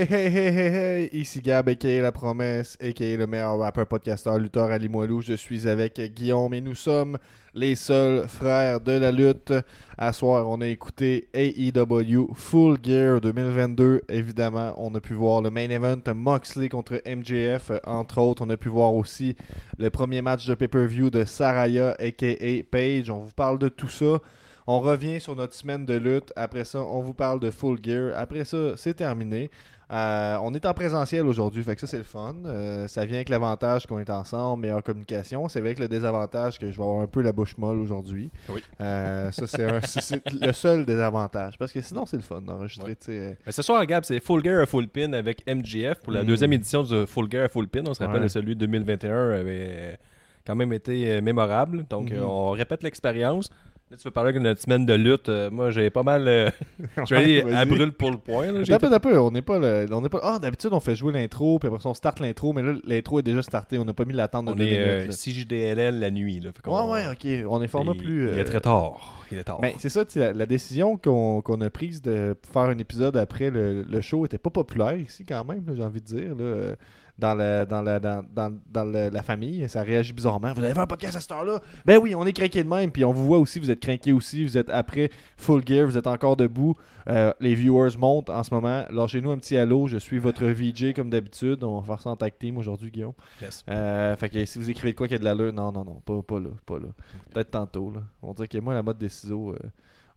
Hey, hey, hey, hey, hey, ici Gab, a.k.a. La Promesse, a.k.a. le meilleur rappeur, podcasteur, lutteur à Limoilou. Je suis avec Guillaume et nous sommes les seuls frères de la lutte. À soir, on a écouté AEW Full Gear 2022. Évidemment, on a pu voir le main event Moxley contre MJF, entre autres. On a pu voir aussi le premier match de pay-per-view de Saraya, a.k.a. Paige. On vous parle de tout ça. On revient sur notre semaine de lutte. Après ça, on vous parle de Full Gear. Après ça, c'est terminé. Euh, on est en présentiel aujourd'hui, fait que ça c'est le fun. Euh, ça vient avec l'avantage qu'on est ensemble, meilleure communication. C'est avec le désavantage que je vais avoir un peu la bouche molle aujourd'hui. Oui. Euh, ça c'est le seul désavantage. Parce que sinon c'est le fun d'enregistrer. Mais ce soir, Gab, c'est Full Gear à Full Pin avec MGF pour la Mm. deuxième édition de Full Gear à Full Pin. On se rappelle Ouais. que celui de 2021 avait quand même été mémorable. Donc, Mhm. euh, on répète l'expérience. Là, tu veux parler de notre semaine de lutte. Euh, moi, j'ai pas mal. euh, je vais aller à brûle pour le point. là. Peu, peu, on n'est pas, le- on pas. Ah, d'habitude on fait jouer l'intro, puis après ça on start l'intro, mais là l'intro est déjà starté, on n'a pas mis l'attente de On est euh, minutes, là. CJDLL la nuit. Là. Ouais, ouais, ok, on est format plus. Il est euh, très tard. Il est tard. Ben, c'est ça, la, la décision qu'on qu'on a prise de faire un épisode après le, le show était pas populaire ici quand même, j'ai envie de dire. là, euh, dans, la, dans, la, dans, dans, dans le- la famille, ça réagit bizarrement. Vous avez fait un podcast à cette heure-là? Ben oui, on est craqué de même, puis on vous voit aussi, vous êtes craqué aussi, vous êtes après full gear, vous êtes encore debout. Euh, les viewers montent en ce moment. Lâchez-nous un petit allô, je suis votre VJ comme d'habitude. On va faire ça en tag team aujourd'hui, Guillaume. Yes. Euh, fait que si vous écrivez de quoi qu'il y a de l'allure, non, non, non, pas, pas là, pas là. Peut-être tantôt, là. On dirait que moi, la mode des ciseaux. euh,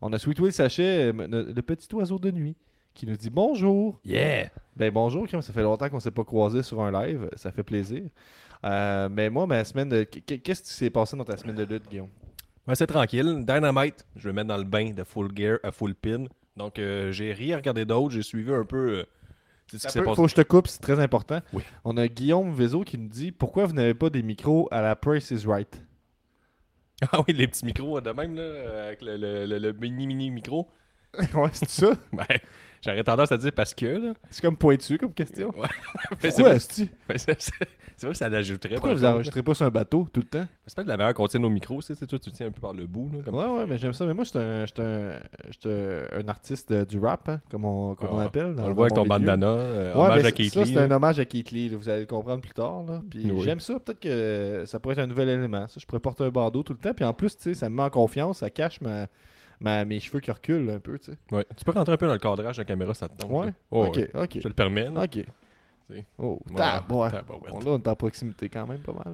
On a Sweet Will Sachet, le, le petit oiseau de nuit, qui nous dit bonjour. Yeah! Ben bonjour, Kim, ça fait longtemps qu'on s'est pas croisé sur un live, ça fait plaisir. Euh, mais moi, ma semaine de. qu- Qu'est-ce qui s'est passé dans ta semaine de lutte, Guillaume? Ouais, c'est tranquille. Dynamite, je vais mettre dans le bain de Full Gear à Full Pin. Donc, euh, j'ai rien regardé d'autre. J'ai suivi un peu. euh, c'est ce qui s'est Il passé. faut que je te coupe, c'est très important. Oui. On a Guillaume Vézo qui nous dit pourquoi vous n'avez pas des micros à la Price is Right? Ah oui, les petits micros de même, là, euh, avec le, le- le- le mini-mini micro. ouais, c'est ça? Ben, j'aurais tendance à dire parce que, là. C'est comme pointu comme question. Ouais. Mais c'est Pourquoi, vrai, est-ce mais c'est- c'est- c'est vrai que ça l'ajouterait. Pourquoi par vous contre, là. enregistrez pas sur un bateau tout le temps? C'est pas de la meilleure qu'on tient nos micros, tu sais, tu sais, toi, tu tiens un peu par le bout. Là, comme... Ouais, ouais, mais j'aime ça. Mais moi, je suis un, j'suis un, j'suis un artiste euh, du rap, hein, comme on, comme on Ah, appelle. dans- On le voit avec ton milieu. bandana. euh, Ouais, hommage mais à c'est- Keith ça, Lee. c'est un hommage à Keith Lee. là, vous allez le comprendre plus tard. Là. Puis Oui. j'aime ça. Peut-être que ça pourrait être un nouvel élément. Ça, je pourrais porter un bandeau tout le temps. Puis en plus, tu sais, ça me met en confiance. Ça cache ma, ma- mes cheveux qui reculent un peu. Tu sais. Ouais. Tu peux rentrer un peu dans le cadrage de la caméra, ça te tente. Ouais. Oh, ok, ouais. ok. Je te le permets. là. Ok. Oh, Ouais. Bon, là, on est en proximité quand même pas mal.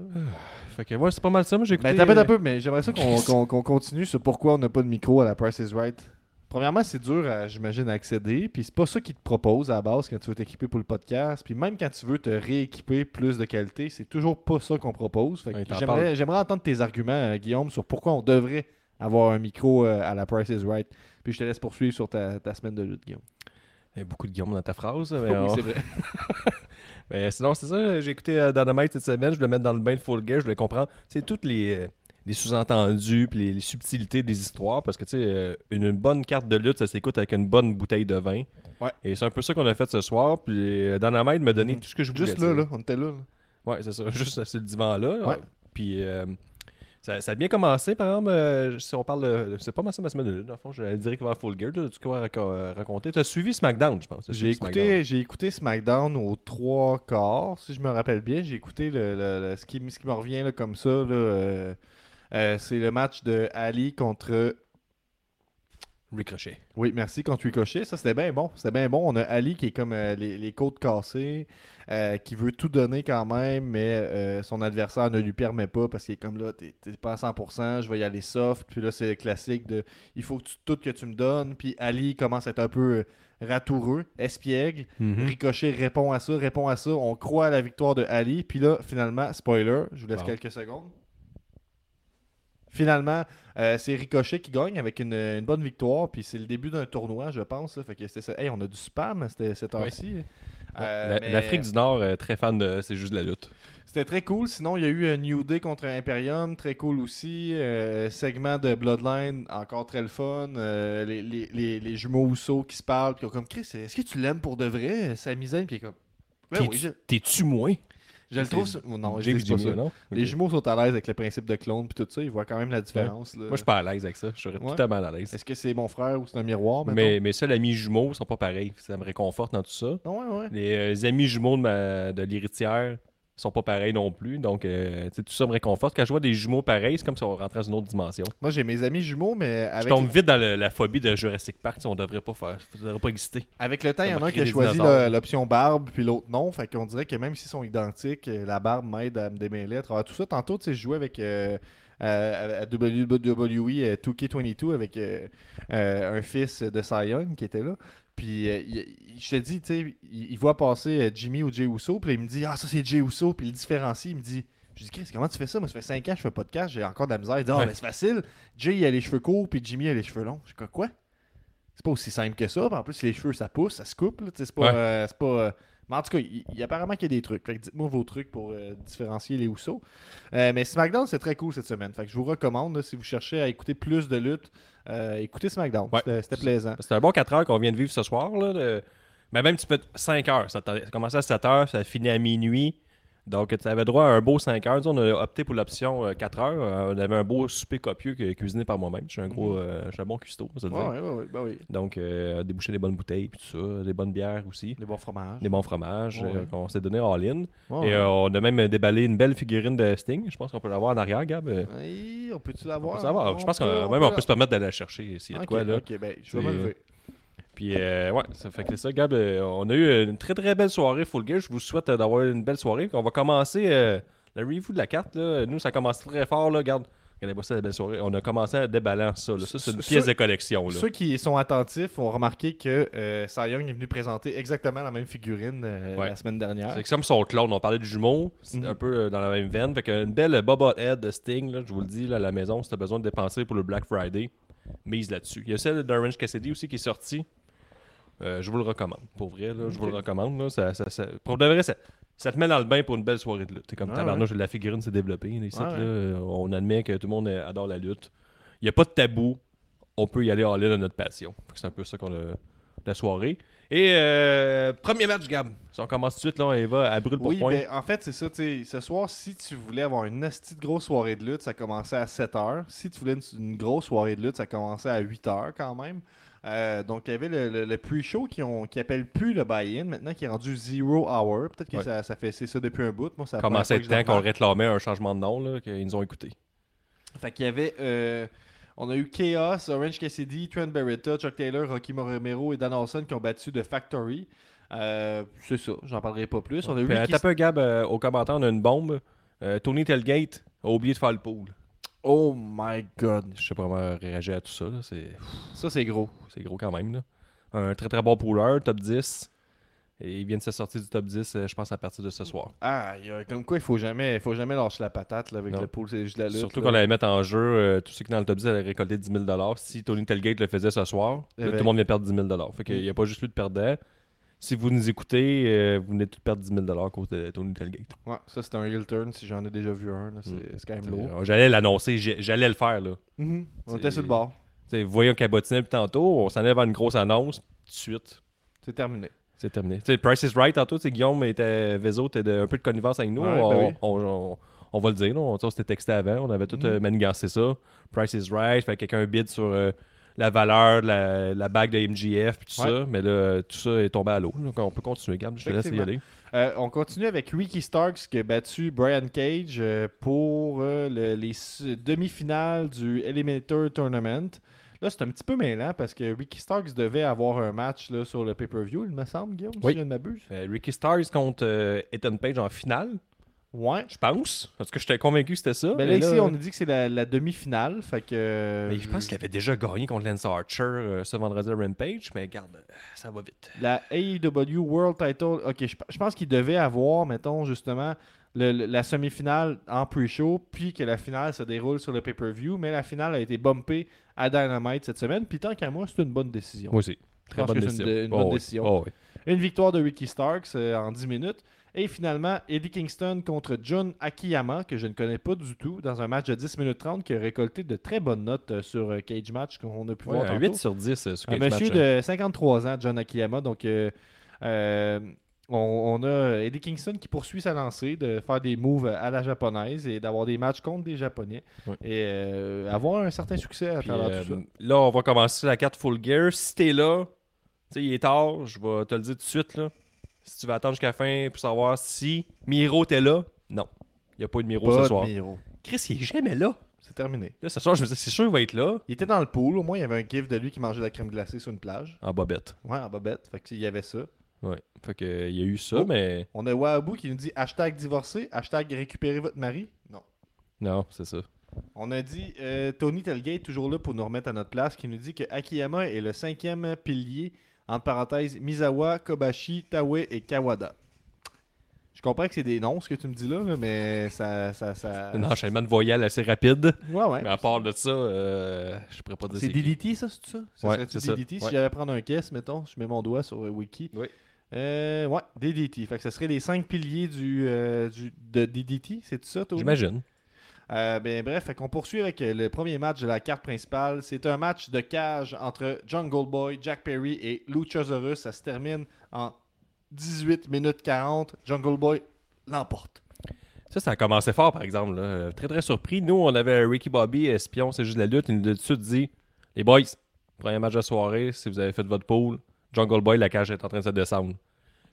Fait que, ouais, c'est pas mal ça. Moi, j'ai écouté. Mais euh, un peu, mais j'aimerais ça qu'on continue sur pourquoi on n'a pas de micro à la Price is Right. Premièrement, c'est dur, j'imagine, à accéder. Puis c'est pas ça qu'ils te proposent à la base quand tu veux t'équiper pour le podcast. Puis même quand tu veux te rééquiper plus de qualité, c'est toujours pas ça qu'on propose. Fait que Ouais, t'en j'aimerais, parles. j'aimerais entendre tes arguments, euh, Guillaume, sur pourquoi on devrait avoir un micro euh, à la Price is Right. Puis je te laisse poursuivre sur ta, ta semaine de lutte, Guillaume. Il y a beaucoup de Guillaume dans ta phrase. Mais, Oui, on- c'est vrai. mais sinon, c'est ça. J'ai écouté euh, Dynamite cette semaine. Je voulais mettre dans le bain de Full Gear. Je voulais comprendre. C'est toutes les. euh, les sous-entendus puis les, les subtilités des histoires parce que tu sais euh, une, une bonne carte de lutte ça s'écoute avec une bonne bouteille de vin Ouais. et c'est un peu ça qu'on a fait ce soir puis euh, Dynamite m'a donné Mhm. tout ce que je voulais Juste là, là, on était là. là. Ouais, c'est ça. Juste sur le divan-là. Ouais. Puis euh, ça, ça a bien commencé, par exemple. euh, si on parle de. C'est pas ma semaine de. Dans le fond, j'allais direct vers Full Gear. Tu quoi raco- euh, raconter. Tu as suivi SmackDown, je pense. J'ai écouté, j'ai écouté SmackDown aux trois quarts, si je me rappelle bien. J'ai écouté le, le- le- ce, qui, ce qui me revient là, comme ça. euh, euh, c'est le match de Ali contre. Ricochet. Oui, merci, contre Ricochet. Ça, c'était bien bon. C'était bien bon. On a Ali qui est comme les, les côtes cassées, euh, qui veut tout donner quand même, mais euh, son adversaire ne lui permet pas parce qu'il est comme là, t'es pas à 100%, je vais y aller soft. Puis là, c'est le classique de il faut que tu, tout que tu me donnes. Puis Ali commence à être un peu euh, ratoureux, espiègle. Mhm. Ricochet répond à ça, répond à ça. On croit à la victoire de Ali. Puis là, finalement, spoiler, je vous laisse quelques secondes. Finalement, euh, c'est Ricochet qui gagne avec une, une bonne victoire. Puis c'est le début d'un tournoi, je pense. là. Fait que ça. Hey, on a du spam c'était cette heure-ci. Euh, mais L'Afrique du Nord, euh, très fan de C'est juste de la lutte. C'était très cool. Sinon, il y a eu un New Day contre Imperium, très cool aussi. Euh, segment de Bloodline, encore très le fun. Euh, les, les, les, les jumeaux Ousso qui se parlent, qui ont comme Chris, est-ce que tu l'aimes pour de vrai Sami Zayn, puis il est comme. Ben oui, T'es-tu- je- T'es-tu moins? Je le trouve. sur- Non, je dis pas Jimmy, ça. non? Les jumeaux sont à l'aise avec le principe de clone puis tout ça. Ils voient quand même la différence. là. Moi, je suis pas à l'aise avec ça. Je serais Ouais. totalement à l'aise. Est-ce que c'est mon frère ou c'est un miroir? Mais mes seuls amis jumeaux sont pas pareils. Ça me réconforte dans tout ça. Ouais, ouais. Les euh, amis jumeaux de, ma- de l'héritière sont pas pareils non plus. Donc, euh, tu sais, tout ça me réconforte. Quand je vois des jumeaux pareils, c'est comme si on rentrait dans une autre dimension. Moi, j'ai mes amis jumeaux, mais Je tombe vite dans le- la phobie de Jurassic Park. On devrait pas faire. Ça devrait pas exister. avec le temps, il y en a un qui a choisi l'option barbe, puis l'autre non. Fait qu'on dirait que même s'ils sont identiques, euh, la barbe m'aide à me démêler à travers tout ça. Tantôt, tu sais, je jouais avec. euh, à, à WWE euh, 2K22 avec euh, euh, un fils de Cy Young qui était là. Puis euh, il- je te dis, tu sais, il, il voit passer euh, Jimmy ou Jay Uso, puis il me dit Ah, ça c'est Jay Uso, puis il le différencie. Il me dit Je dis Chris, comment tu fais ça? Moi, ça fait 5 ans que je fais pas de cash, j'ai encore de la misère. Il dit Ah, Ouais. ben c'est facile. Jay, il a les cheveux courts, puis Jimmy a les cheveux longs. Je dis Quoi, C'est pas aussi simple que ça. Puis en plus, les cheveux, ça pousse, ça se coupe. là, tu sais, C'est pas. Ouais. euh, c'est pas Mais en tout cas, il, il- apparemment qu'il y a des trucs. Fait que dites-moi vos trucs pour euh, différencier les. Euh, mais SmackDown, c'est très cool cette semaine. Fait que je vous recommande, là, si vous cherchez à écouter plus de lutte, euh, écoutez SmackDown. Ouais. C'était- C'était plaisant. C'est un bon 4 heures qu'on vient de vivre ce soir. Là, de- Mais même, tu peux 5 heures. Ça, ça a commencé à 7 heures, ça a fini à minuit. Donc, tu avais droit à un beau 5 heures. Nous, on a opté pour l'option euh, 4 heures. Euh, on avait un beau souper copieux que- cuisiné par moi-même. Je suis un gros, euh, je suis un bon cuistot, ça Ouais, ouais, ouais, ouais, ben oui. Donc, euh, déboucher des bonnes bouteilles, puis tout ça, des bonnes bières aussi, Des bons fromages. des bons fromages Ouais. euh, qu'on s'est donné all-in. Ouais, Et ouais. euh, on a même déballé une belle figurine de Sting. Je pense qu'on peut l'avoir en arrière, Gab. Euh, Oui, on peut-tu on l'avoir peut. Je pense qu'on peut- même peut on peut se permettre d'aller la chercher s'il y a de Ok, quoi. Là. Ok, ben, je vais me lever. Puis, euh, ouais, ça fait que c'est ça, Gab. euh, on a eu une très très belle soirée Full Gear. Je vous souhaite euh, d'avoir une belle soirée. On va commencer le review de la carte. Là. Nous, ça commence très fort. Là. Regarde, regardez-moi ça, la belle soirée. On a commencé à déballant ça. là. Ça, c'est une Ce- pièce ce- de collection. Là. Ceux qui sont attentifs ont remarqué que Cy Young est venu présenter exactement la même figurine Ouais. la semaine dernière. C'est comme son clone. On parlait du jumeau. C'est Mhm. un peu dans la même veine. Fait qu'une belle bobblehead de Sting. Là, je vous le dis, là, à la maison, si tu as besoin de dépenser pour le Black Friday, mise là-dessus. Il y a celle d'Orange Cassidy aussi qui est sortie. Euh, je vous le recommande. Pour vrai, là, je vous le recommande. Là, ça, ça- ça- pour de vrai, ça, ça te met dans le bain pour une belle soirée de lutte. T'es comme Ouais, tabarnouche, la figurine s'est développée. Ici, Ouais, là, ouais. euh, on admet que tout le monde euh, adore la lutte. Il n'y a pas de tabou. On peut y aller en ligne de notre passion. C'est un peu ça qu'on a la soirée. Et euh, premier match, Gab. Si on commence tout de suite, là, on va à brûle pour Oui, point. ben, en fait, c'est ça. Ce soir, si tu voulais avoir une nasty de grosse soirée de lutte, ça commençait à 7h. Si tu voulais une, une grosse soirée de lutte, ça commençait à 8h quand même. Euh, donc, il y avait le, le- le pre-show qui, ont, qui appelle plus le buy-in, maintenant qui est rendu Zero Hour. Peut-être que Ouais. ça, ça fait c'est ça depuis un bout. Moi, ça à être temps qu'on réclamait un changement de nom, là, qu'ils nous ont écouté. Fait qu'il y avait. euh, on a eu Chaos, Orange Cassidy, Trent Beretta, Chuck Taylor, Rocky Romero et Dan Olson qui ont battu de Factory. Euh, c'est ça, j'en parlerai pas plus. On a eu Ricky tape un Gab au commentaire, on a une bombe. Tony Telgate a oublié de faire le pool. Oh my god. Je sais pas comment réagir à tout ça. là. Ça, c'est gros. c'est gros quand même. Là. Un très très bon pooler, top 10. Et il vient de se sortir du top 10, euh, je pense, à partir de ce soir. Ah, comme quoi, il faut jamais, faut jamais lâcher la patate là, avec Non. le pool, c'est juste la lutte. Surtout qu'on allait mettre en jeu, euh, tous ceux qui dans le top 10 allaient récolter 10 000 Si Tony Telgate le faisait ce soir, là, tout le monde vient perdre 10 000 Fait qu'il n'y a pas juste lui de perdant. Si vous nous écoutez, euh, vous venez tous perdre 10 000 à cause de Tony Telgate. Ouais, ça, c'est un heel turn si j'en ai déjà vu un. C'est Mm. c'est quand même lourd. Euh, J'allais l'annoncer, j'allais le faire. Là. Mhm. On était sur le bord. T'sais, vous voyez un cabotinet depuis tantôt, on s'en allait vers une grosse annonce, tout de suite. C'est terminé. C'est terminé. T'sais, Price is Right, tantôt, Guillaume était, Vezo était de, un peu de connivence avec nous. Ouais, on, ben oui. on, on- on va le dire, là. on, on s'était texté avant, on avait tout Mhm. euh, manigancé ça. Price is Right, fait que quelqu'un bid sur euh, la valeur de la, la bague de MGF, puis tout Ouais. ça. Mais là, tout ça est tombé à l'eau. Donc, on peut continuer, Gab, je te laisse y aller. Euh, on continue avec Ricky Starks qui a battu Brian Cage euh, pour euh, le- les demi-finales du Eliminator Tournament. Là, c'est un petit peu mêlant parce que Ricky Starks devait avoir un match là, sur le pay-per-view, il me semble, Guillaume, Oui. si je ne m'abuse. Ricky Stars contre Ethan Page en finale, Ouais. je pense. Parce que j'étais convaincu que c'était ça. Ben là, mais ici, là, on a dit que c'est la, la demi-finale. Fait que. mais je pense qu'il avait déjà gagné contre Lance Archer euh, ce vendredi à Rampage, mais regarde, euh, ça va vite. La AEW World Title, ok, je, je pense qu'il devait avoir, mettons, justement, le- le- la semi-finale en pre-show, puis que la finale se déroule sur le pay-per-view, mais la finale a été bumpée à Dynamite cette semaine, puis tant qu'à moi, c'est une bonne décision. Moi aussi. Très bonne une décision. de- une Oh, bonne oui. décision. Oh, oui. Une victoire de Ricky Starks euh, en 10 minutes. Et finalement, Eddie Kingston contre John Akiyama, que je ne connais pas du tout, dans un match de 10 minutes 30, qui a récolté de très bonnes notes euh, sur euh, Cage Match qu'on a pu Ouais, voir un tantôt. 8 sur 10 euh, sur Un Cage monsieur Match, hein. de 53 ans, John Akiyama. Donc, euh, euh, on, on a Eddie Kingston qui poursuit sa lancée de faire des moves à la japonaise et d'avoir des matchs contre des Japonais et euh, avoir un certain succès à Puis, travers euh, tout ça. là, on va commencer la carte full gear. Si t'es là, tu sais, il est tard, je vais te le dire tout de suite. Là. Si tu vas attendre jusqu'à la fin pour savoir si Miro t'es là, non. Il n'y a pas eu de Miro Pas ce de soir. Miro. Chris, il est jamais là. C'est terminé. Là, ce soir, je me disais, c'est sûr qu'il va être là. Il était dans le pool, au moins il y avait un gif de lui qui mangeait de la crème glacée sur une plage. En bobette. Ouais, en bobette. Fait qu'il y avait ça. Ouais. Fait que, euh, il y a eu ça, Oh. mais On a Wahabou qui nous dit hashtag divorcé, hashtag récupérer votre mari. Non. non, c'est ça. On a dit euh, Tony Telgate, toujours là pour nous remettre à notre place, qui nous dit que Akiyama est le cinquième pilier, entre parenthèses, Misawa, Kobashi, Tawe et Kawada. Je comprends que c'est des noms, ce que tu me dis là, là, mais ça. ça, ça... Un enchaînement de voyelles assez rapide. Ouais, ouais. Mais à part de ça, euh, je pourrais pas dire C'est. DDT, ça, c'est ça? ça Ouais, c'est ça. DDT? Si Ouais. j'allais prendre un caisse, mettons, je mets mon doigt sur euh, Wiki. Oui. Euh, ouais, DDT. Fait que ce serait les cinq piliers du, euh, du, de DDT, c'est tout ça, Tony? J'imagine. Euh, ben, bref, qu'on poursuit avec euh, le premier match de la carte principale. C'est un match de cage entre Jungle Boy, Jack Perry et Luchasaurus. Ça se termine en 18 minutes 40. Jungle Boy l'emporte. Ça, ça a commencé fort, par exemple. Très, très surpris. Nous, on avait Ricky Bobby, espion, c'est juste la lutte. Il nous a tout dit Les boys, premier match de soirée, si vous avez fait votre pool, Jungle Boy, la cage est en train de se descendre.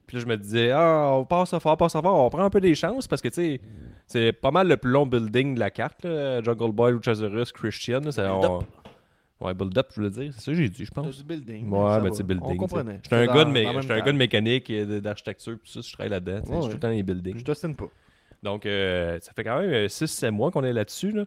Puis là, je me disais Ah, on passe à fort, passe fort, on prend un peu des chances parce que, tu sais, c'est pas mal le plus long building de la carte. là. Jungle Boy, Luchasaurus, Christian. là, on- Ouais, build up, je voulais dire. C'est ça que j'ai dit, je pense. Du building. Ouais, mais c'est building. On comprenait. J'étais un, gars de, mé- un gars de mécanique et d'architecture, puis ça, je travaille là-dedans. Ouais, Je suis tout le temps dans les buildings. Je t'ostine pas. Donc, euh, ça fait quand même 6-7 mois qu'on est là-dessus. là.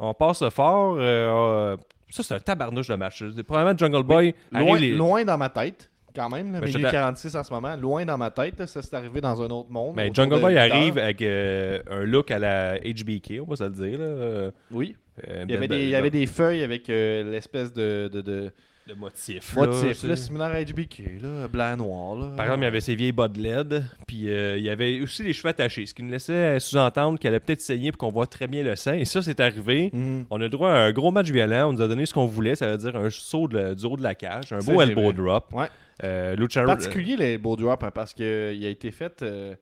On passe fort. euh, euh, ça, c'est un tabarnouche de match. Probablement Jungle Boy. Loin, arrive les- loin dans ma tête, quand même. Là, Ben, te- 46 en ce moment. Loin dans ma tête. là, ça, c'est arrivé dans un autre monde. Mais autour Jungle Boy 8 arrive avec euh, un look à la HBK, on va se le dire. Là. Euh, Oui. euh, Il y avait, ben- des, il y avait des feuilles avec l'espèce de, de, de Le motif. motif, là, là, similaire à HBK, là, blanc-noir. là. Par exemple, il y avait ses vieilles bas de LED, puis euh, il y avait aussi les cheveux attachés, ce qui nous laissait sous-entendre qu'elle allait peut-être saigner pour qu'on voit très bien le sang. Et ça, c'est arrivé. Mhm. On a droit à un gros match violent. On nous a donné ce qu'on voulait, ça veut dire un saut de, du haut de la cage, un beau elbow vrai. drop. Ouais. Euh, particulier les beaux drops hein, parce qu'il a été fait. euh,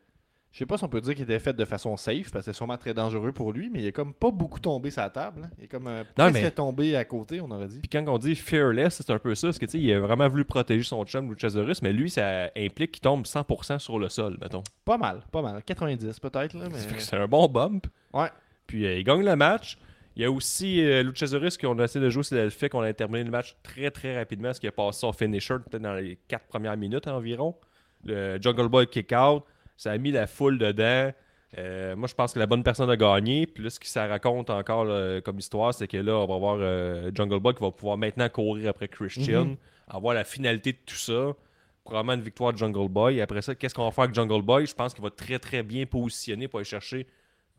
je sais pas si on peut dire qu'il était fait de façon safe parce que c'est sûrement très dangereux pour lui, mais il est comme pas beaucoup tombé sa table. hein. Il est comme euh, Non, presque mais- tombé à côté, on aurait dit. Puis quand on dit fearless, c'est un peu ça, parce que tu sais, il a vraiment voulu protéger son chum Luchasaurus, mais lui, ça implique qu'il tombe 100% sur le sol, mettons. Pas mal, pas mal. 90 peut-être, là, Ça fait mais. que C'est un bon bump. Ouais. Puis euh, il gagne le match. Il y a aussi euh, Luchasaurus qu'on a essayé de jouer, c'est le fait qu'on a terminé le match très très rapidement, parce qu'il a passé son finisher peut-être dans les 4 premières minutes environ. Le Jungle Boy kick out, ça a mis la foule dedans. Euh, moi, je pense que la bonne personne a gagné. Puis là, ce qui ça raconte encore là, comme histoire, c'est que là, on va voir euh, Jungle Boy qui va pouvoir maintenant courir après Christian, Mhm. avoir la finalité de tout ça. Probablement une victoire de Jungle Boy. Et après ça, qu'est-ce qu'on va faire avec Jungle Boy? Je pense qu'il va très très bien positionner pour aller chercher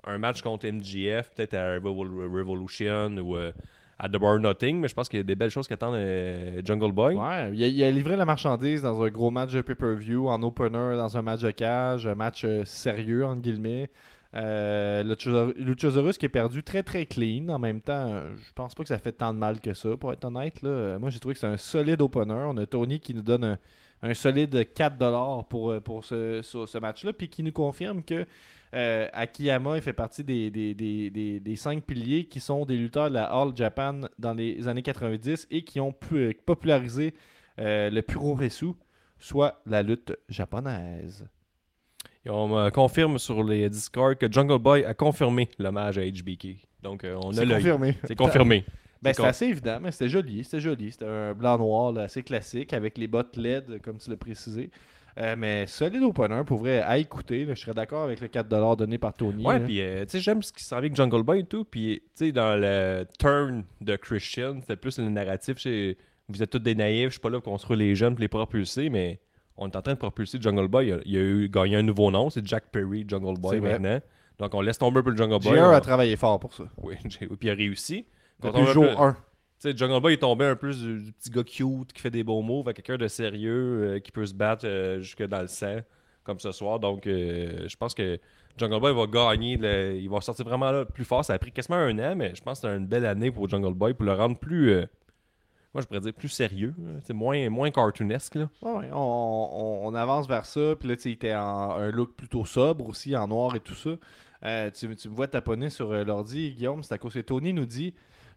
un match contre MGF, peut-être à Revol- Revolution ou euh, à The Bar Nothing. Mais je pense qu'il y a des belles choses qui attendent euh, Jungle Boy. Ouais, il a, livré la marchandise dans un gros match de pay-per-view, en opener, dans un match de cage, un match euh, sérieux, entre guillemets. Euh, Luchasaurus- qui est perdu très très clean. En même temps, je pense pas que ça fait tant de mal que ça, pour être honnête. Là. Moi, j'ai trouvé que c'est un solide opener. On a Tony qui nous donne un, un solide 4$ pour, euh, pour ce, ce- ce match-là, puis qui nous confirme que euh, Akiyama il fait partie des, des, des, des, cinq piliers qui sont des lutteurs de la All Japan dans les années 90 et qui ont pu, euh, popularisé euh, le Puroresu, soit la lutte japonaise. Et on me confirme sur les Discord que Jungle Boy a confirmé l'hommage à HBK. Donc, euh, on a C'est confirmé. C'est confirmé. Ben, C'est assez évident, mais c'était joli. C'était joli. C'était un blanc-noir assez classique avec les bottes LED, comme tu l'as précisé. Euh, mais solide opener, pour vrai, à écouter. là, je serais d'accord avec le 4$ donné par Tony. Ouais, puis euh, tu sais, j'aime ce qui s'en vient avec Jungle Boy et tout. Puis, tu sais, dans le turn de Christian, c'était plus le narratif. c'est, Vous êtes tous des naïfs, je suis pas là pour construire les jeunes pour les propulser, mais on est en train de propulser Jungle Boy. Il a, il a eu gagné un nouveau nom, c'est Jack Perry, Jungle Boy maintenant. Donc, on laisse tomber pour le Jungle Boy. JR on- a travaillé fort pour ça. Oui, puis il a réussi. Quand Depuis on jour un peu- 1. Sais, Jungle Boy est tombé un peu du, du petit gars cute qui fait des beaux moves à quelqu'un de sérieux euh, qui peut se battre euh, jusque dans le sang, comme ce soir. Donc, euh, je pense que Jungle Boy va gagner. il va sortir vraiment là plus fort. Ça a pris quasiment un an, mais je pense que c'est une belle année pour Jungle Boy pour le rendre plus, moi je pourrais dire plus sérieux. C'est moins, moins cartoonesque. Là. On, avance vers ça. Puis là, il était en un look plutôt sobre aussi, en noir et tout ça. Tu, me vois taponner sur l'ordi, Guillaume, c'est à cause que Tony nous dit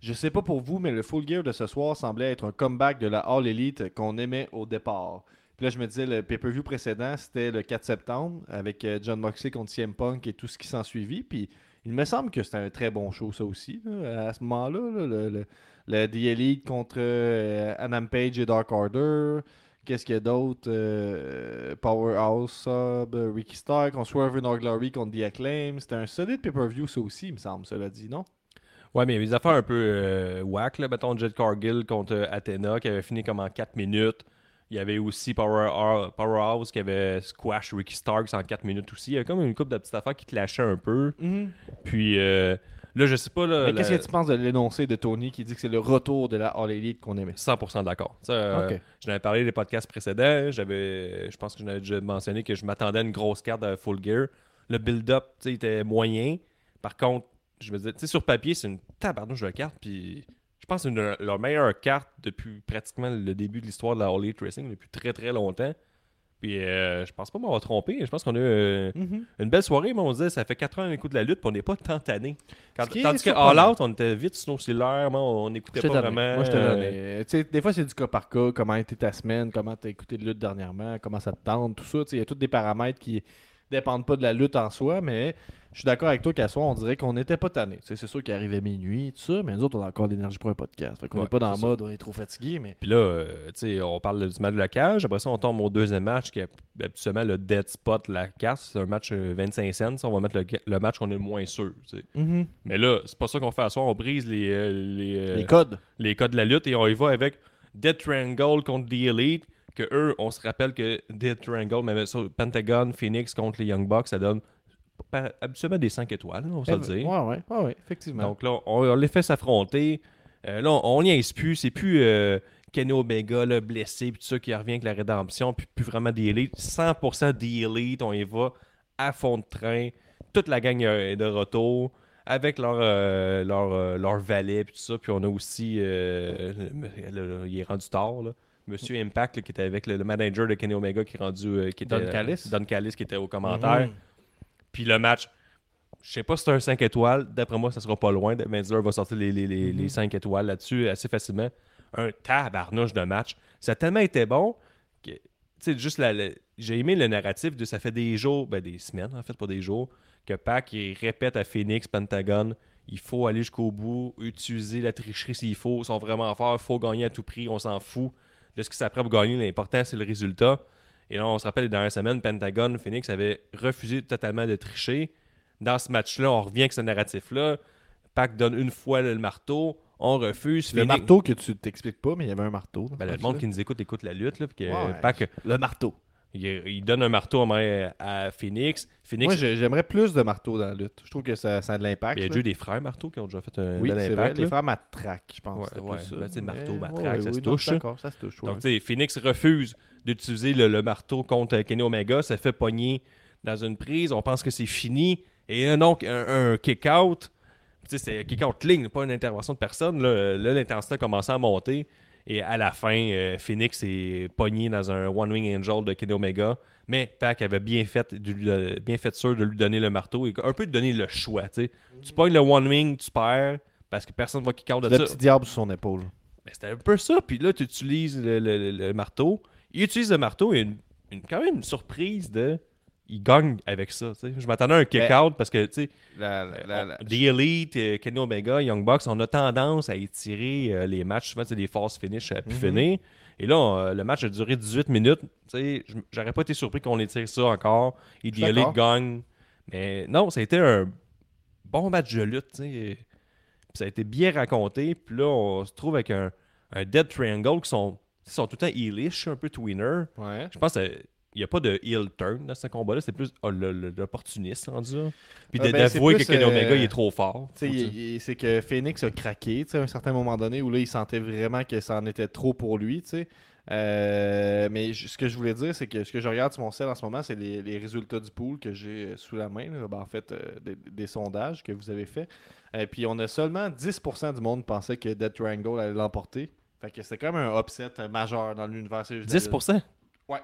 Je sais pas pour vous, mais le full gear de ce soir semblait être un comeback de la All Elite qu'on aimait au départ. Puis là, je me disais, le pay-per-view précédent, c'était le 4 septembre avec euh, John Moxley contre CM Punk et tout ce qui s'en suivit. Puis il me semble que c'était un très bon show, ça aussi, à ce moment-là. là, le, le, The Elite contre euh, Adam Page et Dark Order. Qu'est-ce qu'il y a d'autre Euh, Powerhouse Sub, Ricky Stark, on Swerve in Glory contre The Acclaim. C'était un solide pay-per-view, ça aussi, il me semble, cela dit, non? Ouais, mais il y avait des affaires un peu euh, whack. Là. Mettons Jet Cargill contre euh, Athena qui avait fini comme en 4 minutes. Il y avait aussi Power, Powerhouse qui avait squash Ricky Starks en 4 minutes aussi. Il y avait comme une couple de petites affaires qui te lâchaient un peu. Puis euh, là, je sais pas. Là, Mais qu'est-ce que tu penses de l'énoncé de Tony qui dit que c'est le retour de la All Elite qu'on aimait? 100% d'accord. Euh, Ok. J'en avais parlé des podcasts précédents. J'avais, je pense que je n'avais déjà mentionné que je m'attendais à une grosse carte de Full Gear. Le build-up tu sais, était moyen. Par contre, je me disais, tu sais, sur papier, c'est une tabarnouche de carte. Puis je pense que c'est une de leurs meilleures cartes depuis pratiquement le début de l'histoire de la All Elite Racing, depuis très très longtemps. Puis euh, je pense pas m'avoir trompé. Je pense qu'on a eu euh, une belle soirée, mais on se disait, ça fait 4 ans un coup de la lutte, puis on n'est pas tant tanné. Tandis que. All Out, on était vite sur nos cellulaires, on n'écoutait pas vraiment. Moi, je te euh. Euh, Des fois, c'est du cas par cas. Comment était ta semaine, comment tu as écouté de lutte dernièrement, comment ça te tente, tout ça. Il y a tous des paramètres qui dépendent pas de la lutte en soi, mais je suis d'accord avec toi qu'à soir, on dirait qu'on n'était pas tanné. C'est sûr qu'il arrivait minuit, tout ça, mais nous autres, on a encore l'énergie pour un podcast. Fait qu'on Ouais, n'est pas dans le ça. mode, on est trop fatigué, mais. Puis là, euh, tu sais, on parle du match de la cage. Après ça, on tombe au deuxième match qui est habituellement le dead spot, la casse. C'est un match euh, 25 cents. On va mettre le, le match qu'on est le moins sûr. sais. Mais là, c'est pas ça qu'on fait à soir. On brise les, euh, les, euh, Les codes. les codes de la lutte et on y va avec Dead Triangle contre The Elite. Que eux, on se rappelle que Dead Triangle, mais ça, Pentagon, Phoenix contre les Young Bucks, ça donne habituellement des 5 étoiles, on va se le Eh, dire. Ouais, ouais, ouais, effectivement. Donc là, on, on les fait s'affronter. Euh, là, on n'y est plus. C'est plus euh, Kenny Omega là, blessé, puis tout ça qui revient avec la rédemption, puis plus vraiment The Elite. 100% The Elite, on y va à fond de train. Toute la gang euh, est de retour avec leur, euh, leur, leur valet, puis tout ça. Puis on a aussi. le- le- il est rendu tard, là. Monsieur Impact, là, qui était avec le, le manager de Kenny Omega, qui est rendu. euh, qui était, Don Callis. Don Callis, qui était au commentaire. Mhm. Puis le match, je sais pas si c'est un 5 étoiles. D'après moi, ça sera pas loin. Menzler va sortir les, les, les, Mhm. les 5 étoiles là-dessus assez facilement. Un tabarnouche de match. Ça a tellement été bon que, tu sais, juste la, la- j'ai aimé le narratif de ça fait des jours, ben des semaines en fait, pas des jours, que Pac il répète à Phoenix, Pentagon, il faut aller jusqu'au bout, utiliser la tricherie s'il faut, ils sont vraiment forts, il faut gagner à tout prix, on s'en fout de ce qui s'apprête pour gagner. L'important, c'est le résultat. Et là, on se rappelle, les dernières semaines, Pentagon, Phoenix avait refusé totalement de tricher. Dans ce match-là, on revient avec ce narratif-là. Pac donne une fois le marteau, on refuse. Le Phoenix- marteau que tu t'expliques pas, mais il y avait un marteau. Ben, le monde qui nous écoute écoute la lutte. Là, puis que, Ouais. Pac, Le marteau. il, il donne un marteau à, Phoenix. Phoenix, Moi, j'ai- j'aimerais plus de marteaux dans la lutte. Je trouve que ça, ça a de l'impact. il y a déjà des frères marteaux qui ont déjà fait un Oui, impact. vrai. Les frères Matraque, je pense. Ouais, ouais. plus ça. Ben, marteau, matraque, ouais, ça se touche. D'accord, ça se touche. Donc, tu sais, Phoenix refuse d'utiliser le, le marteau contre Kenny Omega. Ça fait pogner dans une prise. On pense que c'est fini. Et là, donc, un, un kick-out. Tu sais, c'est un kick-out clean, pas une intervention de personne. Là, Là, l'intensité a commencé à monter. Et à la fin, euh, Phoenix est pogné dans un One Wing Angel de Kenny Omega. Mais Pac avait bien fait, euh, bien sûr de lui donner le marteau et un peu de donner le choix. tu pognes le One Wing, tu perds parce que personne va kick-out de Le ça. petit diable sur son épaule. Ben, c'était un peu ça. Puis là, tu utilises le, le- le- le marteau. Il utilise le marteau et une, une- quand même une surprise de. Il gagne avec ça. tu sais. Je m'attendais à un kick-out parce que, tu sais, la- The Elite, euh, Kenny Omega, Young Bucks, on a tendance à étirer euh, les matchs. Souvent, c'est des force finish à pu Mhm. finir. Et là, on- euh, le match a duré 18 minutes. Tu sais, j- J'aurais pas été surpris qu'on étire ça encore. Et The. Elite gagne. Mais non, ça a été un bon match de lutte. Puis ça a été bien raconté. Puis là, on se trouve avec un, un Dead Triangle qui sont, ils sont tout le temps heelish, un peu tweener. Ouais. Je pense qu'il n'y a pas de heel turn dans ce combat-là. C'est plus oh, l'opportuniste rendu. Puis Ah, ben, d'avouer que Kenny euh, Omega il est trop fort. C'est que Phoenix a craqué à un certain moment donné où là, il sentait vraiment que ça en était trop pour lui. sais. Euh, mais ce que je voulais dire, c'est que ce que je regarde sur mon sel en ce moment, c'est les, les résultats du pool que j'ai euh, sous la main. là. Ben, en fait, euh, des, des sondages que vous avez faits. Et puis, on a seulement 10% du monde pensait que Dead Triangle allait l'emporter. Fait que c'était comme un upset majeur dans l'univers. c'est juste 10%? Ouais.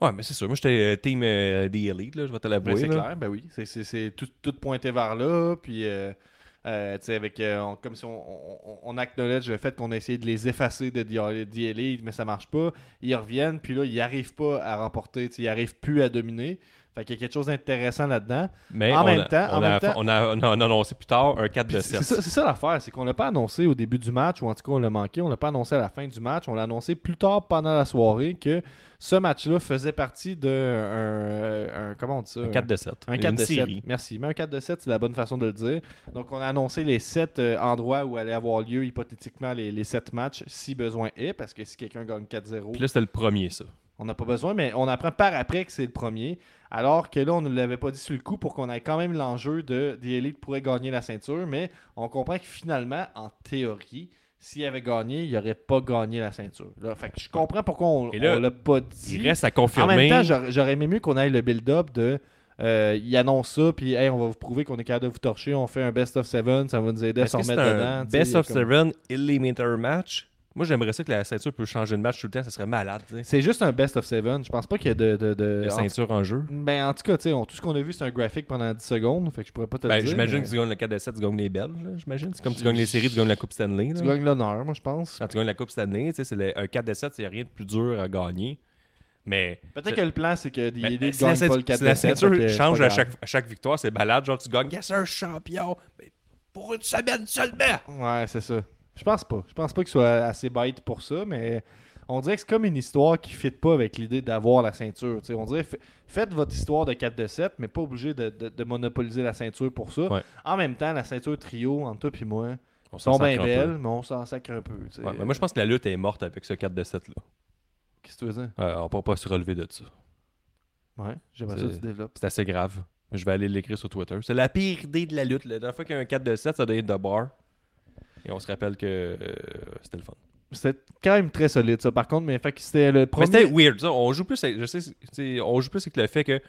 Ouais, mais c'est sûr. Moi, j'étais euh, team euh, des élites, là, je vais te Ben, l'avouer. c'est là. clair, ben oui. C'est- C'est c'est tout, tout pointé vers là. Puis, euh, euh, tu sais, avec, on- comme si on, on, on acknowledge le fait qu'on a essayé de les effacer de The Elite, mais ça marche pas. Ils reviennent, puis là, ils n'arrivent pas à remporter. Ils n'arrivent plus à dominer. Fait qu'il y a quelque chose d'intéressant là-dedans. Mais En on même a- temps- on en a, même temps- on a- on a annoncé plus tard un 4 de Puis C'est 7. ça, ça l'affaire, c'est qu'on l'a pas annoncé au début du match, ou en tout cas on l'a manqué, on l'a pas annoncé à la fin du match, on l'a annoncé plus tard pendant la soirée que ce match-là faisait partie de un, un- comment on dit ça? Un 4 de 7. Un 4 Une de 7. série. Merci. Mais un 4 de 7, c'est la bonne façon de le dire. Donc, on a annoncé les 7 endroits où allaient avoir lieu hypothétiquement les, les 7 matchs, si besoin est, parce que si quelqu'un gagne 4-0, Puis là, c'était le premier, ça. On n'a pas besoin, mais on apprend par après que c'est le premier. Alors que là, on ne l'avait pas dit sur le coup pour qu'on ait quand même l'enjeu de The Elite pourrait gagner la ceinture, mais on comprend que finalement, en théorie, s'il avait gagné, il n'aurait pas gagné la ceinture. Là, fait que je comprends pourquoi on ne l'a pas dit. Il reste à En confirmer. même temps, j'aurais aimé mieux qu'on aille le build-up de. euh, il annonce ça, puis hey, on va vous prouver qu'on est capable de vous torcher. On fait un best of seven, ça va nous aider à s'en un dedans. Best of comme- Seven Eliminator match? Moi, j'aimerais ça que la ceinture peut changer de match tout le temps. Ça serait malade. C'est juste un best of seven. Je pense pas qu'il y ait de. de, de- La ceinture en jeu. Ben, en tout cas, on- tout ce qu'on a vu, c'est un graphique pendant 10 secondes. Fait que je pourrais pas te Ben, le dire. j'imagine mais que tu gagnes le 4 de 7, tu gagnes les Belges. J'imagine. C'est comme tu gagnes les séries, tu gagnes la Coupe Stanley. là. Tu gagnes l'honneur, moi, je pense. Quand tu gagnes la Coupe Stanley, c'est le- un 4 de 7, il n'y a rien de plus dur à gagner. Mais Peut-être que le plan, c'est que Mais, Elite si la gagne pas le 4 si la de 7, ceinture c'est change à chaque, à chaque victoire, c'est balade. Genre, tu gagnes, yes, un champion. Mais pour une semaine seulement. Ouais, c'est ça. Je pense pas. Je pense pas qu'il soit assez bête pour ça, mais on dirait que c'est comme une histoire qui ne fit pas avec l'idée d'avoir la ceinture. on dirait fa- faites votre histoire de 4 de 7, mais pas obligé de, de- de monopoliser la ceinture pour ça. Ouais. En même temps, la ceinture trio, entre toi et moi, On s'en sont bien un peu. belles, mais on s'en sacre un peu. Ouais, mais moi, je pense que la lutte est morte avec ce 4 de 7 là. Qu'est-ce que tu veux dire? Euh, on ne pourra pas se relever de ça. Ouais, j'aimerais ça que C'est- tu développes. C'est assez grave. Je vais aller l'écrire sur Twitter. C'est la pire idée de la lutte. La dernière fois qu'il y a un 4 de 7, ça doit être de bar. Et on se rappelle que euh, c'était le fun. C'était quand même très solide, ça, par contre, mais c'était le Mais premier. c'était weird. Ça. On joue plus avec, je sais, on joue plus avec le fait que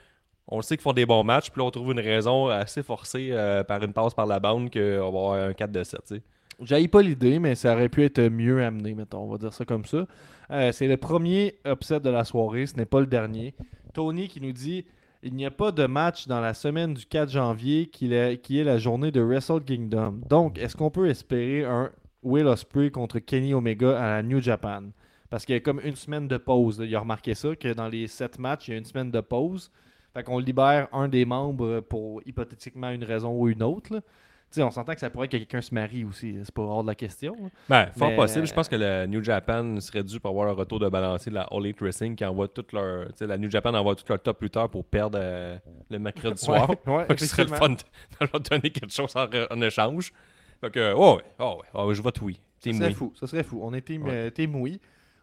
on sait qu'ils font des bons matchs, puis là on trouve une raison assez forcée euh, par une passe par la bande qu'on va avoir un 4 de 7. tu sais. J'haïs pas l'idée, mais ça aurait pu être mieux amené, mettons. On va dire ça comme ça. Euh, c'est le premier upset de la soirée, ce n'est pas le dernier. Tony qui nous dit il n'y a pas de match dans la semaine du 4 janvier qui est, la journée de Wrestle Kingdom. Donc, est-ce qu'on peut espérer un Will Ospreay contre Kenny Omega à la New Japan? Parce qu'il y a comme une semaine de pause. Il a remarqué ça, que dans les 7 matchs, il y a une semaine de pause. Fait qu'on libère un des membres pour hypothétiquement une raison ou une autre. Tu sais, on s'entend que ça pourrait que quelqu'un se marie aussi. C'est pas hors de la question. Ben, fort Mais- possible. Je pense que le New Japan serait dû pour avoir un retour de balancier de la All Elite Wrestling qui envoie toute leur. La New Japan envoie tout leur top lutteur pour perdre euh, le mercredi soir. Ouais, ce serait le fun de de leur donner quelque chose en, en échange. Fait que, oh ouais, oh ouais, oh ouais, je vote oui. Serait fou. Ça serait fou. On est team, Ouais. euh, team oui.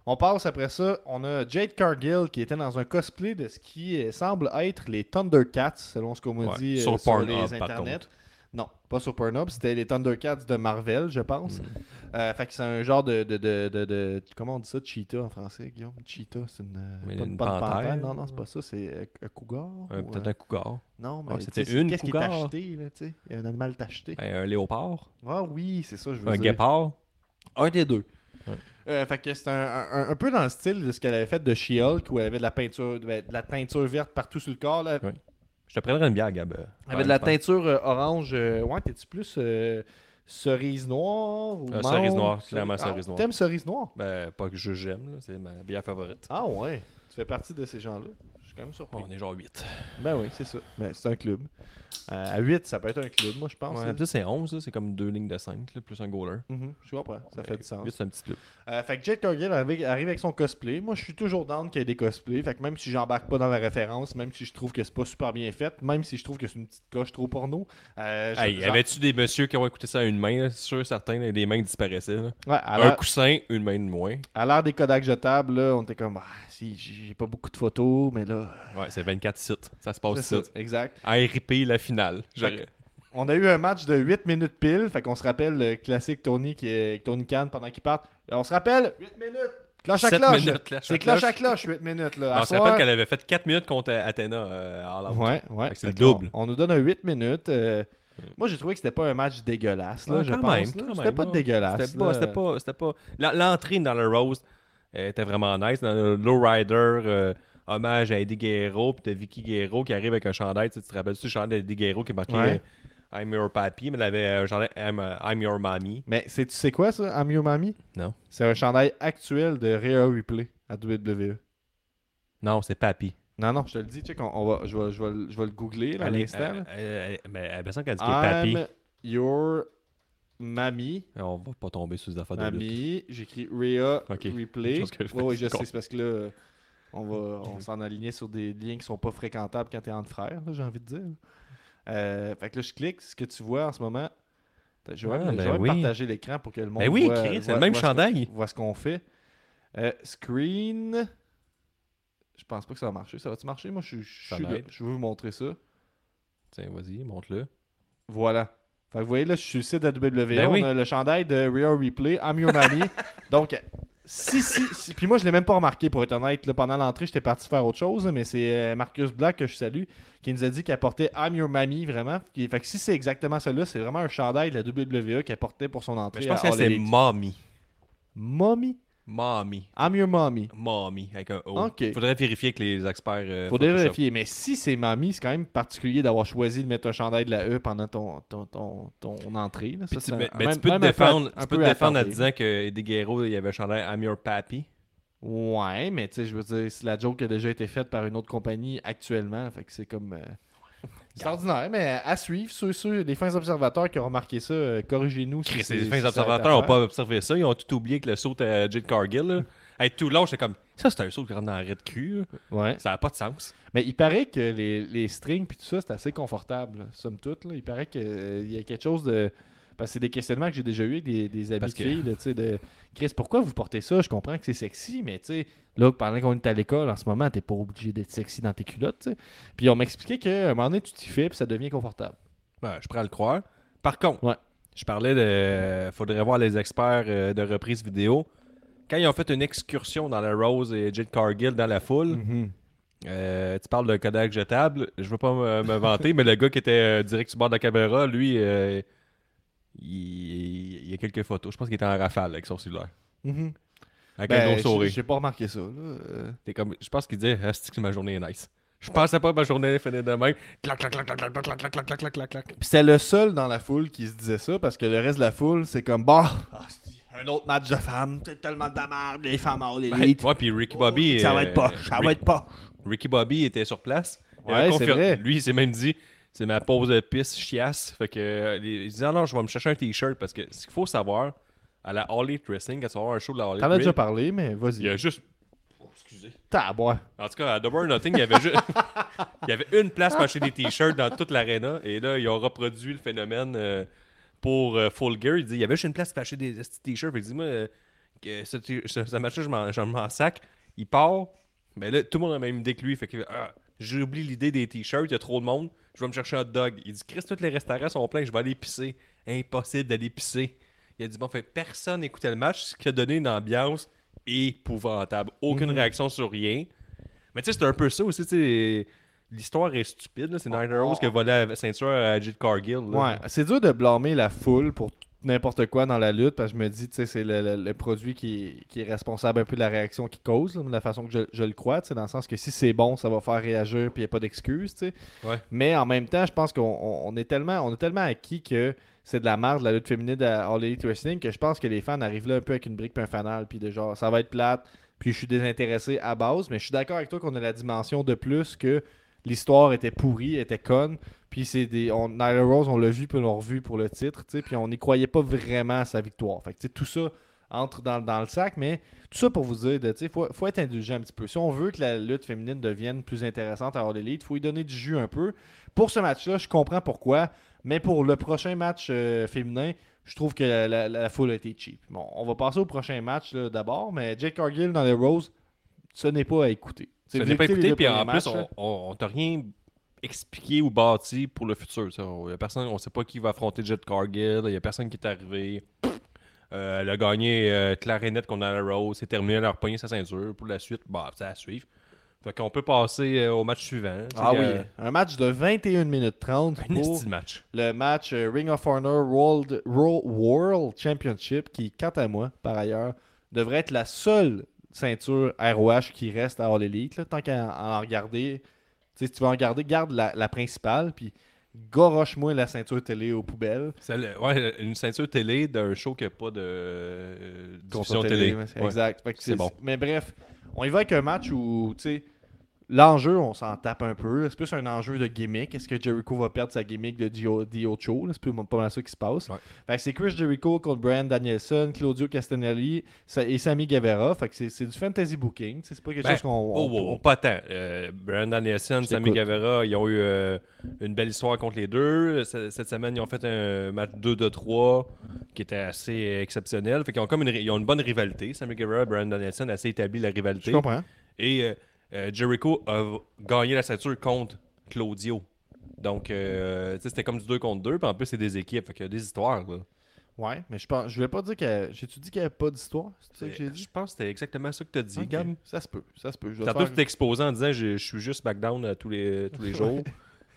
On passe après ça. On a Jade Cargill qui était dans un cosplay de ce qui euh, semble être les Thundercats, selon ce qu'on m'a Ouais, dit euh, sur sur, Pornhub, les internets. contre. Non, pas sur Pornhub. C'était les Thundercats de Marvel, je pense. Mm. Euh, fait que c'est un genre de, de, de, de- Comment on dit ça? Cheetah en français, Guillaume? Cheetah, c'est une. euh, Mais pas une panthère. Non, non, c'est pas ça. C'est euh, un cougar. Euh, ou, Peut-être euh, un cougar. Non, Ah, mais c'était tu sais, une Qu'est-ce qui est cougar. acheté, là, tu sais? Un animal tacheté. Ben, un léopard. Ah oui, c'est ça, je veux Un dire. guépard. Un des deux. Ouais. Euh, fait que c'est un, un- un peu dans le style de ce qu'elle avait fait de She-Hulk, où elle avait de la peinture, de la teinture verte partout sur le corps. Là. Ouais. Je te prendrais une bière, Gab. euh, avait de la teinture euh, orange. euh, ouais, t'es-tu plus euh, cerise noire ou menthe? cerise noire, clairement Ah, cerise noire. T'aimes cerise noire? Ben, pas que je j'aime, là, c'est ma bière favorite. Ah ouais. Tu fais partie de ces gens-là. Je suis quand même surpris. On est genre 8. Ben oui, c'est ça. Ben, c'est un club. Euh, à 8, ça peut être un club, moi, je pense. Ouais, là. peut-être c'est 11, là, c'est comme deux lignes de 5, plus un goaler. Mhm, je comprends. Ça fait du sens. 8, c'est un petit club. Euh, fait que Jade Cargill arrive, arrive avec son cosplay. Moi, je suis toujours down qu'il y ait des cosplays. Fait que même si j'embarque pas dans la référence, même si je trouve que c'est pas super bien fait, même si je trouve que c'est une petite coche trop porno. euh, Hey, genre- avait-tu des messieurs qui ont écouté ça à une main? C'est sûr, certains, des mains disparaissaient. là. Ouais, à Un coussin, une main de moins. à l'heure des Kodak jetables, là, on était comme, ah, si, j'ai pas beaucoup de photos, mais là. Ouais, c'est 24 sites. Ça se passe ça, exact. RIP la finale. On a eu un match de 8 minutes pile. Fait qu'on se rappelle le classique Tony qui est Tony Khan pendant qu'il part. On se rappelle 8 minutes. Cloche à cloche. minutes, cloche à C'est cloche cloche. à cloche, 8 minutes. Là. On À se rappelle qu'elle avait fait 4 minutes contre Athéna euh. Ouais, ouais. Fait que c'est le double. On, nous donne un 8 minutes. euh, Moi, j'ai trouvé que c'était pas un match dégueulasse, là, Ouais, je quand pense. C'était pas dégueulasse. C'était pas, pas, pas. L'entrée dans le Rose euh, était vraiment nice. Dans le Lowrider, euh, hommage à Eddie Guerrero, puis t'as Vicky Guerrero qui arrive avec un chandail. Tu te rappelles-tu le chandail d'Eddie Guerrero qui marquait Ouais. euh, I'm your papi, mais elle avait un chandail I'm, euh, I'm your mommy. Mais c'est- tu sais quoi, ça, I'm Your Mommy? Non. C'est un chandail actuel de Rhea Ripley à WWE. Non, c'est papi. Non, non, je te le dis, check, on, on va, je, vais, je, vais, le- je vais le googler là, à est- l'instant. Mais elle a dit qu'elle est papi. I'm Your Mammy. On va pas tomber sous les affaires de. Mamie, j'écris Rhea. Replay. Je Oui, je sais, c'est parce que là, on va on s'en alignait sur des liens qui sont pas fréquentables quand t'es entre frères, j'ai envie de dire. Euh, fait que là, je clique, ce que tu vois en ce moment. Je vais Ah, je ben vais oui. partager l'écran pour que le monde Ben oui, voit, c'est le même voit ce qu'on- chandail. voit ce qu'on fait. Euh, screen. Je pense pas que ça va marcher. Ça va-tu marcher? Moi, je, suis- je, là. je veux vous montrer ça. Tiens, vas-y, montre-le. Voilà. Fait que vous voyez là, je suis sur le site de la WWE. Ben on oui. a le chandail de Rhea Replay, I'm Your Mammy. Donc, si, si, si- Puis moi, je l'ai même pas remarqué, pour être honnête. Là, pendant l'entrée, j'étais parti faire autre chose, mais c'est euh, Marcus Black que je salue qui nous a dit qu'il apportait I'm Your Mammy, vraiment. Qui- Fait que si c'est exactement celui-là, c'est vraiment un chandail de la WWE qu'il apportait pour son entrée. Mais je pense que c'est mommy. Mommy? Mommy. I'm Your Mommy. Mommy, avec un O. Ok. Faudrait vérifier avec les experts. euh, Faudrait Photoshop. vérifier. Mais si c'est Mamie, c'est quand même particulier d'avoir choisi de mettre un chandail de la E pendant ton, ton, ton, ton entrée. là. Ça, tu, mais, même- tu peux te défendre, tu peu peux te défendre en disant que Eddie Guerrero, il y avait un chandail I'm your papi. Ouais, mais tu sais, je veux dire, c'est la joke qui a déjà été faite par une autre compagnie actuellement. Fait que c'est comme. euh, c'est ordinaire, mais à suivre. Ceux, ceux, les fins observateurs qui ont remarqué ça, euh, corrigez-nous. si Chris, c'est- les fins observateurs n'ont pas observé ça. Ils ont tout oublié que le saut à Jade Cargill. Là. Être tout long, j'étais comme ça, c'est un saut qui rentre dans la là. faire. Ouais. Ça n'a pas de sens. Mais il paraît que les, les strings puis tout ça, c'est assez confortable, là, somme toute. Là. Il paraît qu'il y a quelque chose de. Parce que c'est des questionnements que j'ai déjà eu avec des, des Parce de que- filles, là, tu sais, de Chris, pourquoi vous portez ça? Je comprends que c'est sexy, mais tu sais, là, pendant qu'on est à l'école, en ce moment, t'es pas obligé d'être sexy dans tes culottes, tu sais. Puis on m'expliquait qu'à un moment donné, tu t'y fais, puis ça devient confortable. Ouais, je prends le croire. Par contre, Ouais. je parlais de. Faudrait voir les experts euh, de reprise vidéo. Quand ils ont fait une excursion dans la Rose et Jade Cargill dans la foule, euh, tu parles de Kodak jetable. Je veux pas me, me vanter, mais le gars qui était euh, direct sur le bord de la caméra, lui, euh, il, il y a quelques photos. Je pense qu'il était en rafale avec son cellulaire. Mhm. Avec Ben, un gros sourire. J'ai pas remarqué ça. Euh, comme, je pense qu'il disait, ah, c'est que ma journée est nice. Je pensais pas que ma journée allait finir de même. Clac, clac, clac, clac, clac, clac, clac, clac, clac, clac, clac, c'était le seul dans la foule qui se disait ça parce que le reste de la foule, c'est comme bah, ah, un autre match de femmes, c'est tellement de la merde, les femmes en élite. Ouais, puis Ricky Bobby. ça va euh, être poche, ça Rick- va être poche. Ricky Bobby était sur place. Il Ouais, c'est vrai. Lui, il s'est même dit c'est ma pause de pisse chiasse. Fait que, euh, il dit ah non, je vais me chercher un t-shirt parce que ce qu'il faut savoir, à la All Elite Wrestling, quand tu vas avoir un show de la All T'en as Elite déjà parlé, mais il y vas-y. a juste. Oh, excusez. Tabois. En tout cas, à Double Nothing, il y avait juste. il y avait une place pour acheter des t-shirts dans toute l'arena. Et là, ils ont reproduit le phénomène euh, pour euh, Full Gear. Il dit il y avait juste une place pour acheter des t-shirts. Fait que dis-moi, euh, que ce, ce, ce match-là, je m'en- je m'en sac. Il part. Mais là, tout le monde a la même idée que lui. Fait que ah, j'oublie l'idée des t-shirts. Il y a trop de monde. Je vais me chercher un hot dog. Il dit Chris, tous les restaurants sont pleins. Je vais aller pisser. Impossible d'aller pisser. Il a dit bon, fait personne n'écoutait le match, ce qui a donné une ambiance épouvantable. Aucune Mhm. réaction sur rien. Mais tu sais, c'est un peu ça aussi, tu sais. L'histoire est stupide, là. C'est Nyla Rose qui a volé la ceinture à Jade Cargill. là. Ouais, c'est dur de blâmer la foule pour n'importe quoi dans la lutte parce que je me dis, tu sais, c'est le, le- le produit qui, qui est responsable un peu de la réaction qu'il cause, là, de la façon que je, je le crois, tu sais, dans le sens que si c'est bon, ça va faire réagir puis il n'y a pas d'excuses, tu sais. Ouais. Mais en même temps, je pense qu'on on- on est tellement on est tellement acquis que c'est de la merde la lutte féminine à All Elite Wrestling que je pense que les fans arrivent là un peu avec une brique puis un fanal puis de genre ça va être plate puis je suis désintéressé à base mais je suis d'accord avec toi qu'on a la dimension de plus que l'histoire était pourrie était conne puis c'est des on, Nyla Rose on l'a vu puis on l'a revu pour le titre tu sais puis on n'y croyait pas vraiment à sa victoire fait que, tout ça entre dans, dans le sac mais tout ça pour vous dire sais, faut, faut être indulgent un petit peu si on veut que la lutte féminine devienne plus intéressante à All Elite faut y donner du jus un peu pour ce match-là, je comprends pourquoi. Mais pour le prochain match euh, féminin, je trouve que la, la- la foule a été cheap. Bon, on va passer au prochain match d'abord, mais Jake Cargill dans les Rose, ce n'est pas à écouter. C'est n'est pas écouter écouté, deux puis en premiers plus, on, on t'a rien expliqué ou bâti pour le futur. ça. On- y a personne, on sait pas qui va affronter Jet Cargill, il y a personne qui est arrivé. Euh, elle a gagné euh, clarinette contre la Rose, c'est terminé, elle a repogné sa ceinture. Pour la suite, bah, c'est à suivre. Fait qu'on peut passer euh, au match suivant. Ah oui, un match de 21 minutes 30 Un pour match. le match Ring of Honor World, World Championship qui, quant à moi, par ailleurs, devrait être la seule ceinture ROH qui reste à All Elite. là. tant qu'à en regarder, tu sais, si tu vas en regarder, garde la, la principale, puis goroche-moi la ceinture télé aux poubelles. Le- ouais, une ceinture télé d'un show qui n'a pas de euh, diffusion télé. ouais. Exact. C'est bon. Mais bref, on y va avec un match où, tu sais, l'enjeu, on s'en tape un peu. C'est plus un enjeu de gimmick. Est-ce que Jericho va perdre sa gimmick de Dio- Diocho? là? C'est plus pas mal ça qui se passe. Ouais. C'est Chris Jericho contre Brian Danielson, Claudio Castagnelli sa- et Sammy Guevara. Fait que c'est du fantasy booking. C'est pas quelque Ben, chose qu'on. Oh, oh, oh, pas tant. Euh, Brandon Nielsen, Je Sammy. Guevara, ils ont eu euh, une belle histoire contre les deux. Ce- Cette semaine, ils ont fait un match 2 de 3 qui était assez exceptionnel. Fait qu'ils ont comme une, ils ont une bonne rivalité. Sammy Guevara et Brandon Nielsen assez établi la Je rivalité. comprends. Et euh, euh, Jericho a gagné la ceinture contre Claudio. Donc, euh, c'était comme du 2 contre 2. Puis en plus, c'est des équipes. Fait qu'il y a des histoires. Là. Ouais, mais je pense, je voulais pas dire que. J'ai-tu dit qu'il n'y avait pas d'histoire? C'est ça que j'ai dit? Je pense que c'était exactement ça que tu as dit. Gab. Ça se peut. Ça se peut. Vais Tantôt, faire- exposé en disant je, je suis juste SmackDown euh, tous les, tous les jours.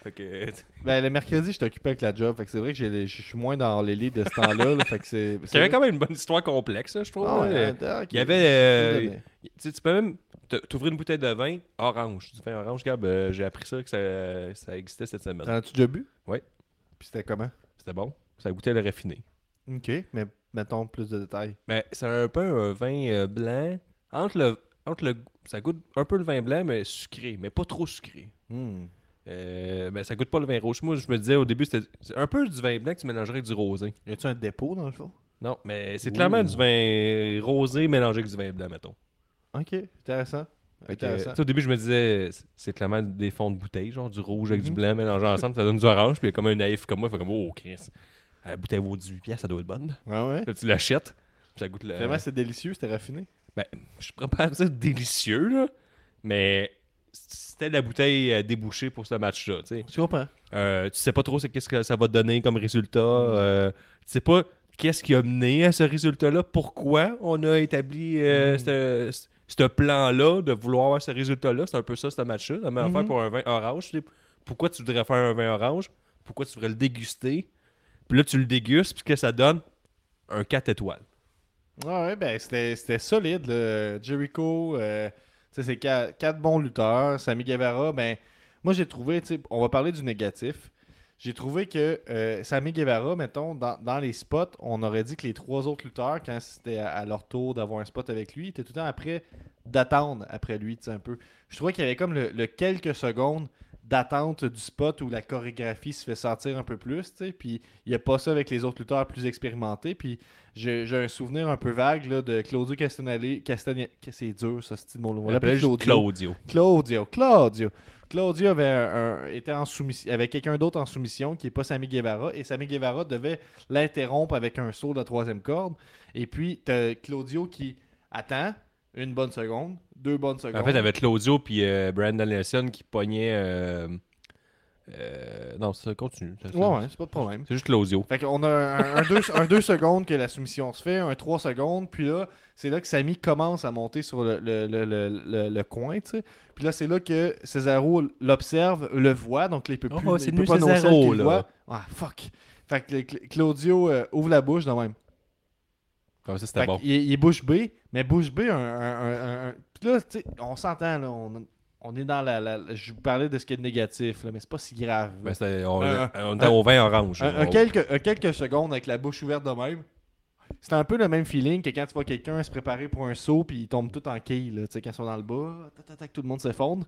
Fait que, Ben, le mercredi, je t'occupais avec la job. Fait que c'est vrai que je suis moins dans les lits de ce temps-là. là, fait que c'est. Il y avait quand même une bonne histoire complexe, là, je trouve. Ah ouais, là. ok. Il y avait. Euh, tu peux même t'ouvrir une bouteille de vin orange. Du vin orange, Gab, euh, j'ai appris ça que ça, ça existait cette semaine. T'en as-tu déjà bu? Ouais. Puis c'était comment? C'était bon. Ça goûtait le raffiné. Ok, mais mettons plus de détails. Mais c'est un peu un vin euh, blanc. Entre le, entre le. Ça goûte un peu le vin blanc, mais sucré, mais pas trop sucré. Hmm. Euh, ben, ça goûte pas le vin rouge. Moi, je me disais au début, c'était c'est un peu du vin blanc que tu mélangerais avec du rosé. Y a-tu un dépôt dans le fond? Non, mais c'est clairement du vin rosé mélangé avec du vin blanc, mettons. Ok, intéressant. Que, au début, je me disais, c'est- clairement des fonds de bouteille, genre du rouge avec du Mhm. blanc mélangé ensemble, ça donne du orange, puis il y a comme un naïf comme moi, il fait comme, oh, Chris, la bouteille vaut 18 pièces, ça doit être bonne. Ouais, ouais? Là, tu l'achètes, puis ça goûte le. Vraiment, c'est délicieux, c'était raffiné. Je pourrais pas dire délicieux, là, mais c'était la bouteille euh, débouchée pour ce match-là, tu sais. Tu comprends? Euh, tu sais pas trop c'est qu'est-ce que ça va te donner comme résultat. euh, tu sais pas qu'est-ce qui a mené à ce résultat-là, pourquoi on a établi euh, Mhm. ce, ce plan-là de vouloir avoir ce résultat-là. C'est un peu ça, ce match-là. La même Mhm. affaire pour un vin orange. tu sais. Pourquoi tu voudrais faire un vin orange? Pourquoi tu voudrais le déguster? Puis là, tu le dégustes, puis que ça donne? Un 4 étoiles. Ouais, ouais, ben c'était c'était solide. là. Jericho, euh, c'est qua- quatre, bons lutteurs. Sammy Guevara, ben, moi j'ai trouvé, on va parler du négatif. J'ai trouvé que euh, Guevara, mettons, dans, dans les spots, on aurait dit que les trois autres lutteurs, quand c'était à, leur tour d'avoir un spot avec lui, étaient tout le temps après d'attendre après lui, un peu. Je trouvais qu'il y avait comme le, quelques secondes d'attente du spot où la chorégraphie se fait sentir un peu plus, puis il n'y a pas ça avec les autres lutteurs plus expérimentés, puis j'ai un souvenir un peu vague là, de Claudio Castagnelli. Castagne... C'est dur, ça, ce mot. On On l'appelait l'appelait juste Claudio. Claudio. Claudio. Claudio. Claudio avait, un- un- était en soumission, quelqu'un d'autre en soumission qui n'est pas Sammy Guevara. Et Sammy Guevara devait l'interrompre avec un saut de la troisième corde. Et puis, t'as Claudio qui attend une bonne seconde, deux bonnes secondes. En fait, avec Claudio puis euh, Brandon Nelson qui pognait. euh, euh, non, ça continue. Ça- ça- Ouais, ouais, c'est pas de problème. C'est juste Claudio. Fait qu'on a un, un, deux, un deux secondes que la soumission se fait, un trois secondes, puis là, c'est là que Samy commence à monter sur le, le, le, le, le- le coin, tu sais. Puis là, c'est là que Cesaro l'observe, le voit, donc il peut Oh, plus c'est il nu peut pas Cesaro, là. voit. Ah, fuck. Fait que Claudio euh, ouvre la bouche de même. Comme ça, c'était bon. est- il est bouche bée, mais bouche un, un, un- un- Puis là, tu sais, on s'entend, là, on, on est dans la, la- Je vous parlais de ce qui est négatif, là, mais c'est pas si grave. Ben, on, était au vin orange. Un, quelques, un quelques secondes avec la bouche ouverte de même. C'est un peu le même feeling que quand tu vois quelqu'un se préparer pour un saut puis il tombe tout en quille, là, quand ils sont dans le bas, tac, tout le monde s'effondre.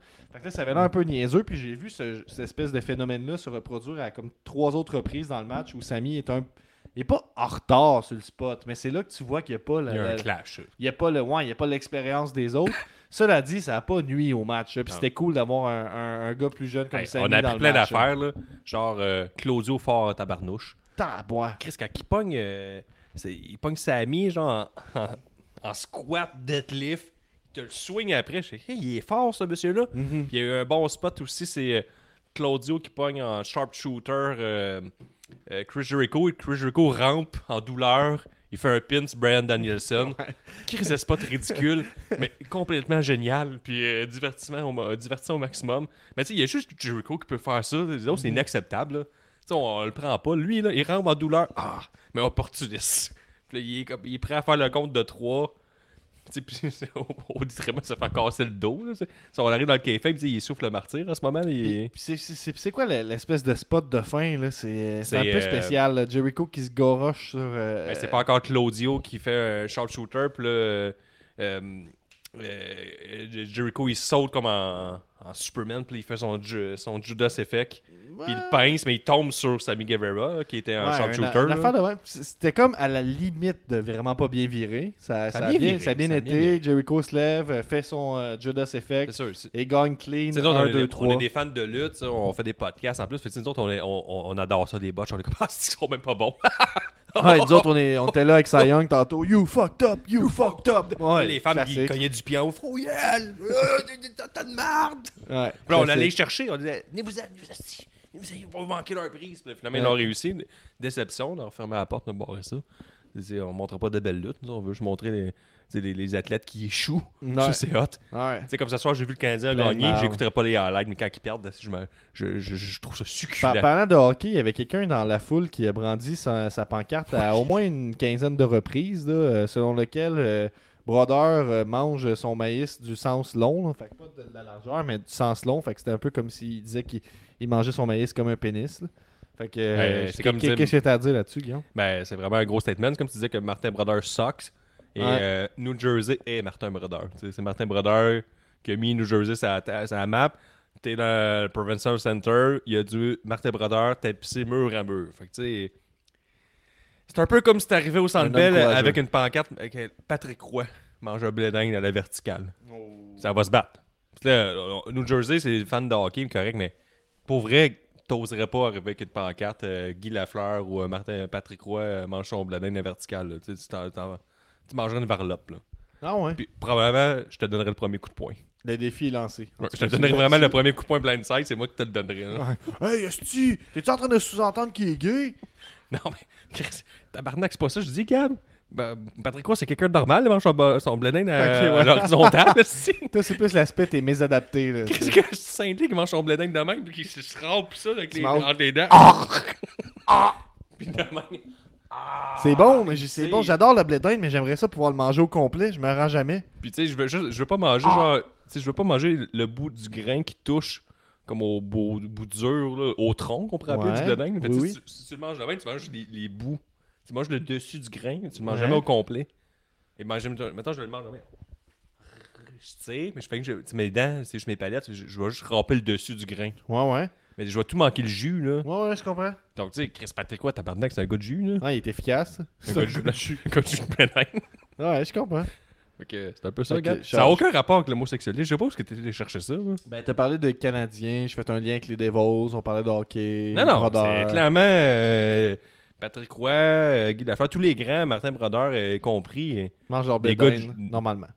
Ça avait l'air un peu niaiseux, puis j'ai vu ce- cette espèce de phénomène-là se reproduire à comme trois autres reprises dans le match où Samy est un. Il est pas en retard sur le spot, mais c'est là que tu vois qu'il n'y a pas la- Il y a la- un clash. il n'y a pas le ouais, il y a pas l'expérience des autres. Cela dit, ça n'a pas nuit au match. Puis c'était cool d'avoir un, un- un gars plus jeune comme Hey, Samy on a dans plein d'affaires, là. Genre euh, Claudio fort à tabarnouche. Tabois. Chris, quand il pogne, euh, il pogne Sammy, genre en, en- en squat, deadlift, il te le swing après. Je fais, hey, il est fort, ce monsieur-là. Mhm. Puis il y a eu un bon spot aussi, c'est euh, Claudio qui pogne en sharpshooter euh, Chris Jericho. Et Chris Jericho rampe en douleur. Il fait un pin sur Brian Danielson. C'est pas ridicule, mais complètement génial. Puis euh, divertissement au, ma- divertissant au maximum. Mais tu sais, il y a juste Jericho qui peut faire ça. Les autres, c'est inacceptable. Tu sais, on, on le prend pas. Lui, là, il rentre en douleur. Ah, mais opportuniste. Puis là, il est, il est prêt à faire le compte de 3. On, très bien se faire casser le dos. Là. Si on arrive dans le café, il souffle le martyr à ce moment. Il c'est- quoi le- l'espèce de spot de fin là? C'est un peu euh, spécial. Jericho qui se goroche sur. euh, Ben, c'est pas encore Claudio qui fait un sharpshooter, puis là, euh, euh, euh, Jericho il saute comme en, en Superman, puis il fait son, ju- son Judas Effect, puis il pince, mais il tombe sur Sammy Guevara, qui était un Ouais, sharpshooter. C'était comme à la limite de vraiment pas bien virer. Ça, Ça ça a a bien bien, viré, ça a bien ça a été. bien viré. Jericho se lève, euh, fait son euh, Judas Effect sûr. et gagne clean. c'est nous autres, on, 1, est 2, des, on est 3. des fans de lutte, on fait des podcasts en plus. Fait nous autres, on, est- on, on- adore ça, des botches. On est comme, ah, ils sont même pas bons. Ouais, nous autres, on, est, on était là avec Cy Young tantôt. You fucked up, you fucked up. Ouais, les femmes qui cognaient du pied en frouillel. T'as de merde. Ouais, Puis on allait les chercher, on disait, venez-vous-en, venez-vous-en, venez-vous on va manquer leur prise. Puis finalement, ils Ouais. l'ont réussi. Déception, on a refermé la porte, on a barré ça. On montre pas de belles luttes, nous, on veut juste montrer les, les, les athlètes qui échouent. Ça, c'est hot. Tu sais, comme ce soir, j'ai vu le Canadien gagner, j'écouterai pas les highlights, mais quand ils perdent, je, me- je, je, je trouve ça Par- succulent. parlant de hockey, il y avait quelqu'un dans la foule qui a brandi sa, sa pancarte à au moins une quinzaine de reprises, là, euh, selon lequel euh, Brodeur euh, mange son maïs du sens long. là. Fait que pas de la largeur, mais du sens long. Fait que c'était un peu comme s'il disait qu'il il mangeait son maïs comme un pénis. là. Fait que. euh, c'est comme Qu'est-ce que t'as à dire là-dessus, Guillaume? Ben, c'est vraiment un gros statement. C'est comme tu disais que Martin Brodeur sucks. Et Ouais. euh, New Jersey est Martin Brodeur. C'est Martin Brodeur qui a mis New Jersey sur la, ta- sur la map. T'es dans le Provincial Center. Il a dû, Martin Brodeur, tapisser mur à mur. Fait que tu sais. C'est un peu comme si t'es arrivé au Centre Bell avec une pancarte avec Patrick Roy mange un blé d'Inde à la verticale. Ça va se battre. Là, New Jersey, c'est des fans de hockey, correct, mais pour vrai, t'oserais pas arriver avec une pancarte euh, Guy Lafleur ou euh, Martin Patrick Roy euh, mange son blé d'Inde à la verticale. là. Tu, sais, tu mangerais une varlope. Là. Ah ouais. Puis probablement, je te donnerais le premier coup de poing. Le défi est lancé. Ouais, je te donnerais vraiment le premier coup de poing blindside, c'est moi qui te le donnerais. là. Hey, Esti, t'es-tu en train de sous-entendre qu'il est gay? Non, mais tabarnak, c'est pas ça. Je dis, Gab, ben, Patrick Roy, c'est quelqu'un de normal, il mange son, son blé à, Ok, ouais. à l'horizontale. Toi, c'est plus l'aspect, t'es mésadapté. Là. Qu'est-ce que Saint-Louis qui mange son blé de même, puis qui se rampe ça avec les, entre les dents. Puis de même. C'est bon, mais c'est bon, j'adore le blé d'Inde, mais j'aimerais ça pouvoir le manger au complet. Je me rends jamais. Puis tu sais, je veux juste, je veux pas manger genre, tu sais, je veux pas manger le bout du grain qui touche comme au bout, bout dur, là, au tronc qu'on pourrait appeler Ouais, du blé d'Inde. Oui, oui. Si, si tu le manges de même, tu manges les, les bouts. Tu manges le dessus du grain, tu le manges Ouais. jamais au complet. Et manger, maintenant, je vais le manger. mais- Je tire, mais je fais que je, tu sais, mes dents, c'est juste mes palettes, je, je vais juste ramper le dessus du grain. Ouais, ouais. Mais je vais tout manquer le jus, là. Ouais, ouais, je comprends. Donc, tu sais, Chris Patrick, quoi, tabarnak, c'est un gars de jus, là. Ouais, il est efficace. Un gars de jus, un gars de jus de. Ouais, je comprends. C'est un peu ça, gars. Ça n'a aucun rapport avec l'homosexualité. Je sais pas où est-ce que tu allé chercher ça. moi. Ben, t'as parlé de Canadiens, je fais un lien avec les Devils, on parlait de hockey. Non, non, Brodeur. c'est clairement euh, Patrick Roy, euh, Guy Lafleur, tous les grands, Martin Brodeur euh, compris. Mange leur gars du- normalement.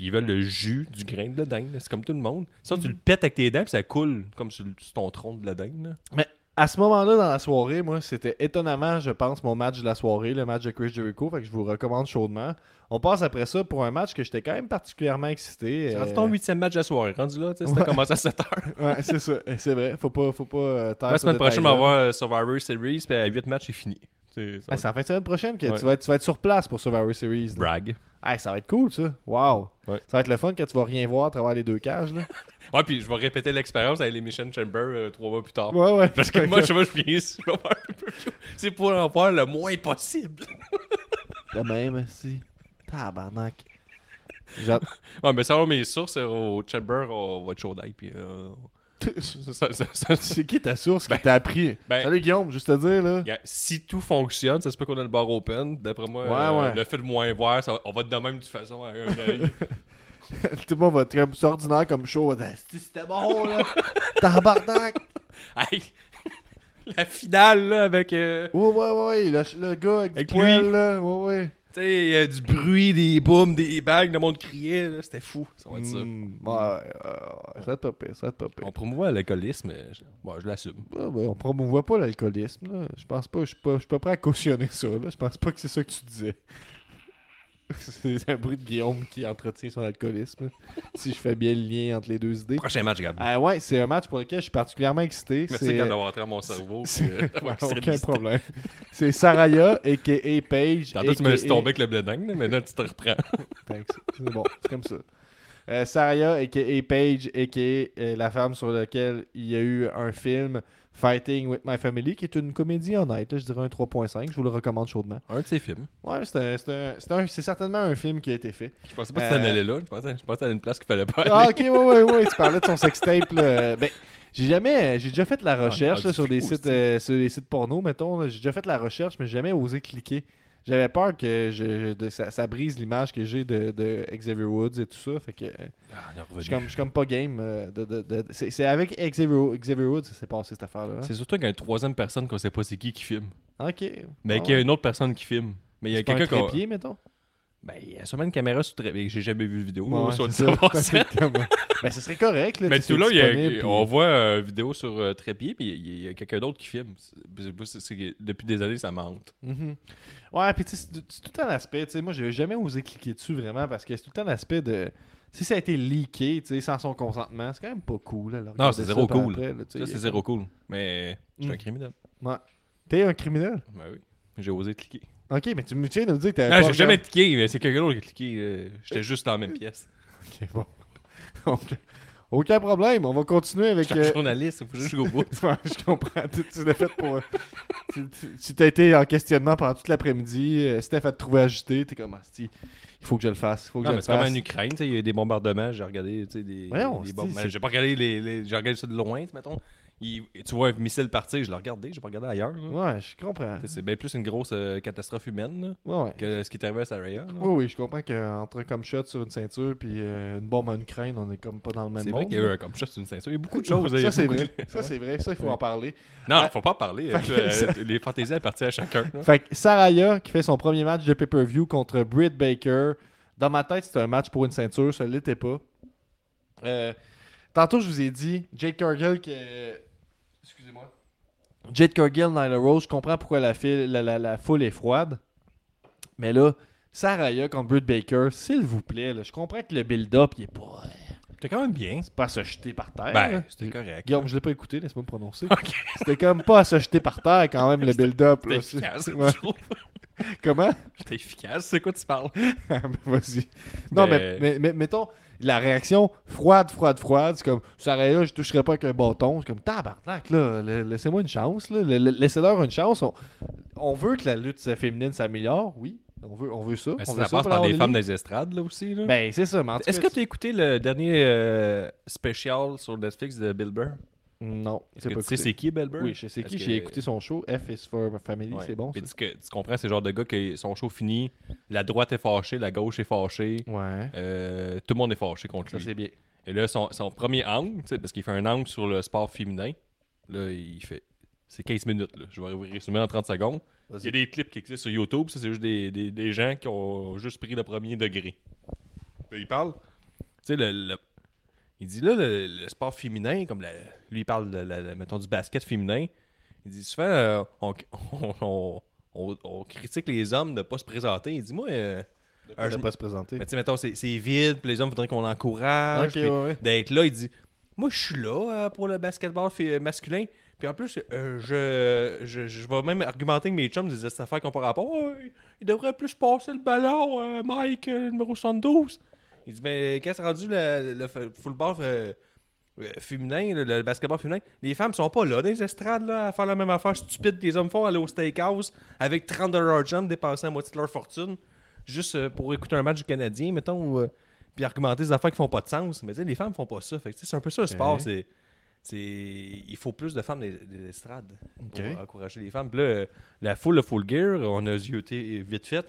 Puis ils veulent le jus du grain de dinde. C'est comme tout le monde. Ça, tu le pètes avec tes dents, puis ça coule comme sur, ton tronc de la dinde. là. À ce moment-là, dans la soirée, moi, c'était étonnamment, je pense, mon match de la soirée, le match de Chris Jericho, fait que je vous recommande chaudement. On passe après ça pour un match que j'étais quand même particulièrement excité. C'est euh, ton huitième match de la soirée. Rendu là, tu sais, ça Ouais. commence à 7 heures. Ouais, c'est ça, c'est vrai. Faut pas, faut pas euh, La semaine prochaine, on va avoir euh, Survivor Series, puis à 8 matchs, c'est fini. C'est ça Ah, en fin de semaine prochaine que Ouais. tu, vas être, tu vas être sur place pour Survivor Series. là. brag. Ah, ça va être cool, ça. Wow. Ouais. Ça va être le fun quand tu vas rien voir à travers les deux cages. Là. Ouais, puis je vais répéter l'expérience avec les Mission Chamber euh, trois mois plus tard. Ouais, ouais. Parce que moi, je pas, je viens ici, je vais faire un peu chaud. C'est pour en faire le moins possible. De même, si. Tabarnak. Ouais, mais selon mes sources, euh, au Chamber, on va être chaud d'ail, puis euh, C'est qui ta source qui t'a appris? ben- Salut Guillaume, juste te dire, là. Si tout fonctionne, ça se peut qu'on a le bar open. D'après moi, Ouais, euh, ouais. le fait de moins voir, ça on va de même de toute façon à un œil. Tout le monde va être comme ordinaire comme show. C'était bon, là. Tabarnak. Hey, la finale, là, avec. euh, Ouais, ouais, ouais. Le, le gars avec, Avec poil, là. Ouais, ouais. Tu sais, il y a du bruit, des booms, des bagues, le monde criait. là, C'était fou. Ça va être ça. Mm, ouais, ouais, ça pire, ça pire. On promouvoit l'alcoolisme, mais je, ouais, je l'assume. Ah, ben, on promouvoit pas l'alcoolisme. là. Je pense pas, je suis pas, je suis pas prêt à cautionner ça. Là. Je pense pas que c'est ça que tu disais. C'est un bruit de Guillaume qui entretient son alcoolisme. si je fais bien le lien entre les deux idées. Prochain match, Gab. Ah ouais, c'est un match pour lequel je suis particulièrement excité. Merci, d'avoir entré dans mon cerveau. euh, aucun problème. C'est Saraya, a.k.a. Paige. Tantôt, tu me laisses tomber avec le là, mais là, tu te reprends. Thanks. C'est bon, c'est comme ça. Euh, Saraya. Paige, a.k.a. euh, la femme sur laquelle il y a eu un film, Fighting with My Family, qui est une comédie honnête. là, je dirais un 3.5. Je vous le recommande chaudement. Un de ses films. Ouais, c'est certainement un film qui a été fait. Je pensais pas que Euh, tu t'en allais là. Je pensais, je pensais à une place qu'il fallait pas aller. Ah, ok, ouais, ouais, ouais. Tu parlais de son sextape. là. Ben, j'ai jamais. J'ai déjà fait la Ah, recherche ah, là, sur, des sites, euh, sur des sites porno, mettons. J'ai déjà fait la recherche, mais j'ai jamais osé cliquer. J'avais peur que je, de- ça, ça brise l'image que j'ai de, de Xavier Woods et tout ça. Fait que euh, Ah, je suis comme, je suis comme pas game. euh, de, c'est avec Xavier, Xavier Woods que ça s'est passé cette affaire-là. hein? C'est surtout qu'il y a une troisième personne qu'on sait pas c'est qui qui filme. Ok. Mais Ah qu'il y a une autre personne qui filme. Mais il y a quelqu'un qui. mettons? Ben, il y a sûrement une caméra sur trépied. J'ai jamais vu de vidéo. Ouais, sur ça. ben, ce serait correct. Là, Mais tout là, c'est il y a- disponible, puis- on voit une vidéo sur euh, trépied, puis il y a- quelqu'un d'autre qui filme. Que depuis des années, ça monte. Mhm. Ouais, puis tu sais, c'est tout tu sais, Moi, j'ai jamais osé cliquer dessus vraiment parce que c'est tout temps l'aspect de. Si ça a été leaké tu sais, sans son consentement, c'est quand même pas cool. Là, Non, c'est zéro cool. Après, là, Ça, c'est zéro cool. Mais je suis un Mm. criminel. Ouais. T'es un criminel? Ben oui. J'ai osé cliquer. Ok, mais tu me tiens de me dire que t'avais Non, j'ai jamais cliqué, mais c'est quelqu'un d'autre qui a cliqué. euh, J'étais juste dans la même pièce. Ok, bon. Aucun problème, on va continuer avec. J'étais euh, journaliste, il faut juste jusqu'au bout. Ouais, je comprends. Tu, tu l'as fait pour. tu- tu- tu t'as été en questionnement pendant toute l'après-midi. euh, Steph a te trouvé agité. T'es comme, Asti, il faut que je le fasse. Il faut que Non, je mais le c'est comme fasse. en Ukraine, tu sais, il y a eu des bombardements, j'ai regardé tu sais, des, Voyons, des c'est- bombes- c'est- J'ai pas regardé les, les- j'ai regardé ça de loin, mettons. Il- tu vois un missile partir, je l'ai regardé, j'ai pas regardé ailleurs. là. Ouais, je comprends. C'est bien plus une grosse euh, catastrophe humaine là, Ouais, ouais. que ce qui est arrivé à Saraya. Oui, oui, je comprends qu'entre un comme shot sur une ceinture puis euh, une bombe en Ukraine, on est comme pas dans le même C'est monde. vrai qu'il y a eu un comme ça, c'est une ceinture. Il y a beaucoup de choses. ça, il c'est vrai. de- Ça, c'est vrai. Ça, il faut en parler. Non, Ouais. faut pas en parler. Que euh, Les fantaisies appartiennent à chacun. Fait que Saraya, qui fait son premier match de pay-per-view contre Britt Baker. Dans ma tête, c'était un match pour une ceinture. Ça l'était pas. Euh, tantôt, je vous ai dit, Jade Cargill qui est- Excusez-moi. Jade Cargill, Nyla Rose, je comprends pourquoi la, file- la, la- la foule est froide. Mais là, Saraya contre Britt Baker, s'il vous plaît, là, je comprends que le build-up, il est pas, C'était quand même bien. c'est pas à se jeter par terre. Ben, c'était correct. Guillaume, je l'ai pas écouté, laisse-moi me prononcer. Ok. C'était comme pas à se jeter par terre quand même le build-up. C'était. Comment? C'était efficace. C'est quoi tu parles? Ben, Vas-y. Non, mais, Ben- mais, mais mettons, la réaction froide, froide, froide, c'est comme, Saraya, je toucherai pas avec un bâton. C'est comme, tabarnak, là, la- laissez-moi une chance, là. La- la- Laissez-leur une chance. On, on veut que la lutte féminine s'améliore, oui. On veut, on veut ça. Ben, on ça veut passe pour la par des All femmes des estrades, là aussi. Là. Ben, c'est ça, mais Est-ce que tu as écouté le dernier euh, spécial sur Netflix de Bill Burr? Non, Est-ce c'est que pas tu sais c'est qui Bill Burr? Oui, je sais qui. que- J'ai écouté son show. F is for Family, Ouais. c'est bon. Puis ça. tu, que- tu comprends, c'est le genre de gars que son show finit, la droite est fâchée, la gauche est fâchée, Ouais, euh, tout le monde est fâché contre ça lui. c'est bien. Et là, son, son premier angle, tu sais, parce qu'il fait un angle sur le sport féminin, là, il fait. C'est 15 minutes, là. Je vais résumer en 30 secondes. Il y a des clips qui existent sur YouTube, ça, c'est juste des, des- des gens qui ont juste pris le premier degré. Là, il parle. Tu sais, le, le- il dit là, le, le sport féminin, comme la- lui, il parle, de la- la- mettons, du basket féminin. Il dit souvent, euh, on, on- on- on- on critique les hommes de ne pas se présenter. Il dit, moi, euh, je- je pas se présenter. mais tu sais, mettons, c'est vide, puis les hommes voudraient qu'on l'encourage. Ouais. D'être là, il dit Moi, je suis là euh, pour le basketball fi- masculin. Puis en plus, euh, je, je, je vais même argumenter avec mes chums des cette affaire qui n'ont pas rapport. Ouais, il devrait plus passer le ballon, euh, Mike, euh, numéro 72. Il dit Mais c'est rendu le, football euh, euh, féminin, le, le basketball féminin, les femmes sont pas là dans les estrades là, à faire la même affaire stupide que les hommes font, aller au steakhouse avec 30 jump, dépenser la moitié de leur fortune juste euh, pour écouter un match du Canadien, mettons, ou, puis argumenter des affaires qui font pas de sens. Mais les femmes font pas ça. Fait c'est un peu ça le sport. C'est, il faut plus de femmes des, des estrades pour encourager les femmes. Puis là, la foule, le full gear, on a zioté vite fait.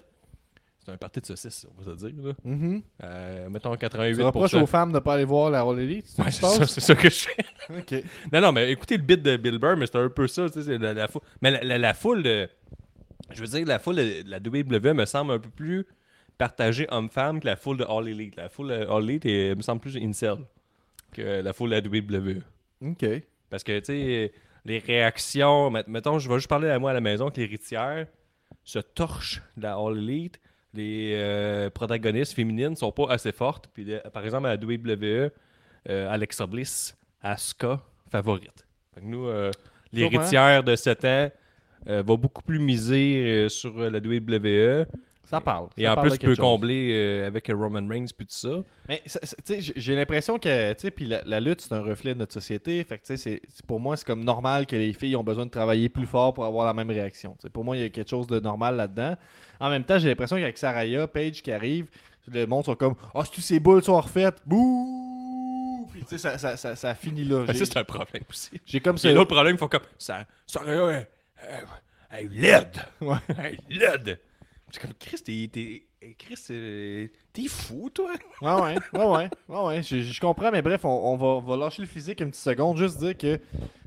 C'est un parti de saucisses, on va se dire. Là. Mhm. Euh, mettons Tu 88%. reproches aux femmes de pas aller voir la All Elite? c'est Ouais, ça, que je fais. Non, non, mais écoutez le bit de Bill Burr, mais c'est un peu ça, tu la, la foule. Mais la, la- la foule, euh, Je veux dire, la foule de la WWE me semble un peu plus partagée homme-femme que la foule de All Elite. La foule de All Elite est- me semble plus incel que la foule de la WWE. OK. Parce que, tu sais, les réactions, met- mettons, je vais juste parler à moi à la maison que l'héritière se torche de la All Elite. Les euh, protagonistes féminines sont pas assez fortes. Puis, par exemple, à la WWE, euh, Alexa Bliss, Asuka, favorite. Fait que nous, euh, l'héritière de 7 ans va beaucoup plus miser sur la WWE. Ça parle. Et Ça en parle plus, tu peux chose. combler euh, avec Roman Reigns puis tout ça. Mais j'ai- l'impression que tu sais, puis la, la lutte, c'est un reflet de notre société. Fait que, tu sais, c'est- c'est- pour moi, c'est comme normal que les filles ont besoin de travailler plus fort pour avoir la même réaction. Pour moi, il y a quelque chose de normal là-dedans. En même temps, j'ai l'impression qu'avec Saraya, Paige qui arrive, le monde sont comme Ah, si ces boules sont refaites, bouh Puis, tu sais, ça, ça, ça, ça finit là. Ça, c'est un problème aussi. J'ai comme C'est ça. l'autre problème, il faut comme. Ça, aurait. Euh, hey, laide! Ouais. Hey, laide! C'est comme, Chris, t'es. t'es- Chris, euh, t'es fou, toi? Ouais, ouais, ouais, ouais, ouais, ouais, je, je comprends, mais bref, on, on va, on va lâcher le physique une petite seconde, juste dire que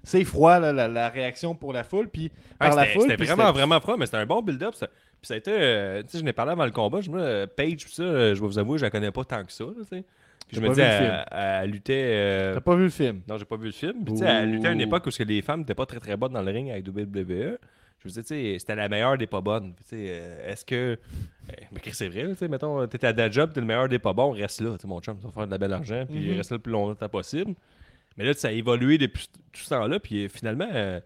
c'est froid, la, la réaction pour la foule, puis par Ouais, la foule. c'était vraiment, vraiment froid, mais c'était un bon build-up. ça. Puis ça a été. euh, tu sais, je n'ai parlé avant le combat. Je me euh, Paige, ça, euh, je vais vous avouer, je la connais pas tant que ça, là, tu sais. Puis je me pas dis, vu le elle, luttait. T'as pas vu le film? Non, j'ai pas vu le film. Puis, tu sais, elle luttait à une époque où les femmes n'étaient pas très très bonnes dans le ring avec WWE. Je me disais, tu sais, c'était la meilleure des pas bonnes. Tu euh, est-ce que. euh, Mais Chris, c'est vrai, tu sais, mettons, t'étais à ta job, t'es le meilleur des pas bons, reste là, tu sais, mon chum, ça va faire de la belle argent, puis Mhm. reste là le plus longtemps possible. Mais là, tu ça a évolué depuis tout ce temps-là, puis euh, finalement, euh,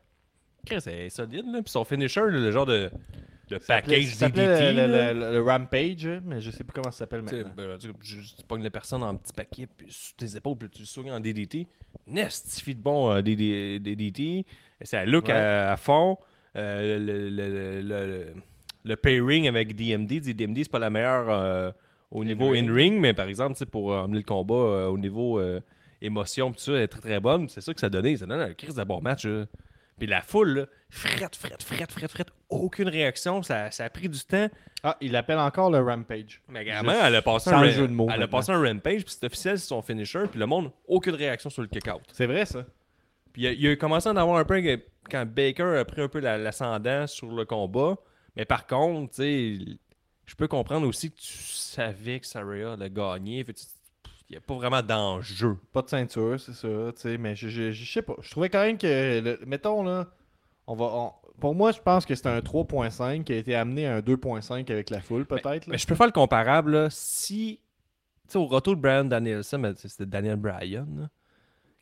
Chris, elle est solide, là. Puis son finisher, là, le genre de, s'appelait- package DDT, le, le- le- le Rampage, mais je sais plus comment ça s'appelle Tu maintenant. ben, tu tu- tu pognes la personne en petit paquet puis sur tes épaules, puis tu le souris en DDT. Nestifie de bon euh, DD DDT. Ça look Ouais. à, à fond. Euh, le, le, le, le- le pairing avec DMD, DMD, c'est pas la meilleure euh, au niveau In-ring. mais par exemple, pour euh, emmener le combat euh, au niveau euh, émotion, tout ça, elle est très très bonne. C'est ça que ça donnait. Ça donne un crise de bon match. là. Puis la foule, là, frette, frette, frette, frette, frette. Aucune réaction. Ça, ça a pris du temps. Ah, il appelle encore le Rampage. Mais également, elle a passé un, jeu de mots elle a passé un rampage, puis c'est officiel, c'est son finisher, puis le monde, aucune réaction sur le kick-out. C'est vrai, ça. Puis il a, il a commencé à en avoir un peu quand Baker a pris un peu la- l'ascendant sur le combat. Mais par contre, tu sais, je peux comprendre aussi que tu savais que Saraya allait gagner. Il n'y a pas vraiment d'enjeu. Pas de ceinture, c'est ça, tu sais, mais je, je, je sais pas. Je trouvais quand même que, le- mettons là, on va, on- pour moi, je pense que c'était un 3.5 qui a été amené à un 2.5 avec la foule, peut-être. Mais je peux faire le comparable. là. si, tu sais, au retour de Brian Danielson, mais c'était Daniel Bryan, là.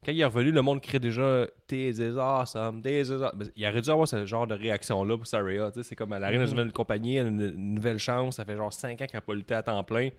Quand il est revenu, le monde crie déjà is awesome, is awesome. Il aurait dû avoir ce genre de réaction-là pour sais, C'est comme à l'arène Mhm. d'une nouvelle compagnie, elle a une, une nouvelle chance. Ça fait genre 5 ans qu'elle n'a pas lutté à temps plein.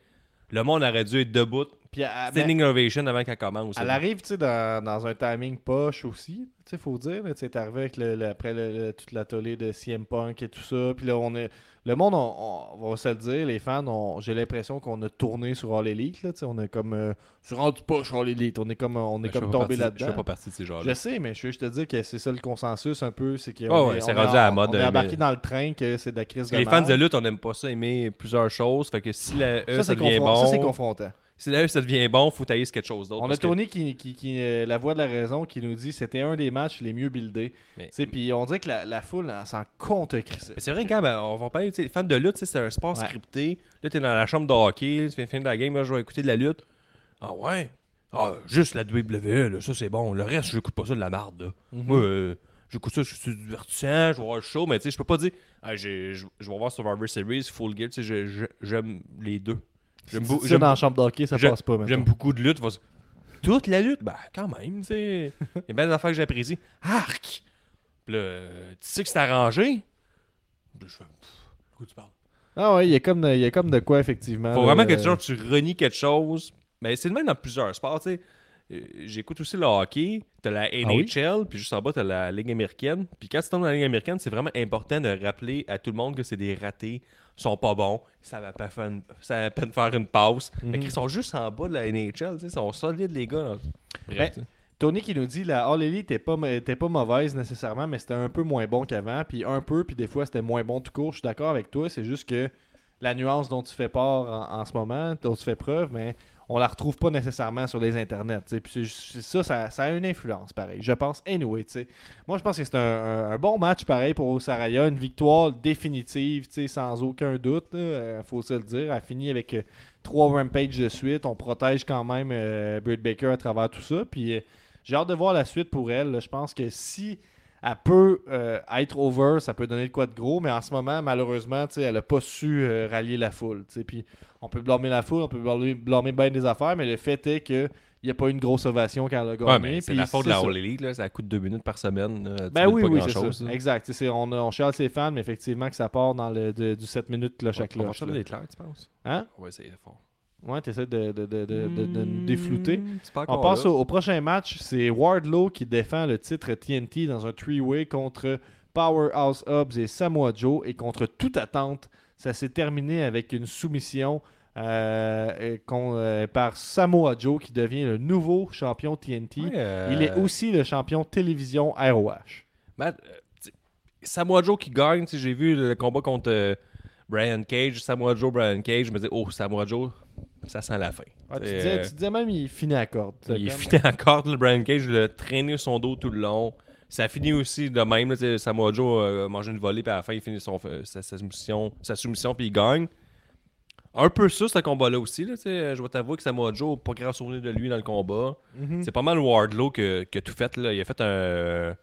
Le monde aurait dû être debout. Puis elle, Standing ovation avant qu'elle commence. elle arrive, tu sais, dans, dans un timing poche aussi, tu sais, faut dire. Tu t'es arrivé avec le, le- après le, le- toute la tollée de CM Punk et tout ça. Puis là, on est. Le monde, on, on va se le dire, les fans, j'ai l'impression qu'on a tourné sur All Elite. Là, on est comme. Euh, c'est rendu pas sur All Elite. On est comme, on est Je fais comme tombé partie- Je là-dedans. fais pas partie de ces gens-là. Je sais, mais je veux juste te dire que c'est ça le consensus un peu. C'est qu'on Ouais, ouais, est, rendu à la mode, On est euh, embarqué mais- dans le train que c'est de la crise que les de fans de lutte, on n'aime pas ça aimer plusieurs choses. Fait que si la E, ça, Ça, c'est devient confron- ça, c'est bon. confrontant. Si E, ça devient bon, faut tailler quelque chose d'autre. On a que- Tony qui, qui, qui, euh, la voix de la raison qui nous dit c'était un des matchs les mieux buildés. Puis on dirait que la, la foule s'en compte. Mais c'est vrai, quand ben, on va parler, les fans de lutte, c'est un sport Ouais. scripté. Là, t'es dans la chambre de hockey, tu viens de finir la game, là, je vais écouter de la lutte. Ah ouais? Ah, juste la WWE, là, ça c'est bon. Le reste, j'écoute pas ça de la marde, là. Mhm. Moi, euh, j'écoute ça, je suis divertissant, je vais voir le show, mais tu sais, je peux pas dire, ah, j'ai- je je vais voir Survivor Series, Full Gear, tu sais, je- je- j'aime les deux. J'aime Si beau- tu dis ça j'aime dans la chambre d'hockey, ça passe pas. J'aime beaucoup de lutte. Toute la lutte? Ben, quand même, tu sais. Il y a bien des affaires que j'apprécie. Arc! Puis là, euh, tu sais que c'est arrangé? Je fais, pff, de quoi tu parles? Ah ouais, il y, a comme de, il y a comme de quoi effectivement. Faut là, vraiment que euh, tu, genre, tu renies quelque chose. Mais c'est le même dans plusieurs sports, tu sais. Euh, J'écoute aussi le hockey, t'as la NHL, Ah oui? puis juste en bas, t'as la Ligue américaine. Puis quand tu tombes dans la Ligue américaine, c'est vraiment important de rappeler à tout le monde que c'est des ratés, sont pas bons, ça va pas faire une, ça va à peine faire une passe. Mais Mhm. qu'ils sont juste en bas de la NHL, tu sais, ils sont solides les gars. là. Bref, Ben. Tony qui nous dit la All Elite était pas, était pas mauvaise nécessairement, mais c'était un peu moins bon qu'avant. Puis un peu, puis des fois c'était moins bon tout court. Je suis d'accord avec toi. C'est juste que la nuance dont tu fais part en, en ce moment, dont tu fais preuve, mais on la retrouve pas nécessairement sur les internets. Puis ça, ça, ça a une influence, pareil. Je pense, anyway. Moi, je pense que c'est un, un- bon match, pareil, pour Saraya. Une victoire définitive, sans aucun doute. Il faut se le dire. Elle finit avec euh, trois rampages de suite. On protège quand même euh, Britt Baker à travers tout ça. Puis euh, j'ai hâte de voir la suite pour elle. Je pense que si elle peut euh, être over, ça peut donner de quoi de gros, mais en ce moment, malheureusement, tu sais, elle n'a pas su euh, rallier la foule. tu sais. Puis on peut blâmer la foule, on peut blâmer, blâmer bien des affaires, mais le fait est que il n'y a pas une grosse ovation quand elle a gagné. Ouais, mais c'est la faute de la c'est. All Elite, là. Ça coûte deux minutes par semaine. là. Ben oui, oui, c'est ça. là. Exact. Tu sais, On, on chiale ses fans, mais effectivement que ça part dans le de- du 7 minutes On va cloche. changer là. les clairs, tu penses? Hein? On va essayer fort. Ouais, tu essaies de, de, de, de, de- nous déflouter. Hmm, pas On passe au, au prochain match. C'est Wardlow qui défend le titre TNT dans un three-way contre Powerhouse Hobbs et Samoa Joe. Et contre toute attente, ça s'est terminé avec une soumission euh, euh, par Samoa Joe qui devient le nouveau champion TNT. Ouais, euh, Il est aussi le champion télévision ROH. Matt, Samoa Joe qui gagne, j'ai vu le combat contre Brian Cage, Samoa Joe, Brian Cage, je me disais, oh, Samoa Joe, ça sent la fin. Tu, disais, euh, tu disais même il finit à corde. il est Comme- fini encore, le Brian Cage, il a traîné son dos tout le long. Ça finit aussi de même. Là, Samoa Joe euh, a mangé une volée, puis à la fin, il finit son, euh, sa, sa soumission, sa soumission, puis il gagne. Un peu ça, ce combat-là aussi. Là, tu sais, je vais t'avouer que Samoa Joe, pas grand souvenir de lui dans le combat. Mhm. C'est pas mal Wardlow que- qui a tout fait. Là. Il a fait un,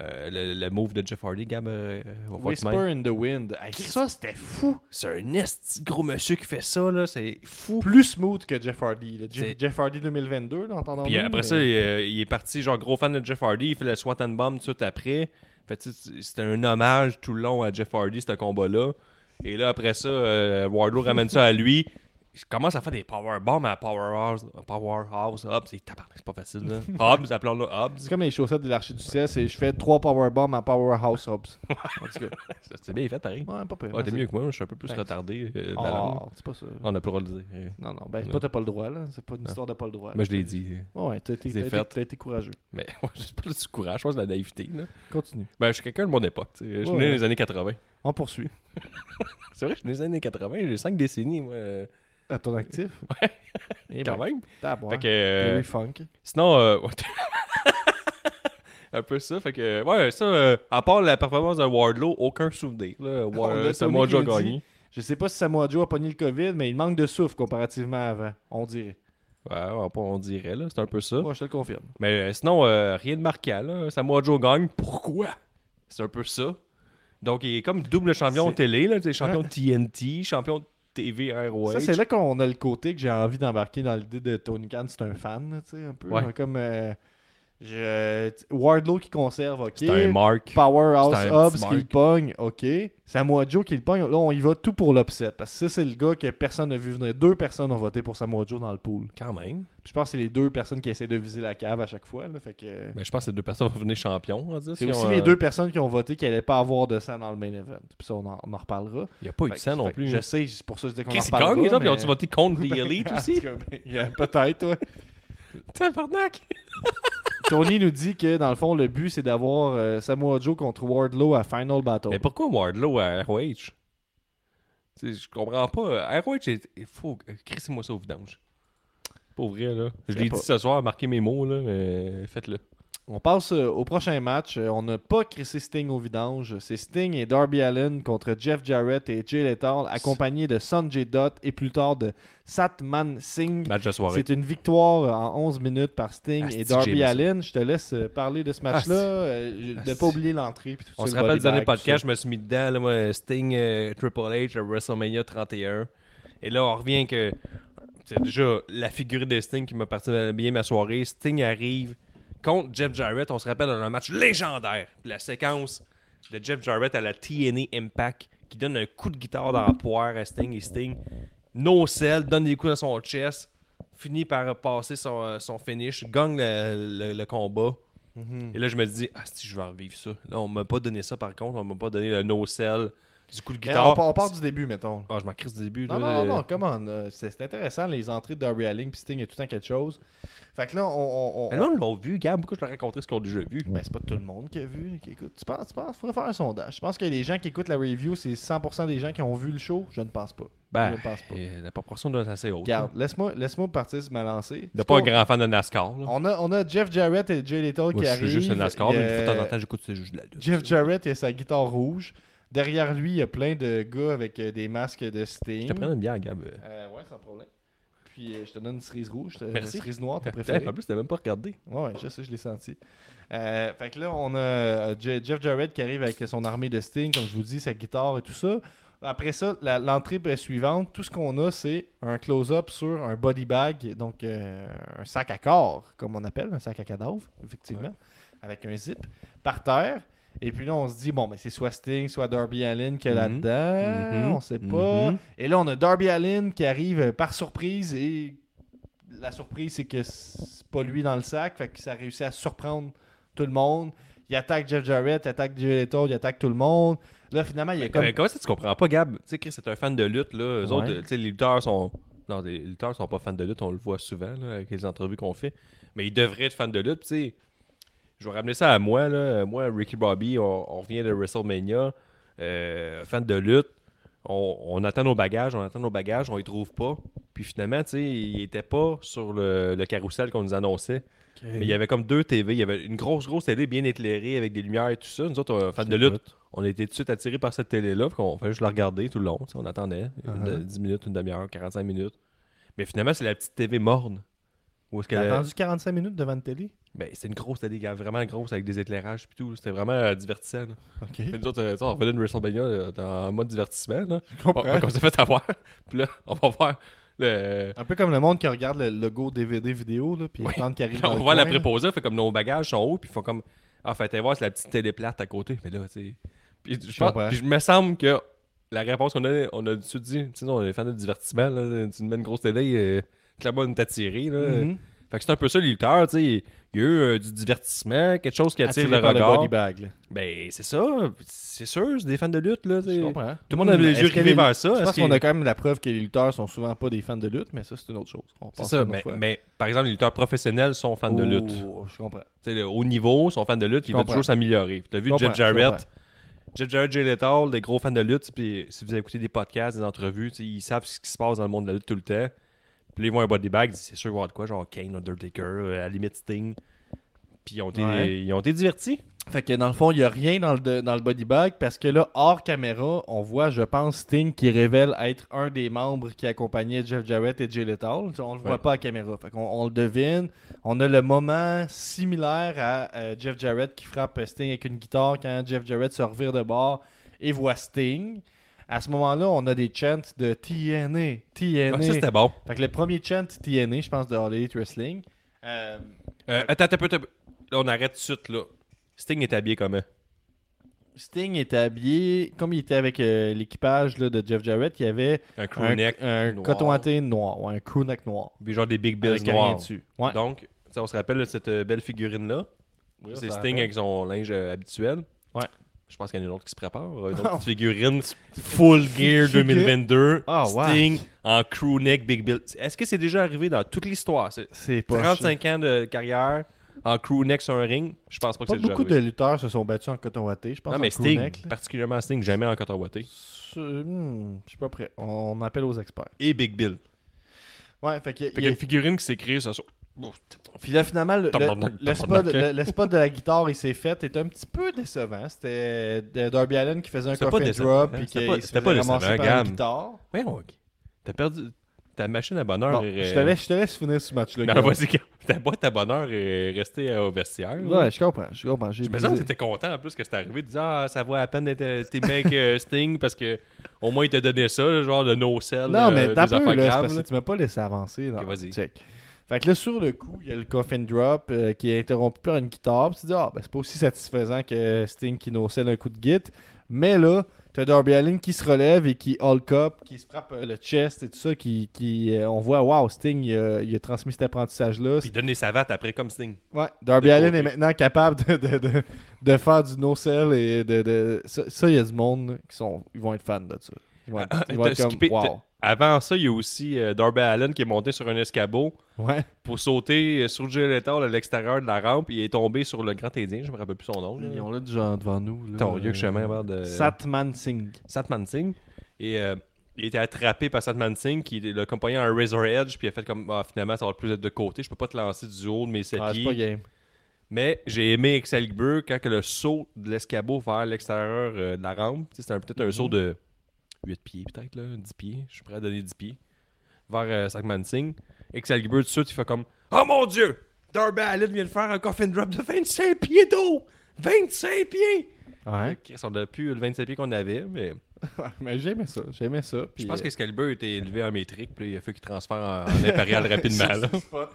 euh, le, le move de Jeff Hardy, Gab. euh, on va voir Whisper in the Wind. Hey, ça, c'était fou. C'est un esti gros monsieur qui fait ça. là. C'est fou. Plus smooth que Jeff Hardy. là. Jeff, Hardy 2022, là, entendons Puis après ça, il, euh, il est parti, genre gros fan de Jeff Hardy. Il fait le SWAT and Bomb tout de suite après. Fait, c'était un hommage tout le long à Jeff Hardy, ce combat-là. Et là, après ça, euh, Wardlow ramène ça à lui. Il commence à faire des powerbombs à Powerhouse. Powerhouse Hobbs. C'est c'est pas facile. Là. Hobbs, appelons-le Hobbs. C'est comme les chaussettes de l'archi du c'est je fais trois powerbombs à Powerhouse Hobbs. Cas, C'est bien fait, pareil. ouais, pas pire. T'es mieux que moi, je suis un peu plus Thanks. retardé. euh. Oh, c'est pas ça. On n'a pas le droit de le dire. euh, Non, non, ben, pas t'as pas le droit, là. C'est pas une histoire de pas le droit. Mais je l'ai dit. Ouais, t'as été, courageux. Mais ouais, c'est pas du courage, je pense de la naïveté. Là. Continue. Ben, je suis quelqu'un de mon époque. sais. Je suis Ouais. né dans les années 80. On poursuit. C'est vrai, je suis né dans les années 80. J'ai 5 décennies, moi. À ton actif? Ouais. Et Quand même. Fait Fait que, euh, funk. sinon, euh, un peu ça. Fait que, ouais, ça, euh, à part la performance de Wardlow, aucun souvenir. Là. War- Samoa Joe a gagné. Je sais pas si Samoa Joe a pogné le COVID, mais il manque de souffle comparativement à avant. On dirait. Ouais, on, dirait, là. C'est un peu ça. Moi, je te le confirme. Mais euh, sinon, euh, rien de marquant. Là. Samoa Joe gagne. Pourquoi? C'est un peu ça. Donc, il est comme double champion télé. Là, champion de TNT, champion de TV ROH. Ça, c'est là qu'on a le côté que j'ai envie d'embarquer dans l'idée de Tony Khan. C'est un fan, tu sais, un peu. Ouais. Comme euh, je- Wardlow qui conserve, ok. C'est un mark. Powerhouse Hobbs qui le pogne, ok. Samoa Joe qui le pogne. Là, on y va tout pour l'upset. Parce que ça, c'est le gars que personne n'a vu venir. Deux personnes ont voté pour Samoa Joe dans le pool. Quand même. Puis je pense que c'est les deux personnes qui essaient de viser la cave à chaque fois. là, fait que... Mais je pense que ces deux personnes vont devenir champions. on va dire, C'est si aussi on, les euh, deux personnes qui ont voté qui n'allaient pas avoir de sang dans le main event. Puis ça, on en, on en reparlera. Il n'y a pas eu de sang non plus. Je sais, c'est pour ça que je dis qu'on en les ils mais- ont-tu voté contre The Elite aussi? ben, Peut-être, ouais. Tabarnak! Tony nous dit que dans le fond, le but c'est d'avoir euh, Samoa Joe contre Wardlow à Final Battle. Mais pourquoi Wardlow à ROH? Je comprends pas. ROH, est- il faut. Crissez-moi ça au vidange. Pour vrai, là. Je Je l'ai dit ce soir, marquez mes mots, là, mais faites-le. On passe euh, au prochain match. Euh, on n'a pas crissé Sting au vidange. C'est Sting et Darby Allen contre Jeff Jarrett et Jay Lethal, accompagnés de Sanjay Dutt et plus tard de Satman Singh. Match de soirée. C'est une victoire en 11 minutes par Sting Asti et Darby. Allen. Je te laisse euh, parler de ce match-là. Euh, je- de Asti. pas oublier l'entrée. On se le rappelle bag, tout podcast, je me suis mis dedans, là, moi, Sting, euh, Triple H, à WrestleMania 31. Et là, on revient que c'est déjà la figure de Sting qui m'a parti bien ma soirée. Sting arrive contre Jeff Jarrett. On se rappelle dans un match légendaire. La séquence de Jeff Jarrett à la TNA Impact qui donne un coup de guitare dans la poire à Sting et Sting. No sell, donne des coups dans son chest, finit par passer son, son finish, gagne le, le- le combat. Mhm. Et là, je me dis, ah, si je vais revivre ça. Là, on m'a pas donné ça par contre. On m'a pas donné le no-sell Du coup, le Mais guitare. on, part- on part du début, mettons. Ah, je m'en crise du début. Non, là, non, euh, non, come on. euh, C'est intéressant, les entrées de Darby Allin puis Sting, il y a tout le temps quelque chose. Fait que là, on. on, on- Mais le monde l'ont vu, Gab. Pourquoi je leur ai raconté ce qu'on a déjà vu? Ben, c'est pas tout le monde qui a vu, qui écoute. Tu penses, tu penses, faudrait faire un sondage. Je pense que les gens qui écoutent la review, c'est 100% des gens qui ont vu le show. Je ne pense pas. Ben, je ne pense pas. euh, la proportion doit être assez haute. Regarde, laisse-moi laisse partir sur ma lancée. Il C'est pas un grand fan de NASCAR. Là. On a, on a Jeff Jarrett et Jay Little Moi, qui je arrivent. suis juste un NASCAR, Il mais a- une fois de temps en temps, j'écoute c'est juste de la. Jeff Jarrett et sa guitare rouge. Derrière lui, il y a plein de gars avec euh, des masques de Je Sting. te prends une bière, Gab. Euh, ouais, sans problème. Puis euh, je te donne une cerise rouge, euh, une cerise noire, Putain, préféré? En plus, t'as même pas regardé. Ouais, je sais, je l'ai senti. Euh, fait que là, on a euh, Je- Jeff Jarrett qui arrive avec son armée de Sting, comme je vous dis, sa guitare et tout ça. Après ça, l'entrée suivante, tout ce qu'on a, c'est un close-up sur un body bag, donc euh, un sac à corps, comme on appelle, un sac à cadavre, effectivement, avec un zip, par terre. Et puis là, on se dit, bon, ben, c'est soit Sting, soit Darby Allin qui est Mhm. là-dedans, Mhm. on sait pas. Mhm. Et là, on a Darby Allin qui arrive par surprise et la surprise, c'est que c'est pas lui dans le sac. Fait que ça a réussi à surprendre tout le monde. Il attaque Jeff Jarrett, il attaque Lethal, il attaque tout le monde. Là, finalement, il y a Mais comme. comment- Comment ça, tu comprends pas, Gab? Tu sais, Chris, c'est un fan de lutte, là. Eux Ouais. autres, tu sais, les lutteurs sont. Non, les lutteurs sont pas fans de lutte, on le voit souvent, là, avec les entrevues qu'on fait. Mais ils devraient être fans de lutte, tu sais. Je vais ramener ça à moi, là. Moi, Ricky Bobby, on, on revient de WrestleMania, euh, fan de lutte. On, on attend nos bagages, on attend nos bagages, on les trouve pas. Puis finalement, tu sais, il était pas sur le, le carrousel qu'on nous annonçait. Mais il y avait comme deux TV. Il y avait une grosse, grosse télé bien éclairée avec des lumières et tout ça. Nous autres, euh, fans de lutte, on était tout de suite attirés par cette télé-là. On fait juste la regarder tout le long. On attendait. une- Uh-huh. 10 minutes, une demi-heure, 45 minutes. Mais finalement, c'est la petite TV morne. T'as attendu 45 minutes devant une télé? Ben, c'est une grosse télé, gars, vraiment grosse avec des éclairages et tout. C'était vraiment euh, divertissant. là. Ok. Puis nous autres, euh, on revenait de WrestleMania euh, en mode divertissement. Là. Je comprends. On, on s'est fait avoir. Puis là, on va voir le. Un peu comme le monde qui regarde le logo DVD vidéo, là, puis Oui. qu'il arrive dans on voit la préposée, fait comme nos bagages sont hauts, puis ils font comme. Ah, fait voir, c'est la petite télé plate à côté. Mais là, tu sais. Puis je, pense- puis je me semble que la réponse qu'on a, on a tout dit, tu sais, on est fan de divertissement, là. Tu mets une grosse télé, euh, clairement, on t'a tiré, là. Mhm. Fait que c'est un peu ça, les lutteurs, tu sais. Il y a eu euh, du divertissement, quelque chose qui attire Attiré le par regard. body bag. là. Ben, c'est ça. C'est sûr, c'est des fans de lutte, là. Je Tout comprends. le monde a les yeux rivés vers ça. Je Est-ce pense qu'il- qu'on a quand même la preuve que les lutteurs sont souvent pas des fans de lutte, mais ça, c'est une autre chose. On C'est pense ça, une autre mais, fois. mais par exemple, les lutteurs professionnels sont fans de lutte. Oh, Je comprends. Tu sais, le haut niveau, sont fans de lutte, ils veulent comprends. toujours s'améliorer. Tu as vu Je Jeff comprends, je Jarrett, Jeff Jarrett, Jay Lethal, des gros fans de lutte, puis si vous avez écouté des podcasts, des entrevues, tu sais, ils savent ce qui se passe dans le monde de la lutte tout le temps. Puis ils voient un body bag, c'est sûr qu'il va y avoir de quoi, genre Kane, Undertaker, euh, à la limite Sting. Puis ils ont été, Ouais. ils ont été divertis. Fait que dans le fond, il n'y a rien dans le, dans le body bag parce que là, hors caméra, on voit, je pense, Sting qui révèle être un des membres qui accompagnait Jeff Jarrett et Jay Lethal. On le voit pas à caméra. Fait qu'on on le devine. On a le moment similaire à euh, Jeff Jarrett qui frappe Sting avec une guitare quand Jeff Jarrett se revire de bord et voit Sting. À ce moment-là, on a des chants de TNA, TNA. Ça, c'était bon. fait que le premier chant TNA, je pense, de All Elite Wrestling. Euh, Euh, attends, attends. Là, on arrête tout de suite, là. Sting est habillé comment? Sting était habillé, comme il était avec euh, l'équipage de Jeff Jarrett, il y avait Un un, crewneck, un noir. coton watté noir, ouais, un crewneck noir. puis genre des big bills noirs. dessus. Ouais. Donc, on se rappelle de cette euh, belle figurine-là. c'est Sting rappelle. avec son linge euh, habituel. Ouais. Je pense qu'il y en a une autre qui se prépare. Une autre petite figurine Full Gear 2022. Ah, ouais. Sting en crewneck Big Bill. Est-ce que c'est déjà arrivé dans toute l'histoire? C'est C'est pas 35 ans de carrière en crewneck sur un ring? Je pense pas que c'est déjà beaucoup de arrivé. lutteurs se sont battus en coton watté, je pense. Non, mais Sting, là. particulièrement Sting, jamais en coton watté. Hmm, je suis pas prêt. On appelle aux experts. Et Big Bill. Ouais, fait qu'il y y a a- une figurine qui s'est créée, ça. Puis là, finalement, le, le- le spot, le- le de la guitare, il s'est fait, était un petit peu décevant. C'était euh, Darby Allen qui faisait un C'était coffin drop, hein. puis C'était qu'il pas- se c'était faisait pas ramasser décevant, par une guitare. Ouais, ok. T'as perdu. Ta machine à bonheur Bon, est. je, te laisse, je te laisse finir ce match-là. Non, Guillaume. vas-y, ta boîte à bonheur est restée euh, au vestiaire. là. Ouais, je comprends. Je comprends. J'ai Je me que t'étais content en plus que c'est arrivé. Tu disais, ah, ça vaut à peine d'être tes mecs euh, Sting parce que au moins il t'a donné ça, le genre de no-sell. Non, mais euh, t'as peu, là, parce que tu m'as pas laissé avancer. Vas-y. Check. Fait que là, sur le coup, il y a le coffin drop euh, qui est interrompu par une guitare. Puis tu te dis, ah, ben, c'est pas aussi satisfaisant que Sting qui nocelle un coup de git. Mais là, T'as Darby Allin qui se relève et qui Hulk up, qui se frappe euh, le chest et tout ça, qui, qui euh, on voit, wow, Sting, il a, il a transmis cet apprentissage-là. Puis il donne des savates après comme Sting. Ouais, Darby Allin est maintenant capable de, de, de, de faire du no-sell et de. de ça, ça, il y a du monde qui sont, ils vont être fans de ça. Comme, skippé- wow. Avant ça, il y a aussi euh, Darby Allen qui est monté sur un escabeau Ouais. pour sauter euh, sur Lethal à l'extérieur de la rampe. Il est tombé sur le grand Indien, je me rappelle plus son nom. là. Ils ont là du genre devant nous. là. Ton vieux chemin avant de. Satman Singh. Satman Singh. Et euh, il était attrapé par Satman Singh qui l'a accompagné à un Razor Edge. Puis il a fait comme ah, finalement, ça va plus être de côté. Je peux pas te lancer du haut de mes sept Ah, pas game. Mais j'ai aimé Excalibur quand que le saut de l'escabeau vers l'extérieur euh, de la rampe. C'était peut-être un Mhm. saut de 8 pieds, peut-être, là, 10 pieds. Je suis prêt à donner 10 pieds. Vers euh, Sackman Singh. Excalibur, tout de suite, il fait comme Oh mon dieu! Darby Allin vient de faire un coffin drop de 25 pieds d'eau! 25 pieds! Ouais. On n'a plus le 25 pieds qu'on avait, mais mais j'aimais ça. J'aimais ça. je pense euh, qu'Excalibur était élevé en métrique, puis il a fait qu'il transfère en, en impérial rapidement. là.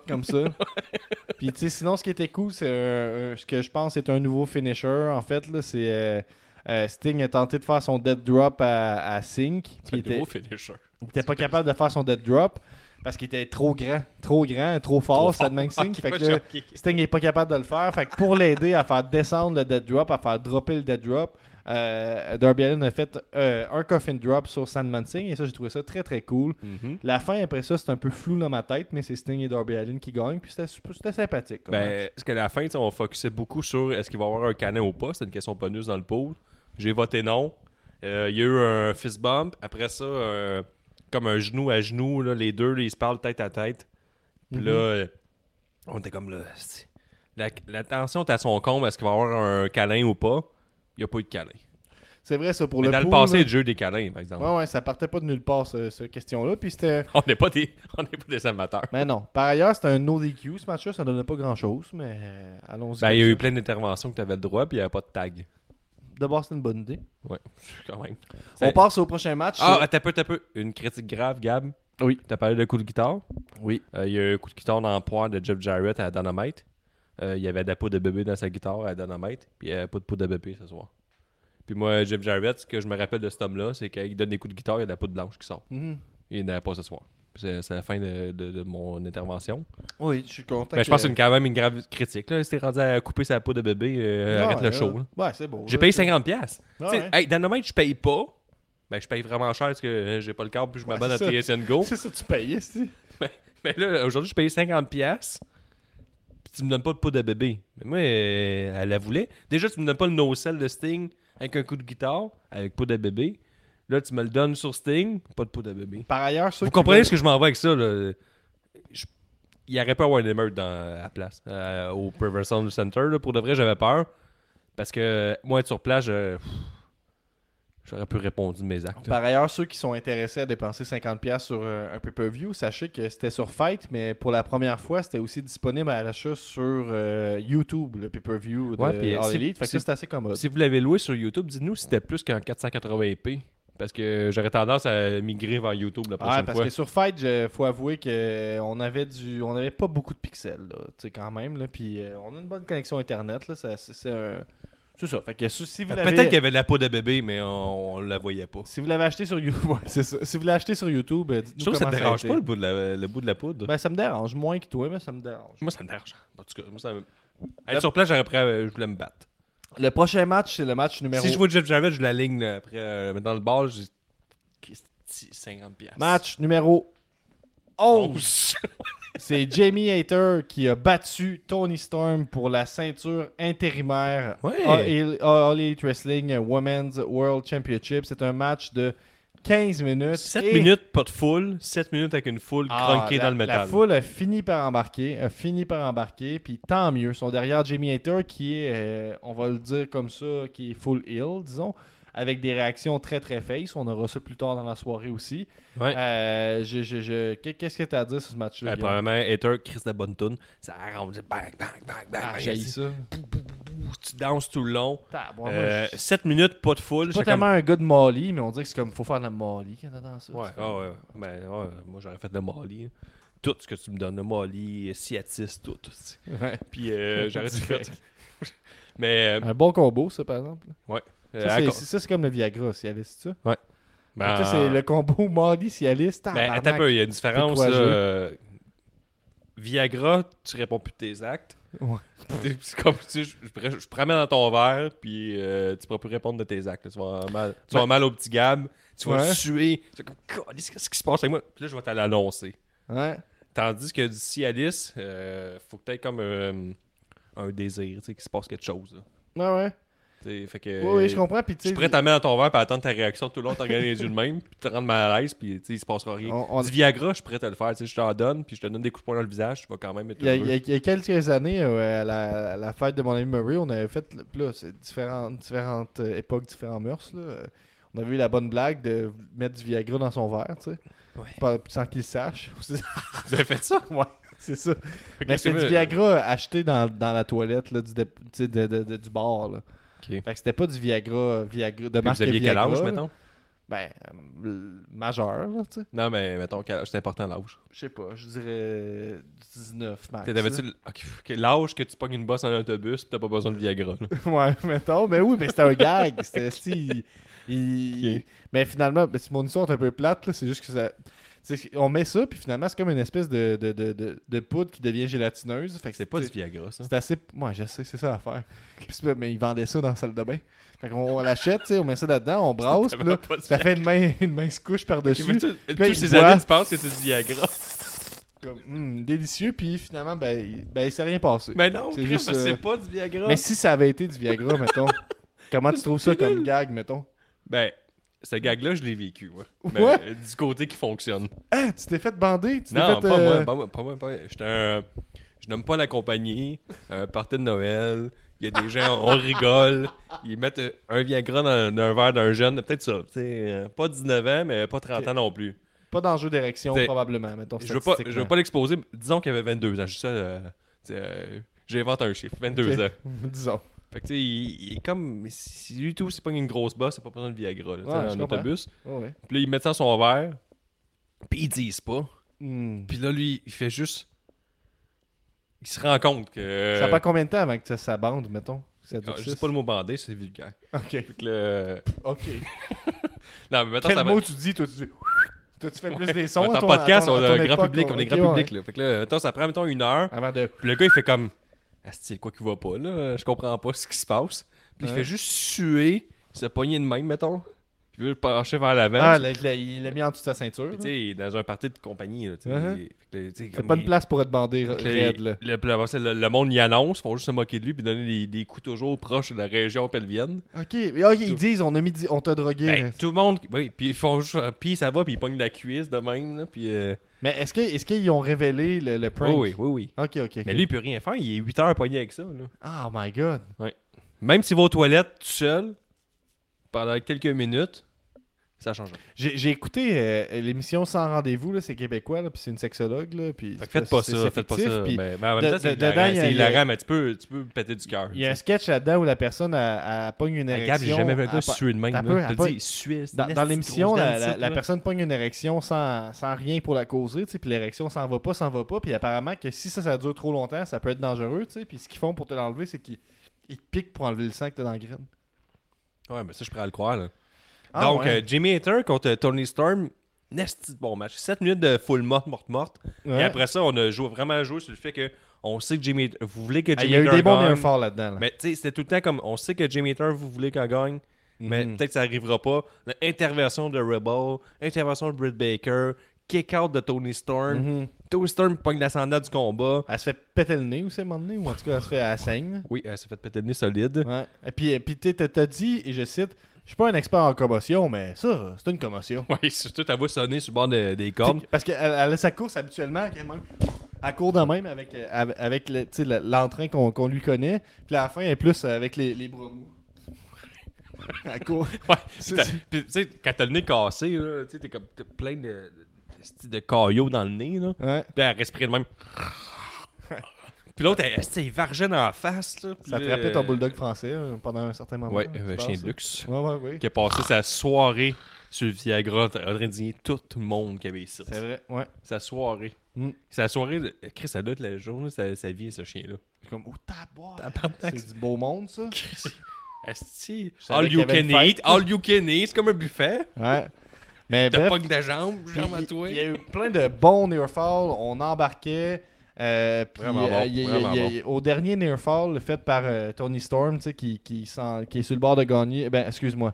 comme ça. Puis tu sais, sinon, ce qui était cool, c'est un- un- ce que je pense c'est un nouveau finisher. En fait, là, c'est euh, euh, Sting a tenté de faire son dead drop à, à Sink. C'est Il était, finisher. il était pas capable de faire son dead drop parce qu'il était trop grand, trop grand, trop fort, fort. Singh. Ok, Fait que là. Sting n'est pas capable de le faire. Fait que pour l'aider à faire descendre le dead drop, à faire dropper le dead drop, euh, Darby Allin a fait euh, un coffin drop sur Sandman Singh et ça, j'ai trouvé ça très très cool. Mhm. La fin, après ça, c'est un peu flou dans ma tête, mais c'est Sting et Darby Allin qui gagnent, puis c'était sympathique. Ben, parce qu'à la fin, on focusait beaucoup sur est-ce qu'il va y avoir un canin ou pas. C'était une question bonus dans le pool. J'ai voté non. Euh, Il y a eu un fist bump. Après ça, euh, comme un genou à genou, là, les deux, là, ils se parlent tête à tête. Puis là, Mhm. euh, on était comme là. La, la tension est à son comble. Est-ce qu'il va y avoir un câlin ou pas? Il n'y a pas eu de câlin. C'est vrai, ça, pour Mais le dans le passé, là. il y a déjà eu des câlins, par exemple. Ouais, ouais, ça partait pas de nulle part, ce- cette question-là. Puis c'était. On n'est pas, des... on n'est pas des amateurs. Mais non. Par ailleurs, c'était un no DQ, ce match-là. Ça donnait pas grand-chose, mais allons-y. Ben, il y a eu plein d'interventions que tu avais le droit, puis il n'y avait pas de tag. D'abord, c'est une bonne idée. Ouais, quand même. On passe au prochain match. Ah, un peu, un peu. Une critique grave, Gab. Oui. T'as parlé de coup de guitare? Oui. Euh, il y a eu un coup de guitare dans le poire de Jeff Jarrett à Dynamite. Euh, il y avait de la poudre de bébé dans sa guitare à Dynamite. Puis il n'y avait pas de poudre de bébé ce soir. Puis moi, Jeff Jarrett, ce que je me rappelle de cet homme-là, c'est qu'il donne des coups de guitare, il y a de la poudre blanche qui sort. Mhm. Il n'y en avait pas ce soir. C'est la fin de, de- de mon intervention. Oui, je suis content. Ben, je pense que c'est quand même une grave critique. Là. T'es rendu à couper sa poudre de bébé, euh, arrête le show. là. Ouais, c'est beau. J'ai payé c'est- 50$. piastres. Ah Tu sais, ouais. Hey, Dynamite, je paye pas. Ben, je paye vraiment cher parce que euh, j'ai pas le câble puis je m'abonne à c'est ça. TSN Go. C'est ça, tu payais, c'est. Mais là, aujourd'hui, je paye 50$. piastres, Puis tu me donnes pas de poudre de bébé. Mais moi, euh, elle la voulait. Déjà, tu me donnes pas le no-sell de Sting avec un coup de guitare, avec poudre de bébé. Là, tu me le donnes sur Sting, pas de poudre de bébé. Par ailleurs, ceux Vous comprenez veulent- ce que je m'en vais avec ça, là? Je- Il n'y aurait pas à avoir une émeute dans à la place, euh, au Perversal Center. Là. Pour de vrai, j'avais peur. Parce que moi, être sur place, je- j'aurais pu répondre de mes actes. Par ailleurs, ceux qui sont intéressés à dépenser 50$ sur euh, un pay-per-view, sachez que c'était sur Fight, mais pour la première fois, c'était aussi disponible à l'achat sur euh, YouTube, le pay-per-view de Ouais, All Elite. Fait que c'est assez commode. Si vous l'avez loué sur YouTube, dites-nous si c'était plus qu'en 480p. Parce que j'aurais tendance à migrer vers YouTube la Ouais, prochaine parce fois. que sur Fight, il faut avouer qu'on avait du, on avait pas beaucoup de pixels, là, tu sais, quand même. Là, puis euh, on a une bonne connexion Internet. Là, ça, c'est, c'est un- c'est ça. Fait que si vous l'avez... Peut-être qu'il y avait de la peau de bébé, mais on, on la voyait pas. Si vous l'avez acheté sur YouTube, ouais, c'est ça. Si vous l'avez acheté sur YouTube, euh, dites-nous Je trouve que ça te dérange pas le bout, de la, le bout de la poudre. Ben, ça me dérange moins que toi, mais ça me dérange. Moi, ça me dérange. En tout cas, moi, ça me... Être sur place, j'aurais prêt, à- je voulais me battre. Le prochain match, c'est le match numéro Si je vois Jeff Jarrett, je la ligne là, après. euh, dans le bar, j'ai. Christy, 50$. piastres. Match numéro 11. C'est Jamie Hater qui a battu Tony Storm pour la ceinture intérimaire All Elite Wrestling Women's World Championship. C'est un match de 15 minutes. 7 Et- minutes, pas de foule. 7 minutes avec une foule Ah, cronquée dans le métal. La foule a fini par embarquer, a fini par embarquer, puis tant mieux. Ils sont derrière Jamie Hater qui est, euh, on va le dire comme ça, qui est full ill, disons, avec des réactions très très face. On aura ça plus tard dans la soirée aussi. Ouais. Euh, je- je- je- qu'est- Qu'est-ce que tu as à dire sur ce match-là? Guillaume? Premièrement, Hater, Chris de bonne tune. Ça arrange. Bang, bang, bang, bang. Ah, ça. Tu danses tout le long. Tabarnak, Euh, je- 7 minutes, pas de foule. J'étais pas comme- tellement un gars de Molly, mais on dirait que c'est comme faut faire de la Molly quand t'entends ça. Ouais, ah ouais. Ben, ouais, moi, j'aurais fait de Mali. hein. Tout ce que tu me donnes, le Mali, tout. tu sais. Ouais. Puis euh, j'aurais tout fait. Mais euh, Un bon combo, ça, par exemple. Euh, Ça, c'est- c'est c'est comme le Viagra, Cialis, c'est ça? Ben, Ça, c'est le combo Mardi Cialis. Ben, attends un peu, il y a une différence. euh, Viagra, tu réponds plus de tes actes. Ouais. C'est comme si je, je, mettre dans ton verre, puis euh, tu pourras plus répondre de tes actes. là. Tu vas mal, tu vas mal au petit gab, tu vas Ouais. suer. Tu vas comme, qu'est-ce qui se passe avec moi? Puis là, je vais te l'annoncer. Ouais. Tandis que du Cialis, euh, faut que tu aies comme euh, un désir, tu sais, qu'il se passe quelque chose. là. Ouais, ouais. Fait que, Oui, oui, je comprends. Puis, tu Je sais, pourrais t'amener dans ton verre, puis attendre ta réaction tout le long, te regarder les yeux de même, puis te rendre mal à l'aise, puis il se passera rien. on- on- Du Viagra, je pourrais te le faire. Je t'en donne, puis je te donne des coups de poing dans le visage, tu vas quand même être Il y, a, il y a- il y a quelques années, euh, à, la, à la fête de mon ami Murray, on avait fait, là, différentes, différentes euh, époques, différents mœurs. Là. On avait eu la bonne blague de mettre du Viagra dans son verre, tu sais, Ouais. pas- sans qu'il le sache. Vous avez fait ça? ouais, c'est ça. Mais c'est du Viagra acheté dans, dans la toilette là, du, de- de- de- du bar. Là. Fait que c'était pas du Viagra, Viagra de marque Vous aviez quel âge, mettons? Ben, euh, majeur, là, tu sais. Non, mais mettons, c'est important l'âge. Je sais pas, je dirais 19 max. T'avais-tu l'âge que tu pognes une bosse en autobus, pis t'as pas besoin de Viagra? Ouais, mettons. Mais oui, mais c'était un gag. C'était si. il-. Mais finalement, ben, mon histoire est un peu plate. là, C'est juste que ça. On met ça, puis finalement, c'est comme une espèce de, de, de, de, poudre qui devient gélatineuse. Fait que C'est pas du Viagra, ça. c'est assez. Moi, je sais, c'est ça l'affaire. Mais ils vendaient ça dans la salle de bain. Fait qu'on on l'achète, on met ça là-dedans, on brasse, puis là, ça fait une, main, une mince couche par-dessus. Ok, mais tu- Puis là, Tous ces boit. années, tu penses que c'est du Viagra. Comme, hum, délicieux, puis finalement, ben, il- ben, il s'est rien passé. Mais non, C'est juste, euh, c'est pas du Viagra. Mais si ça avait été du Viagra, mettons, comment tu trouves ça comme gag, mettons? Ben, ce gag-là, je l'ai vécu, ouais. Mais, Ouais? euh, du côté qui fonctionne. Ah, tu t'es fait bander? Tu Non, fait, pas, euh, moi, pas moi, pas moi, pas moi. J'étais un... Je nomme pas la compagnie, un party de Noël, il y a des gens, on rigole, ils mettent un Viagra dans, dans un verre d'un jeune, peut-être ça, euh, pas 19 ans, mais pas 30 Ok. ans non plus. Pas d'enjeu d'érection, probablement, mettons. Je veux pas, je veux pas l'exposer, disons qu'il avait 22 ans, je dis ça, euh, euh, j'invente un chiffre, 22 Ok. ans. Disons. Fait que tu sais, il, il est comme, si lui tout, c'est pas une grosse bosse, c'est pas besoin de Viagra, là, Ouais, comprends. autobus. Ouais, ouais. Puis là, ils mettent ça dans son verre, puis ils disent pas. Hmm. Puis là, lui, il fait juste. Il se rend compte que. Ça prend combien de temps avant que ça, bande, mettons? Ah, je sais pas le mot bandé, c'est vulgaire. Ok. Fait que le- Ok. Non, mais mettons, Quel ça va. mot tu dis, toi? Tu dis... Toi, tu fais plus des sons On est à en podcast, à on à un grand public, on est grand ouais. public là. Fait que là, mettons, ça prend mettons une heure. Avant de... Puis le gars, il fait comme. Asti, quoi qui va pas là, je comprends pas ce qui se passe. Puis il fait juste suer, se pogner de même, mettons. Il veut le pencher vers l'avant. Ah, il l'a mis en dessous de sa ceinture. Tu sais, dans un party de compagnie, C'est comme pas une il- place pour être bandé raide, là. le, le- le- monde y annonce, font juste se moquer de lui puis donner des, des coups toujours proches de la région pelvienne. Ok, mais, ils disent, on a mis, on t'a drogué. Ben, tout le monde, oui, puis ils font juste, puis ça va, puis ils pognent la cuisse de même, là, puis. euh, Mais est-ce qu'ils ont révélé le, le prank? oui, oui, oui, oui. Ok, ok. Mais lui, il peut rien faire, il est 8 heures pogné avec ça, là. Oh my god. Même s'il va aux toilettes tout seul, pendant quelques minutes, ça change. J'ai écouté euh, l'émission Sans rendez-vous, c'est québécois, puis c'est une sexologue. Là, puis faites pas ça, faites pas ça. puis Mais, mais en même de- temps, c'est hilarant, a- a- mais tu peux, tu peux péter du cœur. Il y a un sketch là-dedans où la personne elle, elle pogne une Ah, érection. Gab, j'ai jamais vu un gars suer de même. suer, Dans, l'émission, la, personne pogne une érection sans, sans rien pour la causer, puis l'érection s'en va pas, s'en va pas, puis apparemment que si ça, ça dure trop longtemps, ça peut être dangereux, puis ce qu'ils font pour te l'enlever, c'est qu'ils ils te piquent pour enlever le sang que t'as dans la graine. Ouais, mais ça, je pourrais le croire. Là. Ah, Donc, ouais. euh, Jimmy Hater contre Tony Storm, bon match. 7 minutes de full morte, morte, morte. Ouais. Et après ça, on a joué, vraiment joué sur le fait que on sait que Jimmy vous voulez que Ah, Jimmy il y a eu des bons et un fort là-dedans. là. Mais tu sais, c'était tout le temps comme on sait que Jimmy Hater, vous voulez qu'elle gagne, mais Mhm. peut-être que ça arrivera pas. Intervention de Rebel, intervention de Britt Baker, kick-out de Tony Storm. Mhm. Tony Storm pogne l'ascendant du combat. Elle se fait péter le nez aussi à un moment donné, ou en tout cas, elle se fait elle saigne. Oui, elle s'est fait péter le nez solide. Ouais. Et puis, et puis t'as t'as dit, et je cite, je suis pas un expert en commotion, mais ça, c'est une commotion. Oui, surtout, ta voix sonner sur le bord de- des. T'sais, Parce qu'elle elle a sa course habituellement, quand même. Elle court de même avec, euh, avec, avec le- t'sais, le- l'entrain qu'on qu'on lui connaît. Puis à la fin, elle est plus avec les, les bras mous. Elle court. Ouais, C'est- T'as- Puis, tu sais, quand t'as le nez cassé, là, tu sais, t'es comme t'as plein de, de, de, de caillots dans le nez, là. Ouais. Puis elle respirait de même. Puis l'autre, elle, elle, elle vargeait dans la face, là. Ça te rappelait ton bulldog français euh, pendant un certain moment. Ouais, tu euh, penses, chien de luxe. Ouais, ouais, oui. Qui a passé sa soirée sur le Viagra, en train de désigner tout le monde qui avait ici. C'est vrai, ouais. Sa soirée. Mm. Sa soirée, de- Chris, ça doit être la journée, sa, sa vie, ce chien-là. Comme, oh. Tabarnak. C'est du beau monde, ça? Savais All you can eat, all you can eat, c'est comme un buffet. Ouais. Mais T'as pas que de jambes, jambes à il- toi. il y a eu plein de bons near fall. On embarquait. Euh, puis, Vraiment bon, il y a- il y a- vraiment il y a- Au dernier near fall, fait par euh, Tony Storm, qui, qui, s'en- qui est sur le bord de gagner. Ben, excuse-moi.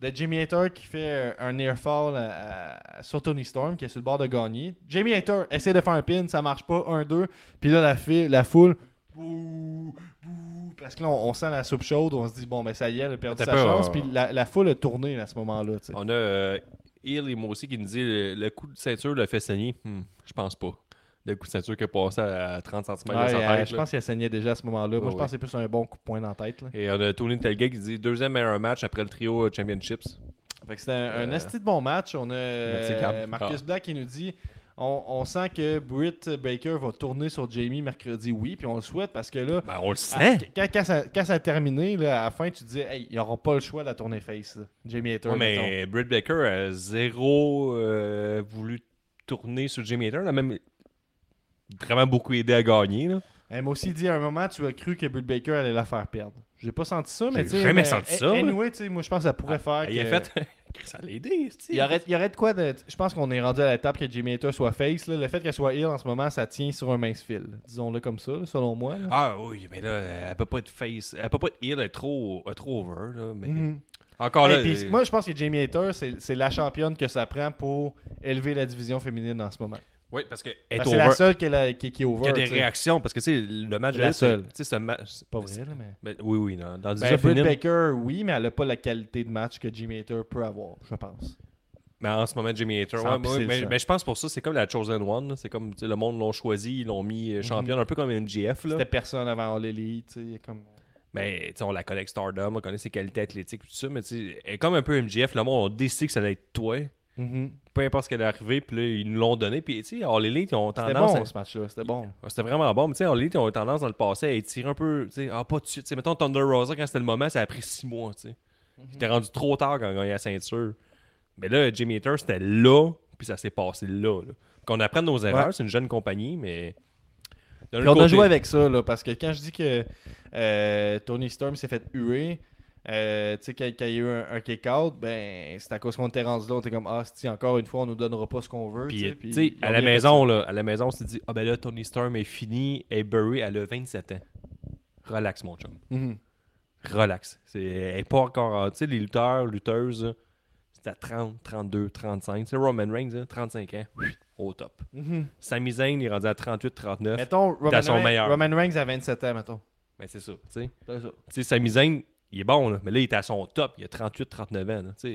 De Jimmy Hater qui fait euh, un near fall à- à- sur Tony Storm, qui est sur le bord de gagner. Jamie Hater essaie de faire un pin, ça marche pas, 1-2. Puis là, la, la foule. Bouh, bouh, parce que là, on, on sent la soupe chaude, on se dit, bon, ben ça y est, elle a perdu sa peu, chance. Puis la, la foule a tourné à ce moment-là. On a euh, Hill et moi aussi qui nous dit le, le coup de ceinture le fait saigner. Hmm, je pense pas. Le coup de ceinture qui est passé à 30 cm de Ouais, sa euh, tête. je là. pense qu'il a saigné déjà à ce moment-là. Moi, Ouais, je pense que c'est plus un bon coup de poing dans la tête. là. Et on a Tony Telgate qui dit deuxième meilleur match après le trio euh, Championships. Fait que c'était un, un Euh, esti de bon match. On a euh. Marcus Ah. Black qui nous dit on, on sent que Britt Baker va tourner sur Jamie mercredi. Oui, puis on le souhaite parce que là, Ben, on le sait. quand, quand ça, quand ça a terminé, là, à la fin, tu dis hey, ils n'auront pas le choix de la tourner face. là. Jamie Hater. Ouais, mais Britt Baker a zéro euh, voulu tourner sur Jimmy Hater. A même vraiment beaucoup aidé à gagner. Là. Elle m'a aussi dit à un moment, tu as cru que Britt Baker allait la faire perdre. J'ai pas senti ça, mais tu sais. jamais mais- senti a- ça, Anyway, moi, je pense que ça pourrait faire. Il a que- fait. ça l'a aidé. Il y, aurait, il y aurait de quoi de. Je pense qu'on est rendu à l'étape que Jimmy Hater soit face. Le fait qu'elle soit heel en ce moment, ça tient sur un mince fil. Disons-le comme ça, selon moi. Ah oui, mais là, elle peut pas être face. Elle peut pas être heel, elle est trop, over. Là, mais... Mhm. Encore là. Puis euh, moi, je pense que Jamie Hater, c'est la championne que ça prend pour élever la division féminine en ce moment. Oui, parce Parce est que C'est la seule qui est, la- qui, qui est over. Il y a des réactions parce que sais, le match La elle, c'est- seule. tu sais, ce match. C'est pas vrai, là, mais. Ben, oui, oui, non. Dans Ben, Britt Baker, oui, mais elle n'a pas la qualité de match que Jimmy Hater peut avoir, je pense. mais en ce moment, Jimmy Hater. Ouais, mais, mais je pense pour ça, c'est comme la Chosen One. C'est comme le monde l'ont choisi, ils l'ont mis euh, championne, un peu comme MGF. Là. C'était personne avant Elite, tu sais, comme. Mais tu sais, on la connaît avec Stardom, on connaît ses qualités athlétiques, tout ça. Mais tu sais, elle est comme un peu MGF. Le monde, on décide que ça allait être toi. Mhm. Peu importe ce qui est arrivé, puis là, ils nous l'ont donné. Puis tu sais, All Elite, ils ont C'était tendance bon à. ce match-là, c'était bon. C'était vraiment bon. Mais tu sais, All Elite, ils ont tendance dans le passé à étirer un peu. Tu sais, ah, pas de suite. Tu sais, mettons Thunder Rosa, quand c'était le moment, ça a pris six mois. Tu sais. C'était rendu trop tard quand on a gagné la ceinture. Mais là, Jimmy Hater, c'était là, puis ça s'est passé là. là. Qu'on apprenne nos erreurs, Ouais. c'est une jeune compagnie, mais. on a côté- joué avec ça, là, parce que quand je dis que euh, Tony Storm s'est fait huer, euh, tu sais, quand, quand il y a eu un, un kick-out, ben, c'est à cause qu'on était rendu là, on était comme, ah, si encore une fois, on nous donnera pas ce qu'on veut. Puis, tu sais, à la maison, là, à la maison, on s'est dit, ah ben là, Tony Storm est fini, et Burry, elle a 27 ans. Relax, mon chum. Mhm. Relax. C'est, elle est pas encore. en- Tu sais, les lutteurs, lutteuses, c'est à 30, 32, 35. Tu sais, Roman Reigns, là, 35 ans, au top. Sami Zayn, il est rendu à 38, 39. Mettons, Roman, son Reigns- meilleur. Roman Reigns à 27 ans, mettons. Ben, c'est ça, tu sais. C'est ça. Tu sais, Sami Zayn, il est bon, là, mais là, il est à son top. Il a 38, 39 ans. là.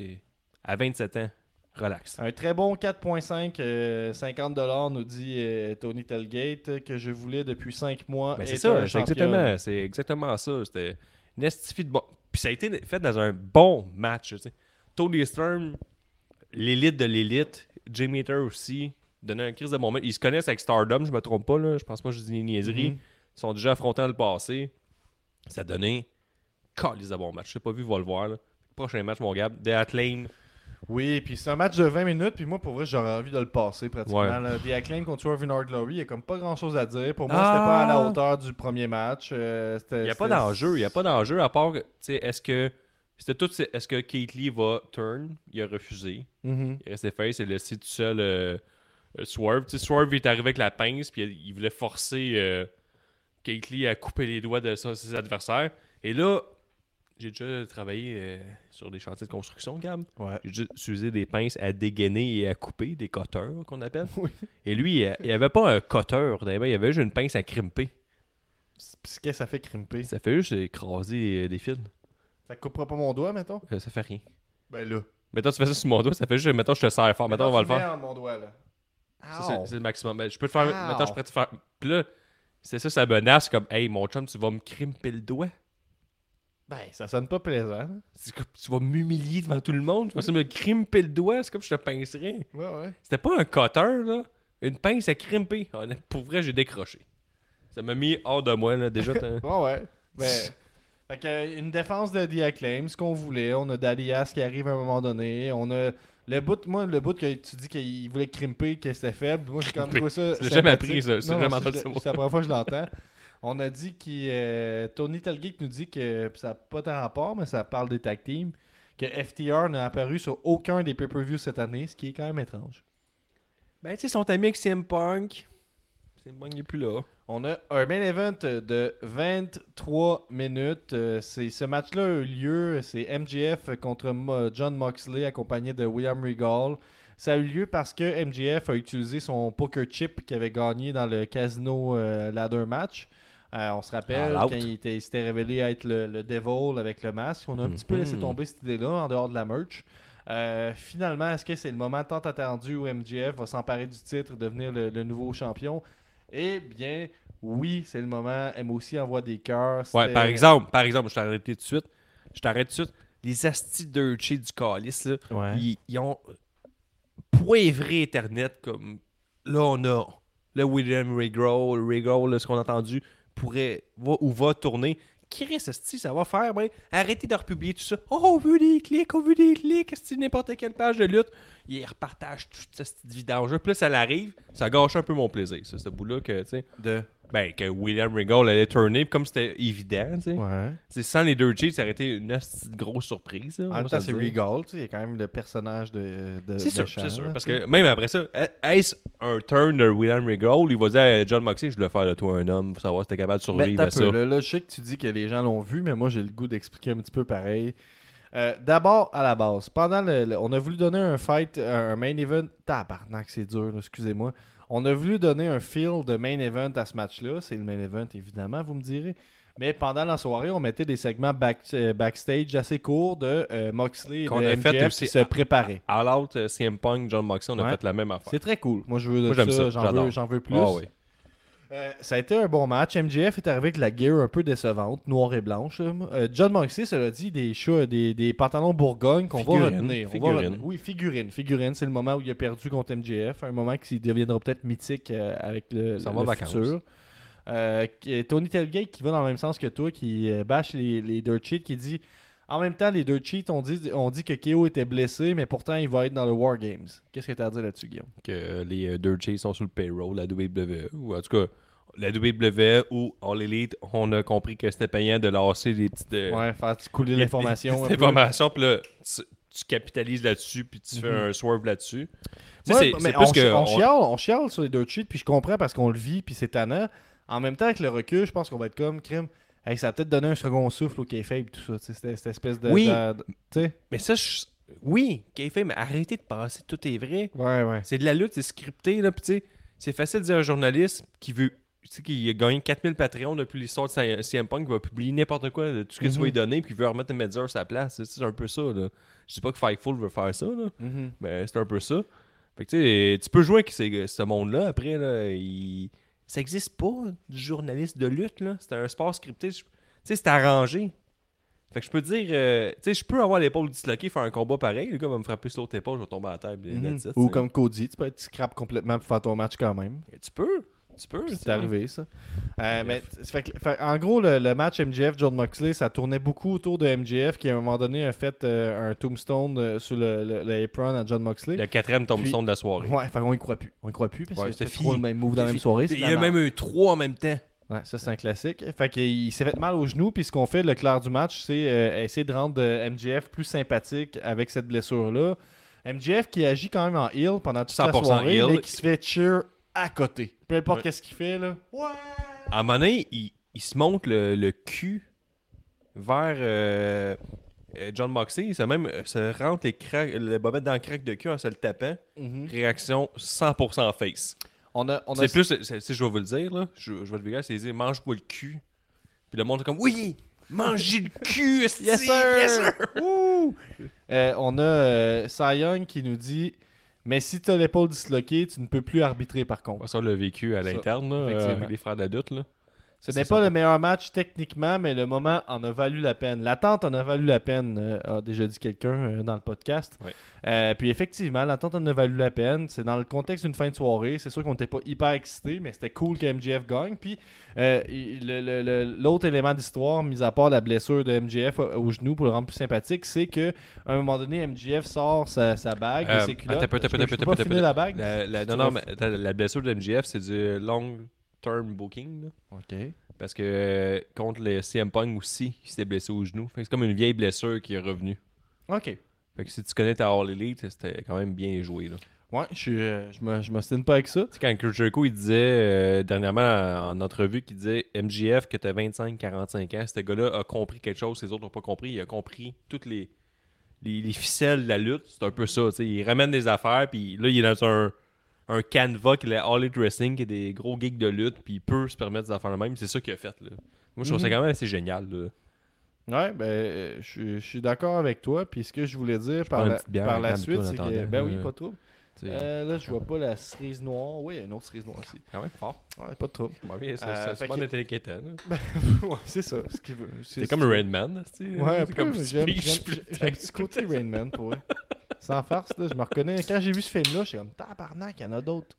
À 27 ans, relax. Un très bon 4.5, euh, 50$ nous dit euh, Tony Telgate, que je voulais depuis 5 mois. Ben, c'est ça, c'est exactement, c'est exactement ça. C'était une de bon. Puis ça a été fait dans un bon match. Tony Storm, l'élite de l'élite, Jamie Hater aussi, donnait un crise de bon match. Ils se connaissent avec Stardom, je me trompe pas, là. je pense pas que je dis des niaiseries. Mhm. Ils sont déjà affrontés dans le passé. Ça a donné calice de bon match. Je sais pas vu, va le voir. Là. Prochain match, mon gars, The Acclaim. Oui, puis c'est un match de 20 minutes, puis moi, pour vrai, j'aurais envie de le passer pratiquement. Ouais. là. The Acclaim contre Glory, il y a comme pas grand-chose à dire. Pour moi, Ah! c'était pas à la hauteur du premier match. euh, Il n'y a pas d'enjeu. Il n'y a pas d'enjeu à part, que, tu sais, est-ce que. C'était tout. Est-ce que Kate Lee va turn? Il a refusé. Mhm. Il restait face et laissé tout seul euh, euh, Swerve. Tu sais, Swerve est arrivé avec la pince, puis il, il voulait forcer euh, Kate Lee à couper les doigts de ses adversaires. Et là, j'ai déjà travaillé euh, sur des chantiers de construction, Gab. Ouais. J'ai déjà utilisé des pinces à dégainer et à couper, des cutters qu'on appelle. Oui. Et lui, il n'y avait pas un cutter il avait juste une pince à crimper. Puis qu'est-ce que ça fait crimper Ça fait juste écraser euh, des fils. Ça coupera pas mon doigt, mettons? Euh, Ça fait rien. Ben là. Mettons, tu fais ça sur mon doigt, ça fait juste. Mettons, je te serre fort. Mettons, on va le faire. mon doigt, là. C'est- le maximum. Ben, je peux te faire. Ow. Mettons, je pourrais te faire. Puis là, c'est ça, ça menace comme, hey, mon chum, tu vas me crimper le doigt. Ben, ça sonne pas plaisant. C'est comme, tu vas m'humilier devant tout le monde. Tu vas me crimper le doigt. C'est comme je te pincerais. Ouais, ouais. C'était pas un cutter, là. Une pince à crimper. Honnêtement, Pour vrai, j'ai décroché. Ça m'a mis hors de moi, là. Déjà, t'as- Ouais, ouais. Ben, fait que, euh, une défense de The Acclaim, ce qu'on voulait. On a Dalias qui arrive à un moment donné. On a le bout, moi, le bout que tu dis qu'il voulait crimper, que c'était faible. Moi, j'ai quand même trouvé ça. L'as jamais appris, ça. C'est vraiment mot. c'est la première fois que je l'entends. On a dit que euh, Tony Telgeek nous dit que ça n'a pas tant rapport, mais ça parle des tag teams, que FTR n'a apparu sur aucun des pay-per-views cette année, ce qui est quand même étrange. Ben, tu sais, son ami avec CM Punk. CM Punk n'est plus là. On a un main event de 23 minutes. Euh, c'est, ce match-là a eu lieu. C'est MJF contre Mo- John Moxley accompagné de William Regal. Ça a eu lieu parce que MJF a utilisé son poker chip qu'il avait gagné dans le casino euh, ladder match. Euh, on se rappelle All out. quand il, était- il s'était révélé être le, le Devil avec le masque. On a un petit peu laissé Mhm. tomber cette idée-là en dehors de la merch. Euh, finalement, est-ce que c'est le moment tant attendu où MJF va s'emparer du titre, devenir le, le nouveau champion? Eh bien, oui, c'est le moment. M aussi envoie des cœurs. Ouais, par exemple, par exemple, je t'arrête tout de suite. Je t'arrête tout de suite. Les astis dirty du calice, là, Ouais. ils, ils ont poivré Internet comme là on a le William Regal, Regal, là, ce qu'on a entendu, pourrait ou va tourner. Chris, esti, ça va faire, ben, arrêtez de republier tout ça. Oh, on veut des clics, on veut des clics, esti, n'importe quelle page de lutte. Ils repartagent toute cette vidange. Plus ça l'arrive, ça gâche un peu mon plaisir, ça, ce bout-là, que, tu sais, De... ben, que William Regal allait tourner, comme c'était évident, tu sais. Ouais. Sans les deux cheats, ça aurait été une grosse surprise. là, En même temps, le c'est. Regal. tu sais, Il y a quand même le personnage de. de C'est sûr, c'est sûr. Parce que même après ça, est-ce un turn de William Regal Il va dire à John Moxley, je dois faire de toi un homme pour savoir si t'es capable de Mais survivre à ça. peu, là, là, je sais que tu dis que les gens l'ont vu, mais moi j'ai le goût d'expliquer un petit peu pareil. Euh, D'abord, à la base, pendant le, le- on a voulu donner un fight, un main event. Tabarnak, c'est dur, excusez-moi. On a voulu donner un feel de main event à ce match-là. C'est le main event, évidemment, vous me direz. Mais pendant la soirée, on mettait des segments back- euh, backstage assez courts de euh, Moxley et Qu'on de a fait MJF aussi qui se à- préparaient. All Out, euh, CM Punk, John Moxley, on a Ouais. fait la même affaire. C'est très cool. Moi, je veux de Moi, j'aime ça. ça, J'en j'adore. veux, j'en veux plus. Ah oui. Euh, ça a été un bon match. MJF est arrivé avec la gear un peu décevante, noire et blanche. Euh, John Moxley, cela dit, des, des, des pantalons Bourgogne qu'on va retenir. Figurine. Oui, figurine. Figurine, c'est le moment où il a perdu contre MJF. Un moment qui deviendra peut-être mythique euh, avec le, Ça le va futur. Euh, Tony Telgate qui va dans le même sens que toi, qui bâche les, les dirt sheets, qui dit en même temps, les dirt sheets, on dit, on dit que KO était blessé, mais pourtant il va être dans le War Games. Qu'est-ce que tu as à dire là-dessus, Guillaume? Que les euh, Dirt Chase sont sous le payroll, la WWE. Ou en tout cas, la WWE ou All Elite, on a compris que c'était payant de lasser des petites. euh, Ouais, faire couler l'information. informations, puis là, tu, tu capitalises là-dessus, puis tu fais Mhm. un swerve là-dessus. Ouais, mais plus on, que. on on- chiale, on chiale sur les dirt sheets, puis je comprends parce qu'on le vit, puis c'est tannant. En même temps, avec le recul, je pense qu'on va être comme crime. Hey, ça a peut-être donné un second souffle au kayfabe, tout ça. sais, Cette, espèce de. Oui. de- de- tu sais. Mais ça, je- oui, fait, mais arrêtez de penser que tout est vrai. Ouais, ouais. C'est de la lutte, c'est scripté, là, sais, c'est facile de dire à un journaliste qui veut, tu sais, qui a gagné 4000 Patreons depuis l'histoire de CM Punk, qui va publier n'importe quoi de tout ce que tu Mhm. vas lui donner, puis qui veut remettre une médias à sa place. C'est un peu ça, là. Je dis pas que Fightful veut faire ça, là, Mhm. mais c'est un peu ça. Fait que tu sais, tu peux jouer avec ces- ce monde-là, après, là, il- ça existe pas, du journaliste de lutte, là. C'est un sport scripté, tu sais, c'est arrangé. Fait que je peux dire, euh, tu sais, je peux avoir l'épaule disloquée, faire un combat pareil, le gars va me frapper sur l'autre épaule, je vais tomber à terre, it, Ou comme Cody, tu peux être scrap complètement pour faire ton match quand même. Tu peux, tu peux. C'est arrivé, ça. Euh, mais, t- fait que- fait- en gros, le, le match MJF-John Moxley, ça tournait beaucoup autour de MJF qui, à un moment donné, a fait euh, un tombstone euh, sur le, le- le apron à John Moxley. Le quatrième tombstone de la soirée. Ouais, fait qu'on y croit plus. On y croit plus parce Ouais, que c'était le même move dans la même C'était soirée. c'est Il y a même eu trois en même temps. Ouais, ça c'est un classique. Fait qu'il s'est fait mal au genou, puis ce qu'on fait, le clair du match, c'est euh, essayer de rendre euh, MJF plus sympathique avec cette blessure-là. MJF qui agit quand même en heel pendant toute la 100% soirée, heel. mais qui se fait cheer à côté. Peu importe Ouais. qu'est-ce qu'il fait, là. Ouais! À un moment donné, il, il se monte le, le cul vers euh, euh, John Moxley. Il se même euh, se rentre les craques, le bobette dans le crack de cul en se le tapant. Réaction 100% face. On a, on a C'est plus, c'est- c'est- je vais vous le dire, là. Je, je vais le dire, c'est dire mange-moi le cul. Puis le monde est comme oui, mangez le cul, Yes, sir! Wouh! Euh, on a euh, Cy Young qui nous dit Mais si tu as l'épaule disloquée, tu ne peux plus arbitrer par contre. Ça, on l'a vécu à l'interne, euh, avec les frères d'adulte, là. Ce n'est ça. pas le meilleur match techniquement, mais le moment en a valu la peine. L'attente en a valu la peine, euh, a déjà dit quelqu'un euh, dans le podcast. Ouais. Euh, puis effectivement, l'attente en a valu la peine. C'est dans le contexte d'une fin de soirée. C'est sûr qu'on n'était pas hyper excités, mais c'était cool que MJF gagne. Puis l'autre élément d'histoire, mis à part la blessure de MJF au, genou pour le rendre plus sympathique, c'est que à un moment donné, MJF sort sa, sa bague, Euh, ses culottes. attends, attends, attends, la bague? La, la- Tu non, non, mais la blessure de MJF, c'est du long term booking. là. Ok. Parce que euh, contre le CM Punk aussi, il s'était blessé au genou. Fait que c'est comme une vieille blessure qui est revenue. Ok. Fait que si tu connais ta All Elite, c'était quand même bien joué. Là. Ouais, je, suis, euh, je me- je m'ostine pas avec ça. Tu sais, quand Chris Jericho, il disait euh, dernièrement en, en entrevue qu'il disait MJF que t'as 25-45 ans, ce gars-là a compris quelque chose, les autres n'ont pas compris. Il a compris toutes les, les, les ficelles de la lutte. C'est un peu ça. tu sais. Il ramène des affaires, puis là, il est dans un, un canevas qui est All Elite Wrestling, qui est des gros geeks de lutte, puis il peut se permettre des affaires de même. C'est ça qu'il a fait. Là. Moi, je trouve ça Mhm. quand même assez génial. Là. Ouais, ben, euh, je suis- je suis d'accord avec toi. Puis ce que je voulais dire par prends une la, par la suite, c'est que. Ben oui, pas trop. Euh, là, je vois pas la cerise noire. Oui, il y a une autre cerise noire aussi. quand même fort. Ouais, pas de trouble. Euh, fait c'est pas que- ouais, c'est ça. Ce qu'il veut. C'est comme sais. Ouais, un C'est peu, comme j'aime, petit côté Rain Man pour eux. Sans farce, là, je me reconnais. Quand j'ai vu ce film-là, j'étais comme tabarnak, il y en a d'autres.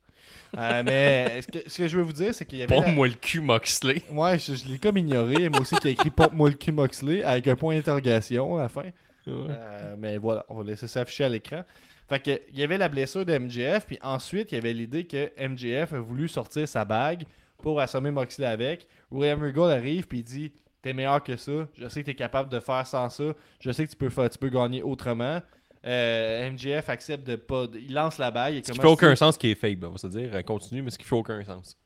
Euh, mais ce que, ce que je veux vous dire, c'est qu'il y avait. la- Pompe-moi le cul, Moxley. Ouais, je, je l'ai comme ignoré. Moi aussi, qui a écrit Pompe-moi le cul Moxley avec un point d'interrogation à la fin. Euh, mais voilà, on va laisser ça afficher à l'écran. Fait que, il y avait la blessure de MJF, puis ensuite, il y avait l'idée que MJF a voulu sortir sa bague pour assommer Moxley avec. William Regal arrive, puis il dit T'es meilleur que ça, je sais que t'es capable de faire sans ça, je sais que tu peux, faire, tu peux gagner autrement. Euh, MJF accepte de pas. de- il lance la bague. et Ce qui fait aucun sens qui est fake, ben, on va se dire. euh, Continue, mais ce qui fait aucun sens.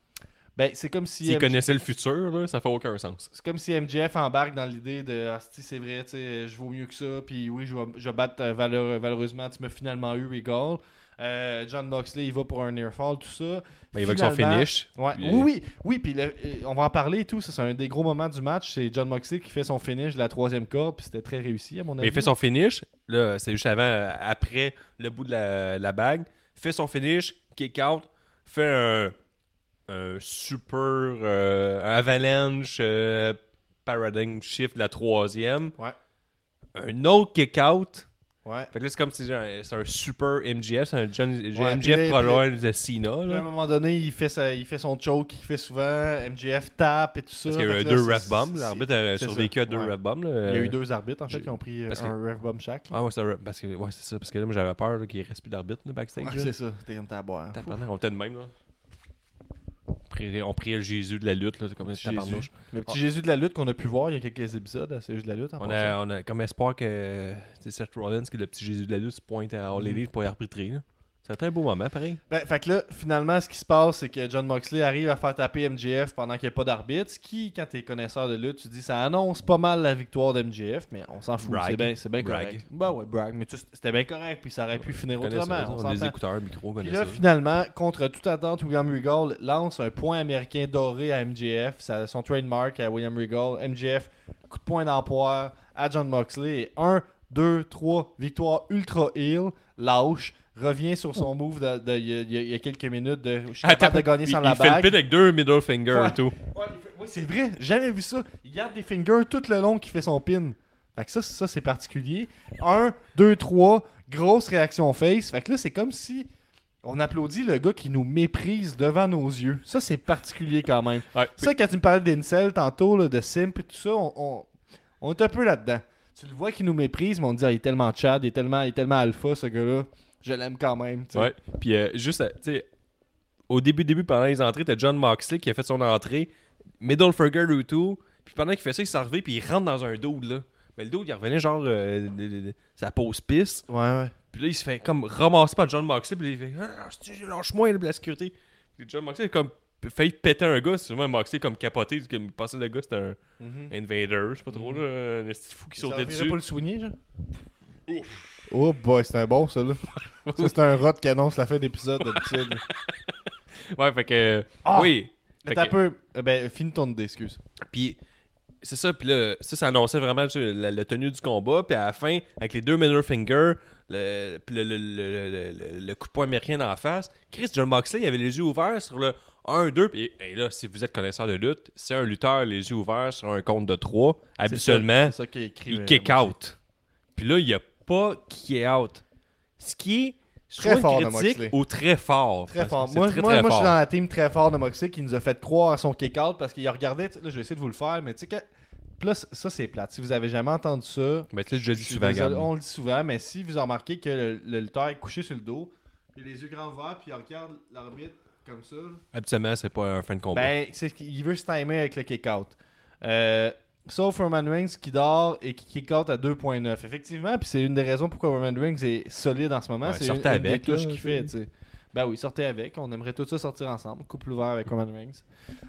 Ben, c'est comme si. S'il MJ connaissait le futur, là, ça fait aucun sens. C'est comme si MJF embarque dans l'idée de Ah, si c'est vrai, je vaux mieux que ça, puis oui, je vais, je vais battre euh, valeur- valeureusement, tu m'as finalement eu, Regal. Euh, John Moxley, il va pour un nearfall, tout ça. Ben, il va avec son finish. Ouais. Puis, Oui, oui, oui, puis le- euh, on va en parler et tout. C'est un des gros moments du match. C'est John Moxley qui fait son finish de la troisième corde, puis c'était très réussi, à mon Mais avis. il fait son finish. Là, c'est juste avant, après le bout de la, la bague. Fait son finish, kick out, fait un, un super euh, avalanche euh, paradigm shift la troisième. Ouais. Un autre kick out. Ouais. Fait que là, c'est comme si c'est un super MGF. C'est un John, MGF prolonge de Cena. À un moment donné, il fait, sa- il fait son choke qu'il fait souvent. MJF tape et tout ça. Parce qu'il y a eu deux ref bombs. L'arbitre a c'est survécu à deux Ouais. ref bombs. là. Il y a eu Euh, deux arbitres en fait qui ont pris euh, que- un ref bomb chaque. là. Ah ouais, c'est un parce que ouais, c'est ça. Parce que là, moi, j'avais peur qu'il reste plus d'arbitre backstage. Ouais, c'est ça, c'était comme ta boire. Tabarnak, on était de même, là. On priait, on priait le Jésus de la lutte, là. C'est comme un Jésus. Le petit Jésus de la lutte qu'on a pu voir il y a quelques épisodes à ce Jésus de la lutte. en On a, on a comme espoir que c'est Seth Rollins, qui est le petit Jésus de la lutte, se pointe à All. Elite pour y arbitrer. là. C'est un très beau moment, pareil. Ben, fait que là, finalement, ce qui se passe, c'est que John Moxley arrive à faire taper MJF pendant qu'il n'y a pas d'arbitre. Ce qui, quand tu es connaisseur de lutte, tu dis ça annonce pas mal la victoire d'MJF, mais on s'en fout. C'est bien c'est bien correct. Ben ouais, brag. Mais c'était bien correct, puis ça aurait pu finir autrement. on on a des écouteurs, micro, Puis là, finalement, contre toute attente, William Regal lance un point américain doré à MJF, son trademark à William Regal. MJF, coup de poing d'emploi à John Moxley. Et 1, 2, 3, victoire ultra heel, lâche, revient sur son move il y a- il y, il quelques minutes de je suis capable de gagner il, sans il la fait le bague. pit avec deux middle fingers Ouais. et tout. Ouais, il ouais, c'est vrai, j'ai jamais vu ça. Il garde des fingers tout le long qu'il fait son pin. Fait que ça, ça c'est particulier. 1, 2, 3, grosse réaction face. Fait que là, c'est comme si on applaudit le gars qui nous méprise devant nos yeux. Ça, c'est particulier quand même. Ouais. Ça, quand tu me parlais d'Incel tantôt, là, de Simp et tout ça, on, on, on est un peu là-dedans. Tu le vois qui nous méprise, mais on dit ah, il est tellement chad, il est tellement, il est tellement alpha, ce gars-là. Je l'aime quand même. Ouais. Puis euh, juste, euh, tu sais, au début, début, pendant les entrées, t'as John Moxley qui a fait son entrée, middle finger ou tout. Puis pendant qu'il fait ça, il s'est arrivé, puis il rentre dans un dude, là. Mais le dude, il revenait genre, euh, de- de- de- sa pause piste. Ouais, ouais. Puis là, il se fait comme ramasser par John Moxley, puis il fait Ah, lâche-moi, la sécurité. Puis John Moxley a comme failli péter un gars. C'est souvent Moxley comme capoté, comme il pensait que le gars c'était un Mhm. invader, je sais pas trop, là, un fou qui sautait dessus. pas le souligner, genre? Oh boy, c'est un bon, ça, là. c'est un rot canon, c'est la fin d'épisode, d'habitude. Ouais, fait que. Ah! Oui. Fait t'as que- peu... eh Ben, finis ton idée, excuse. Puis c'est ça, puis là, ça, ça annonçait vraiment tu sais, la, la tenue du combat. Puis à la fin, avec les deux middle fingers, le, puis le, le- le- le- coup de poing américain en face, Chris John Moxley il avait les yeux ouverts sur le 1-2. Puis et là, si vous êtes connaisseur de lutte, c'est un lutteur les yeux ouverts sur un compte de 3. Habituellement, ça qui il euh, kick out. Puis là, il n'y a pas kick out. Ce qui est Très soit fort de critique Moxley. ou très fort. Très fort. Moi, très, moi, très moi je suis dans la team très fort de Moxley qui nous a fait croire à son kick-out parce qu'il regardait. Là, je vais essayer de vous le faire, mais tu sais que. Là, ça, c'est plate. Si vous avez jamais entendu ça, Mais tu je dit suis souvent, on le dit souvent, mais si vous remarquez que le, le lutteur est couché sur le dos, il a les yeux grands ouverts, puis il regarde l'arbitre comme ça. Habituellement, c'est pas un fin de combat. Ben, qu'il veut se timer avec le kick-out. Euh, sauf Roman Reigns qui dort et qui kick-out à 2.9. Effectivement, puis c'est une des raisons pourquoi Roman Reigns est solide en ce moment. Ouais, c'est une, des avec, touches là, qu'il fait. Ben oui, sortez avec. On aimerait tout ça sortir ensemble. Couple ouvert avec Roman Reigns.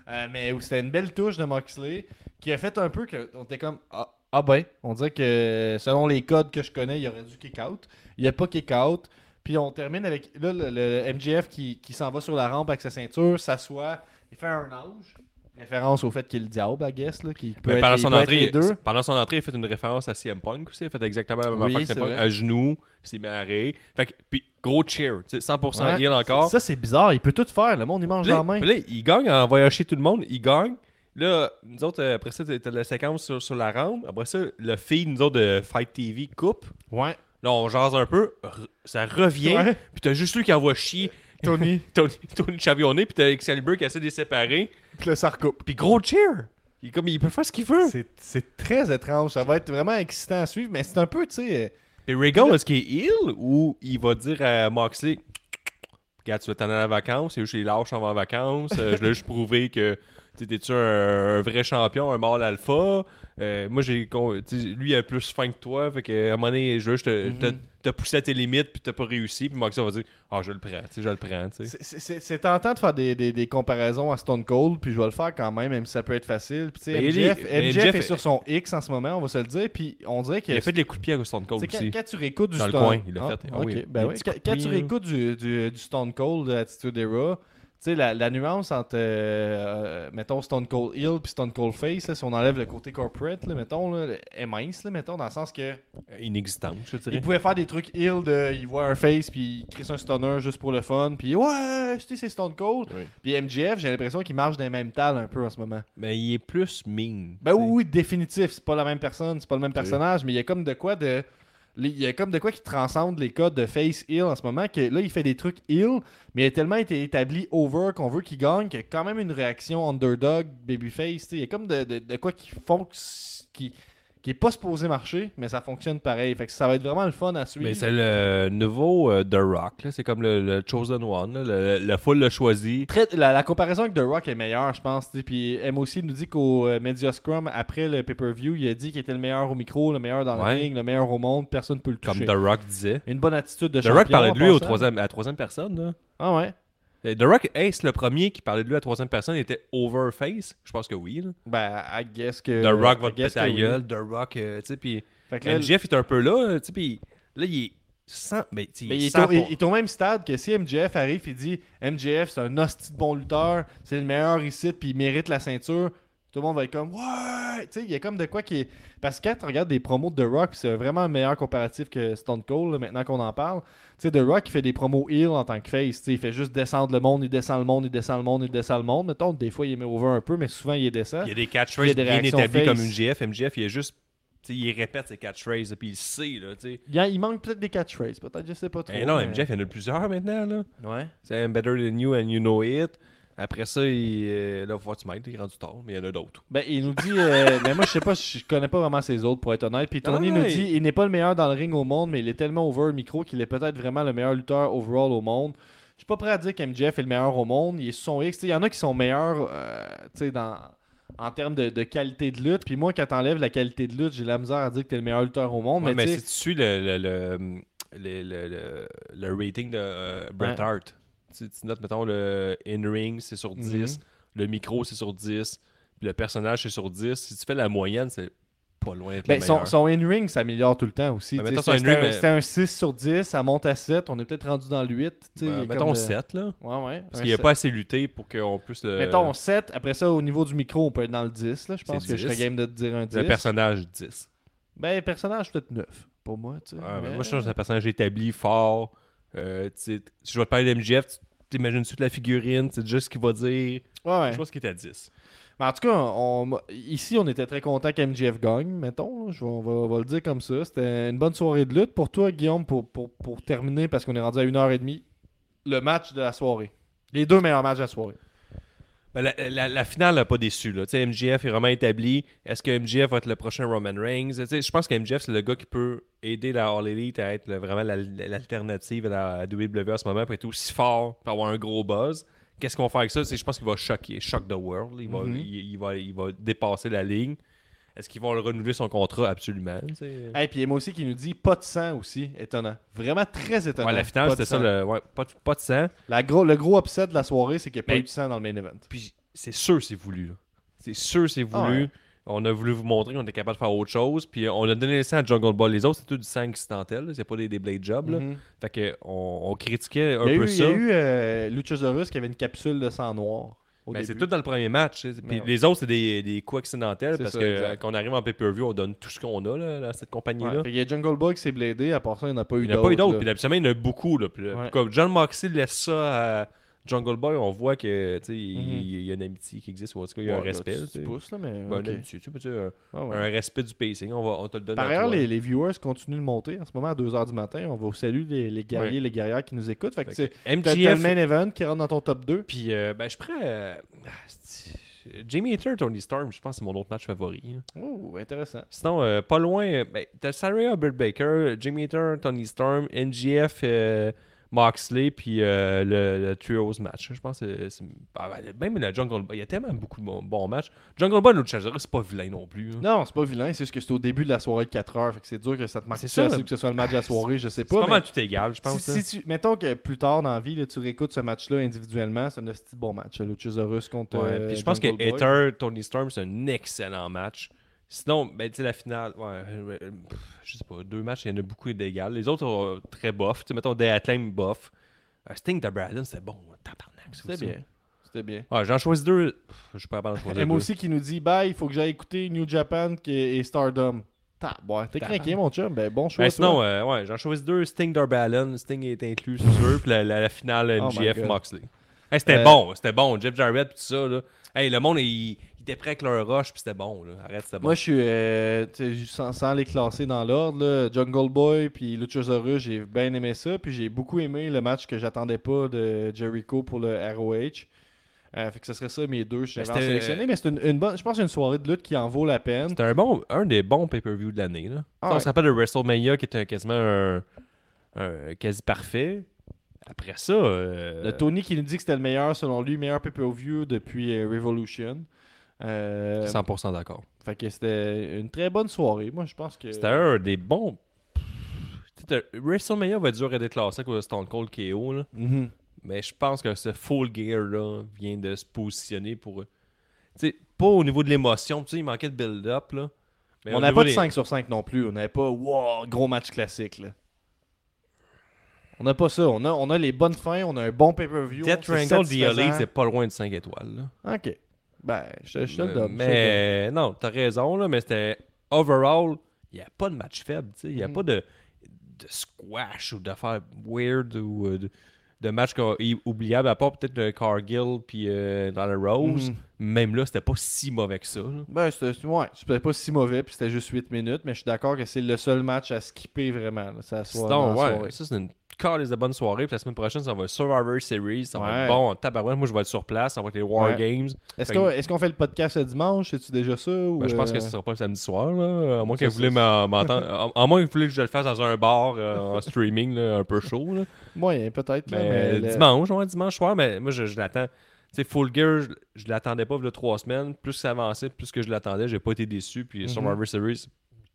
Euh, mais c'était une belle touche de Moxley qui a fait un peu que on était comme ah, ah ben, on dirait que selon les codes que je connais, il aurait dû kick-out. Il n'y a pas kick-out. Puis on termine avec là, le, le MJF qui, qui s'en va sur la rampe avec sa ceinture, s'assoit, il fait un ange. Référence au fait qu'il est le diable, I guess, là, qui peut Ben, être, pendant, il son entrée, deux. pendant son entrée, il fait une référence à CM Punk aussi. Il fait exactement la même Oui, affaire que CM Punk, à genoux, s'est rire. Fait que, puis gros cheer, tu sais, 100% Ouais. heel encore. Ça, c'est bizarre. Il peut tout faire. Le monde, il mange la main. là, il gagne en envoyant chier tout le monde. Il gagne. Là, nous autres, euh, après ça, t'as la séquence sur, sur la rampe. Après ça, le feed, nous autres, de Fight TV coupe. Ouais. Là, on jase un peu. Ça revient. Ouais. Puis t'as juste lui qui envoie chier Tony. Tony, Tony Chavionné. Puis t'as Excalibur qui essaie de les séparer. Puis là, ça recoupe. Puis gros cheer. Il, comme, il peut faire ce qu'il veut. C'est c'est très étrange. Ça va être vraiment excitant à suivre. Mais c'est un peu, tu sais. euh, Et Regal, est-ce qu'il est ill ou il va dire à Moxley Regarde, tu vas t'en aller en vacances, et je les lâche en vacances. euh, je voulais juste prouver que tu t'es-tu un, un vrai champion, un mâle alpha? Euh, moi, j'ai lui, il a plus faim que toi. Fait que, à un moment donné, je veux juste te, Mhm. te- te pousser à tes limites, puis t'as pas réussi. Puis Moxley va dire Ah, je le prends, tu sais, je le prends. tu sais. C'est- C'est c'est- c'est tentant de faire des, des- des comparaisons à Stone Cold, puis je vais le faire quand même, même si ça peut être facile. Puis, tu sais, Mais il MJF, est- mais MJF MJF est sur son X en ce moment, on va se le dire, puis on dirait que. Il a fait des coups de pied à Stone Cold Tu sais, quand, aussi. quand tu réécoutes du Dans le Stone coin, il l'a Ah, fait. Ah oui, ben oui. Quand, tu réécoutes du, du- du Stone Cold de Attitude Era, sais, la, la nuance entre, euh, mettons, Stone Cold Hill puis Stone Cold Face, là, si on enlève le côté corporate, là, mettons, là, est mince, là, mettons, dans le sens que Inexistant, je dirais. pouvait faire des trucs Hill de, il voit un face puis il crée un stunner juste pour le fun, puis ouais, tu sais, c'est Stone Cold. Oui. Puis MJF, j'ai l'impression qu'il marche dans les mêmes tales un peu en ce moment. Mais il est plus mean. Ben oui, définitif. C'est pas la même personne, c'est pas le même personnage, mais il y a comme de quoi de. Il y a comme de quoi qui transcende les codes de face heal en ce moment que là il fait des trucs heal, mais il a tellement été établi over qu'on veut qu'il gagne qu'il y a quand même une réaction underdog, babyface. Il y a comme de, de- de quoi qui font qui est pas supposé marcher, mais ça fonctionne pareil. Fait que ça va être vraiment le fun à suivre. Mais c'est le nouveau euh, The Rock, là. c'est comme le, le Chosen One. là. Le, le full le choisi. Très- la, la comparaison avec The Rock est meilleure, je pense. Puis aussi nous dit qu'au euh, Media Scrum, après le pay-per-view, il a dit qu'il était le meilleur au micro, le meilleur dans Ouais. le ring, le meilleur au monde, personne ne peut le Comme toucher. The Rock disait. Une bonne attitude de The champion. Rock parlait de lui au troisième, à la troisième personne. Là. Ah ouais? Et The Rock, c'est le premier qui parlait de lui à la troisième personne, était overface? Je pense que oui. là. Ben, I guess que. The Rock va te péter la gueule. The Rock, euh, tu sais, puis MJF est un peu là, tu sais, puis là, il est sans. Sais, mais il est au, il- pour- il est au même stade que si MJF arrive et dit MJF, c'est un hostie de bon lutteur, c'est le meilleur ici, puis il mérite la ceinture. Tout le monde va être comme Ouais! Tu sais, il y a comme de quoi qui est. Parce que quand tu regardes des promos de The Rock, c'est vraiment un meilleur comparatif que Stone Cold, là, maintenant qu'on en parle. Tu sais, The Rock, il fait des promos heel en tant que face. Il fait juste descendre le monde, il descend le monde, il descend le monde, il descend le monde. Mettons, des fois, il est mis over un peu, mais souvent, il descend. Il y a des catchphrases bien face. comme MJF. MJF, il est juste. il répète ses catchphrases, puis il sait, là, tu. Il, manque peut-être des catchphrases, peut-être, je sais pas trop. Eh non, mais- MJF, il y en a plusieurs maintenant, là. Ouais. C'est I'm better than you and you know it. Après ça, il, euh, là, faut que tu m'aides, il est rendu tard, mais il y en a d'autres. Ben, il nous dit. euh, mais moi, je sais pas, je connais pas vraiment ses autres, pour être honnête. Puis Tony Ah, nous dit il n'est pas le meilleur dans le ring au monde, mais il est tellement over le micro qu'il est peut-être vraiment le meilleur lutteur overall au monde. Je suis pas prêt à dire qu'MJF est le meilleur au monde. Il est son X. Il y en a qui sont meilleurs euh, tu sais, dans, en termes de, de qualité de lutte. Puis moi, quand t'enlèves la qualité de lutte, j'ai la misère à dire que t'es le meilleur lutteur au monde. Ouais, mais si tu suis le, le, le, le, le- le- le rating de euh, Bret. Hart, tu, tu notes, mettons, le in-ring, c'est sur 10, Mhm. le micro, c'est sur 10, puis le personnage, c'est sur 10. Si tu fais la moyenne, c'est pas loin d'être Ben, son, son in-ring s'améliore tout le temps aussi. Ben, C'était un, mais- c'était un 6 sur 10, ça monte à 7. On est peut-être rendu dans le 8. tu sais, il y a Ben, mettons de- 7, là. Ouais, ouais. Parce qu'il n'y a 7. pas assez lutté pour qu'on puisse le... Mettons 7. Après ça, au niveau du micro, on peut être dans le 10. Là. Je pense que je serais 10. game de te dire un 10. le personnage 10. Ben, personnage, peut-être 9. Pour moi, tu sais. Ah, ben, mais- Moi, je trouve que c'est un personnage établi, fort. Euh, si je vais te parler d'MGF, tu t'imagines toute la figurine, tu sais déjà ce qu'il va dire. Ouais. Je pense qu'il est à 10. Mais en tout cas, on, ici, on était très content qu'MGF gagne, mettons. là. Je vais- on, va, on va le dire comme ça. C'était une bonne soirée de lutte. Pour toi, Guillaume, pour, pour, pour terminer, parce qu'on est rendu à 1h30, le match de la soirée. Les deux meilleurs matchs de la soirée. Ben, la, la- la finale n'a pas déçu. Là. MJF est vraiment établi. Est-ce que MJF va être le prochain Roman Reigns? Je pense que MJF, c'est le gars qui peut aider la All Elite à être vraiment la- l'alternative à la WWE en ce moment pour être aussi fort, pour avoir un gros buzz. qu'est-ce qu'on va faire avec ça? Je pense qu'il va choquer, shock the world. Il va, Mhm. il, il va, il va dépasser la ligne. Est-ce qu'ils vont le renouveler son contrat? Absolument. Et puis il y a moi aussi qui nous dit pas de sang aussi, étonnant. Vraiment très étonnant. Ouais, la finale, c'était ça. Le, ouais, pas, de- pas de sang. La gros, le gros upset de la soirée, c'est qu'il n'y a pas eu de sang dans le main event. Puis c'est sûr c'est voulu. C'est sûr c'est Ah voulu. ouais. On a voulu vous montrer qu'on était capable de faire autre chose. Puis on a donné le sang à Jungle Ball. Les autres, c'est tout du sang accidentel. là. C'est pas des, des blade jobs. là. Mhm. Fait que on, on critiquait un peu eu, il y ça. a eu euh, Luchasaurus qui avait une capsule de sang noir. Mais c'est tout dans le premier match. Puis ouais. les autres, c'est des, des coups accidentels parce ça, que exact. quand on arrive en pay-per-view, on donne tout ce qu'on a là, à cette compagnie-là. qu'il y a Jungle Boy qui s'est bladé, à part ça, il n'y en a pas eu il n'y en a pas eu d'autres. Puis il y en a beaucoup. Là. Puis, John Moxley laisse ça à Jungle Boy, on voit que il Mhm. il y a une amitié qui existe. Ou en tout cas, il y a un Ouais, respect. tu- là, pousses, là, mais. Ben, ok. une amitié, tu sais, tu sais, un, Ah ouais. un respect du pacing. On, va, on te le donne Par ailleurs, les, les viewers continuent de monter en ce moment à 2h du matin. On va saluer les, les guerriers Ouais. les guerrières qui nous écoutent. Fait que Fait c'est MGF, main event qui rentre dans ton top 2. puis euh, ben, je prends. euh, Jamie Hater, Tony Storm, je pense que c'est mon autre match favori. Oh, intéressant. Sinon, euh, pas loin, ben, t'as Saraya Bird Baker, Jamie Hater, Tony Storm, NGF, euh, Moxley, puis euh, le, le Trios match. Je pense que c'est- c'est- ah, ben, même la Jungle Boy, il y a tellement beaucoup de bons, bons matchs. Jungle Boy, Luchasaurus, c'est pas vilain non plus. là. Non, c'est pas vilain, c'est juste que c'est au début de la soirée de 4 heures. Fait que c'est dur que ça te marque C'est ça, que ce soit le match de la soirée, je sais C'est pas. pas mais tout égal, je pense. si, là. si tu, mettons que plus tard dans la vie, là, tu réécoutes ce match-là individuellement, c'est un bon match. Luchasaurus contre. Ouais, euh, puis je pense que Jungle. Hater, Tony Storm, c'est un excellent match. Sinon, ben, tu sais, la finale, ouais, euh, je sais pas, deux matchs, il y en a beaucoup d'égal. Les autres sont euh, très bof. Tu sais, mettons, Acclaim, bof. Euh, Sting de Braden, c'était bon. Tabarnak, ça C'était bien. C'était bien. Ouais, j'en choisis deux. Je suis pas capable d'en choisir Et deux. moi aussi qui nous dit Bye, il faut que j'aille écouter New Japan et Stardom. Bon, t'es Tabarnak. craqué, mon chum. Ben, bon choix. Ben, toi. sinon, euh, ouais, j'en choisis deux. Sting d'Arbalen. Sting est inclus, c'est sûr. Puis la, la- la finale, Oh. Moxley. Hey, c'était Euh, bon, c'était bon. Jeff Jarrett, tout ça. Là. Hey, le monde, il, il était prêt avec leur rush, puis c'était bon. Là. Arrête, c'était bon. Moi, je suis, euh, sans, sans les classer dans l'ordre, Jungle Boy puis Luchasaurus, j'ai bien aimé ça. Puis j'ai beaucoup aimé le match que j'attendais pas de Jericho pour le ROH. Euh, fait que ce serait ça mes deux, je Ben, c'était- sélectionné. Mais c'est une, une bonne, je pense une soirée de lutte qui en vaut la peine. C'était un, bon, un des bons pay-per-view de l'année. là. Ah on ouais. se rappelle de WrestleMania qui était quasiment un, un quasi parfait. Après ça, euh, Le Tony qui nous dit que c'était le meilleur, selon lui, meilleur pay-per-view depuis euh, Revolution. Euh, 100% d'accord. fait que c'était une très bonne soirée. Moi, je pense que. C'était un des bons. WrestleMania va être dur à déclasser de Stone Cold KO. Là. Mhm. Mais je pense que ce full gear-là vient de se positionner pour. Tu sais, pas au niveau de l'émotion. Tu sais, il manquait de build-up. là. Mais On n'avait pas de des- 5 sur 5 non plus. On n'avait pas, wow, gros match classique. Là. On n'a pas ça. On a, on a les bonnes fins, on a un bon pay-per-view. Death Triangle The satisfaisant. Elite, c'est pas loin de 5 étoiles. là. Ok. Ben, je te je te le donne. je. Mais non, t'as raison, là, mais c'était overall, il n'y a pas de match faible. tu sais, Il n'y a Mhm. pas de, de squash ou d'affaires weird ou euh, de, de match oubliable, à part peut-être le Cargill puis euh, dans le Rose. Mhm. Même là, c'était pas si mauvais que ça. là. Ben, c'était ouais, pas si mauvais, puis c'était juste 8 minutes, mais je suis d'accord que c'est le seul match à skipper vraiment. là, Sinon, dans la ouais, soirée. ça c'est une calice de bonne soirée. Puis la semaine prochaine, ça va être Survivor Series. Ça va Ouais. être bon en tabarouette. Moi, je vais être sur place. Ça va être les War Ouais. Games. Est-ce qu'on qu'on fait le podcast le dimanche? C'est-tu déjà ça? Ou Ben, je pense que euh, ce sera pas le samedi soir, là. À moins que vous voulez m'entendre. À moins que vous voulez que je le fasse dans un bar euh, en streaming, là, un peu chaud. Moyen, peut-être. Mais dimanche, ouais, dimanche soir, mais moi je, je l'attends. Tu sais, Full Gear, je, je l'attendais pas il y a trois semaines. Plus ça avançait, plus que je l'attendais, j'ai pas été déçu. Puis Mhm. Survivor Series,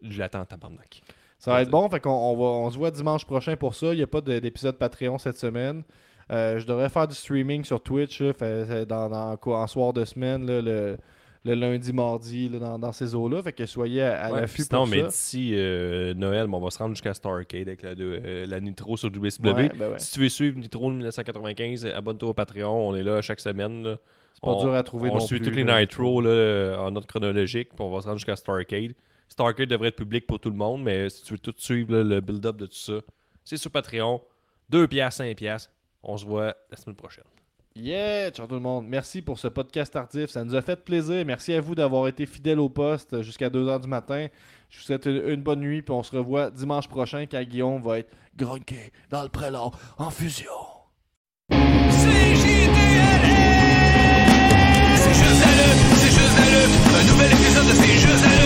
je l'attends en tabarnak. Ça va être bon, fait qu'on on va, on se voit dimanche prochain pour ça. Il n'y a pas de- d'épisode Patreon cette semaine. Euh, je devrais faire du streaming sur Twitch là, fait- dans, en soir de semaine, là, le, le lundi, mardi, là, dans, dans ces eaux-là. Fait que soyez à, à Ouais, l'affût pour mais d'ici euh, Noël, bon, on va se rendre jusqu'à Starcade avec la, euh, la Nitro sur WCW. Ouais, ben ouais. Si tu veux suivre Nitro 1995, abonne-toi au Patreon. On est là chaque semaine. C'est pas on- dur à trouver On non suit plus, tous les. Nitro en ordre chronologique, puis on va se rendre jusqu'à Starcade. Starcade devrait être public pour tout le monde, mais si tu veux tout suivre là, le build-up de tout ça, c'est sur Patreon. 2 piastres, 5 piastres. On se voit la semaine prochaine. Yeah, ciao tout le monde. Merci pour ce podcast tardif. Ça nous a fait plaisir. Merci à vous d'avoir été fidèles au poste jusqu'à 2h du matin. Je vous souhaite une, une bonne nuit. Puis on se revoit dimanche prochain quand Guillaume va être grunqué dans le prélat en fusion. C'est juste la lutte, c'est juste la lutte. Un nouvel épisode de C'est juste la lutte.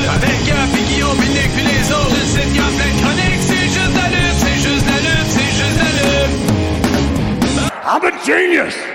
Les autres. C'est juste la lutte, c'est juste la lutte, c'est juste la lutte. I'm a genius!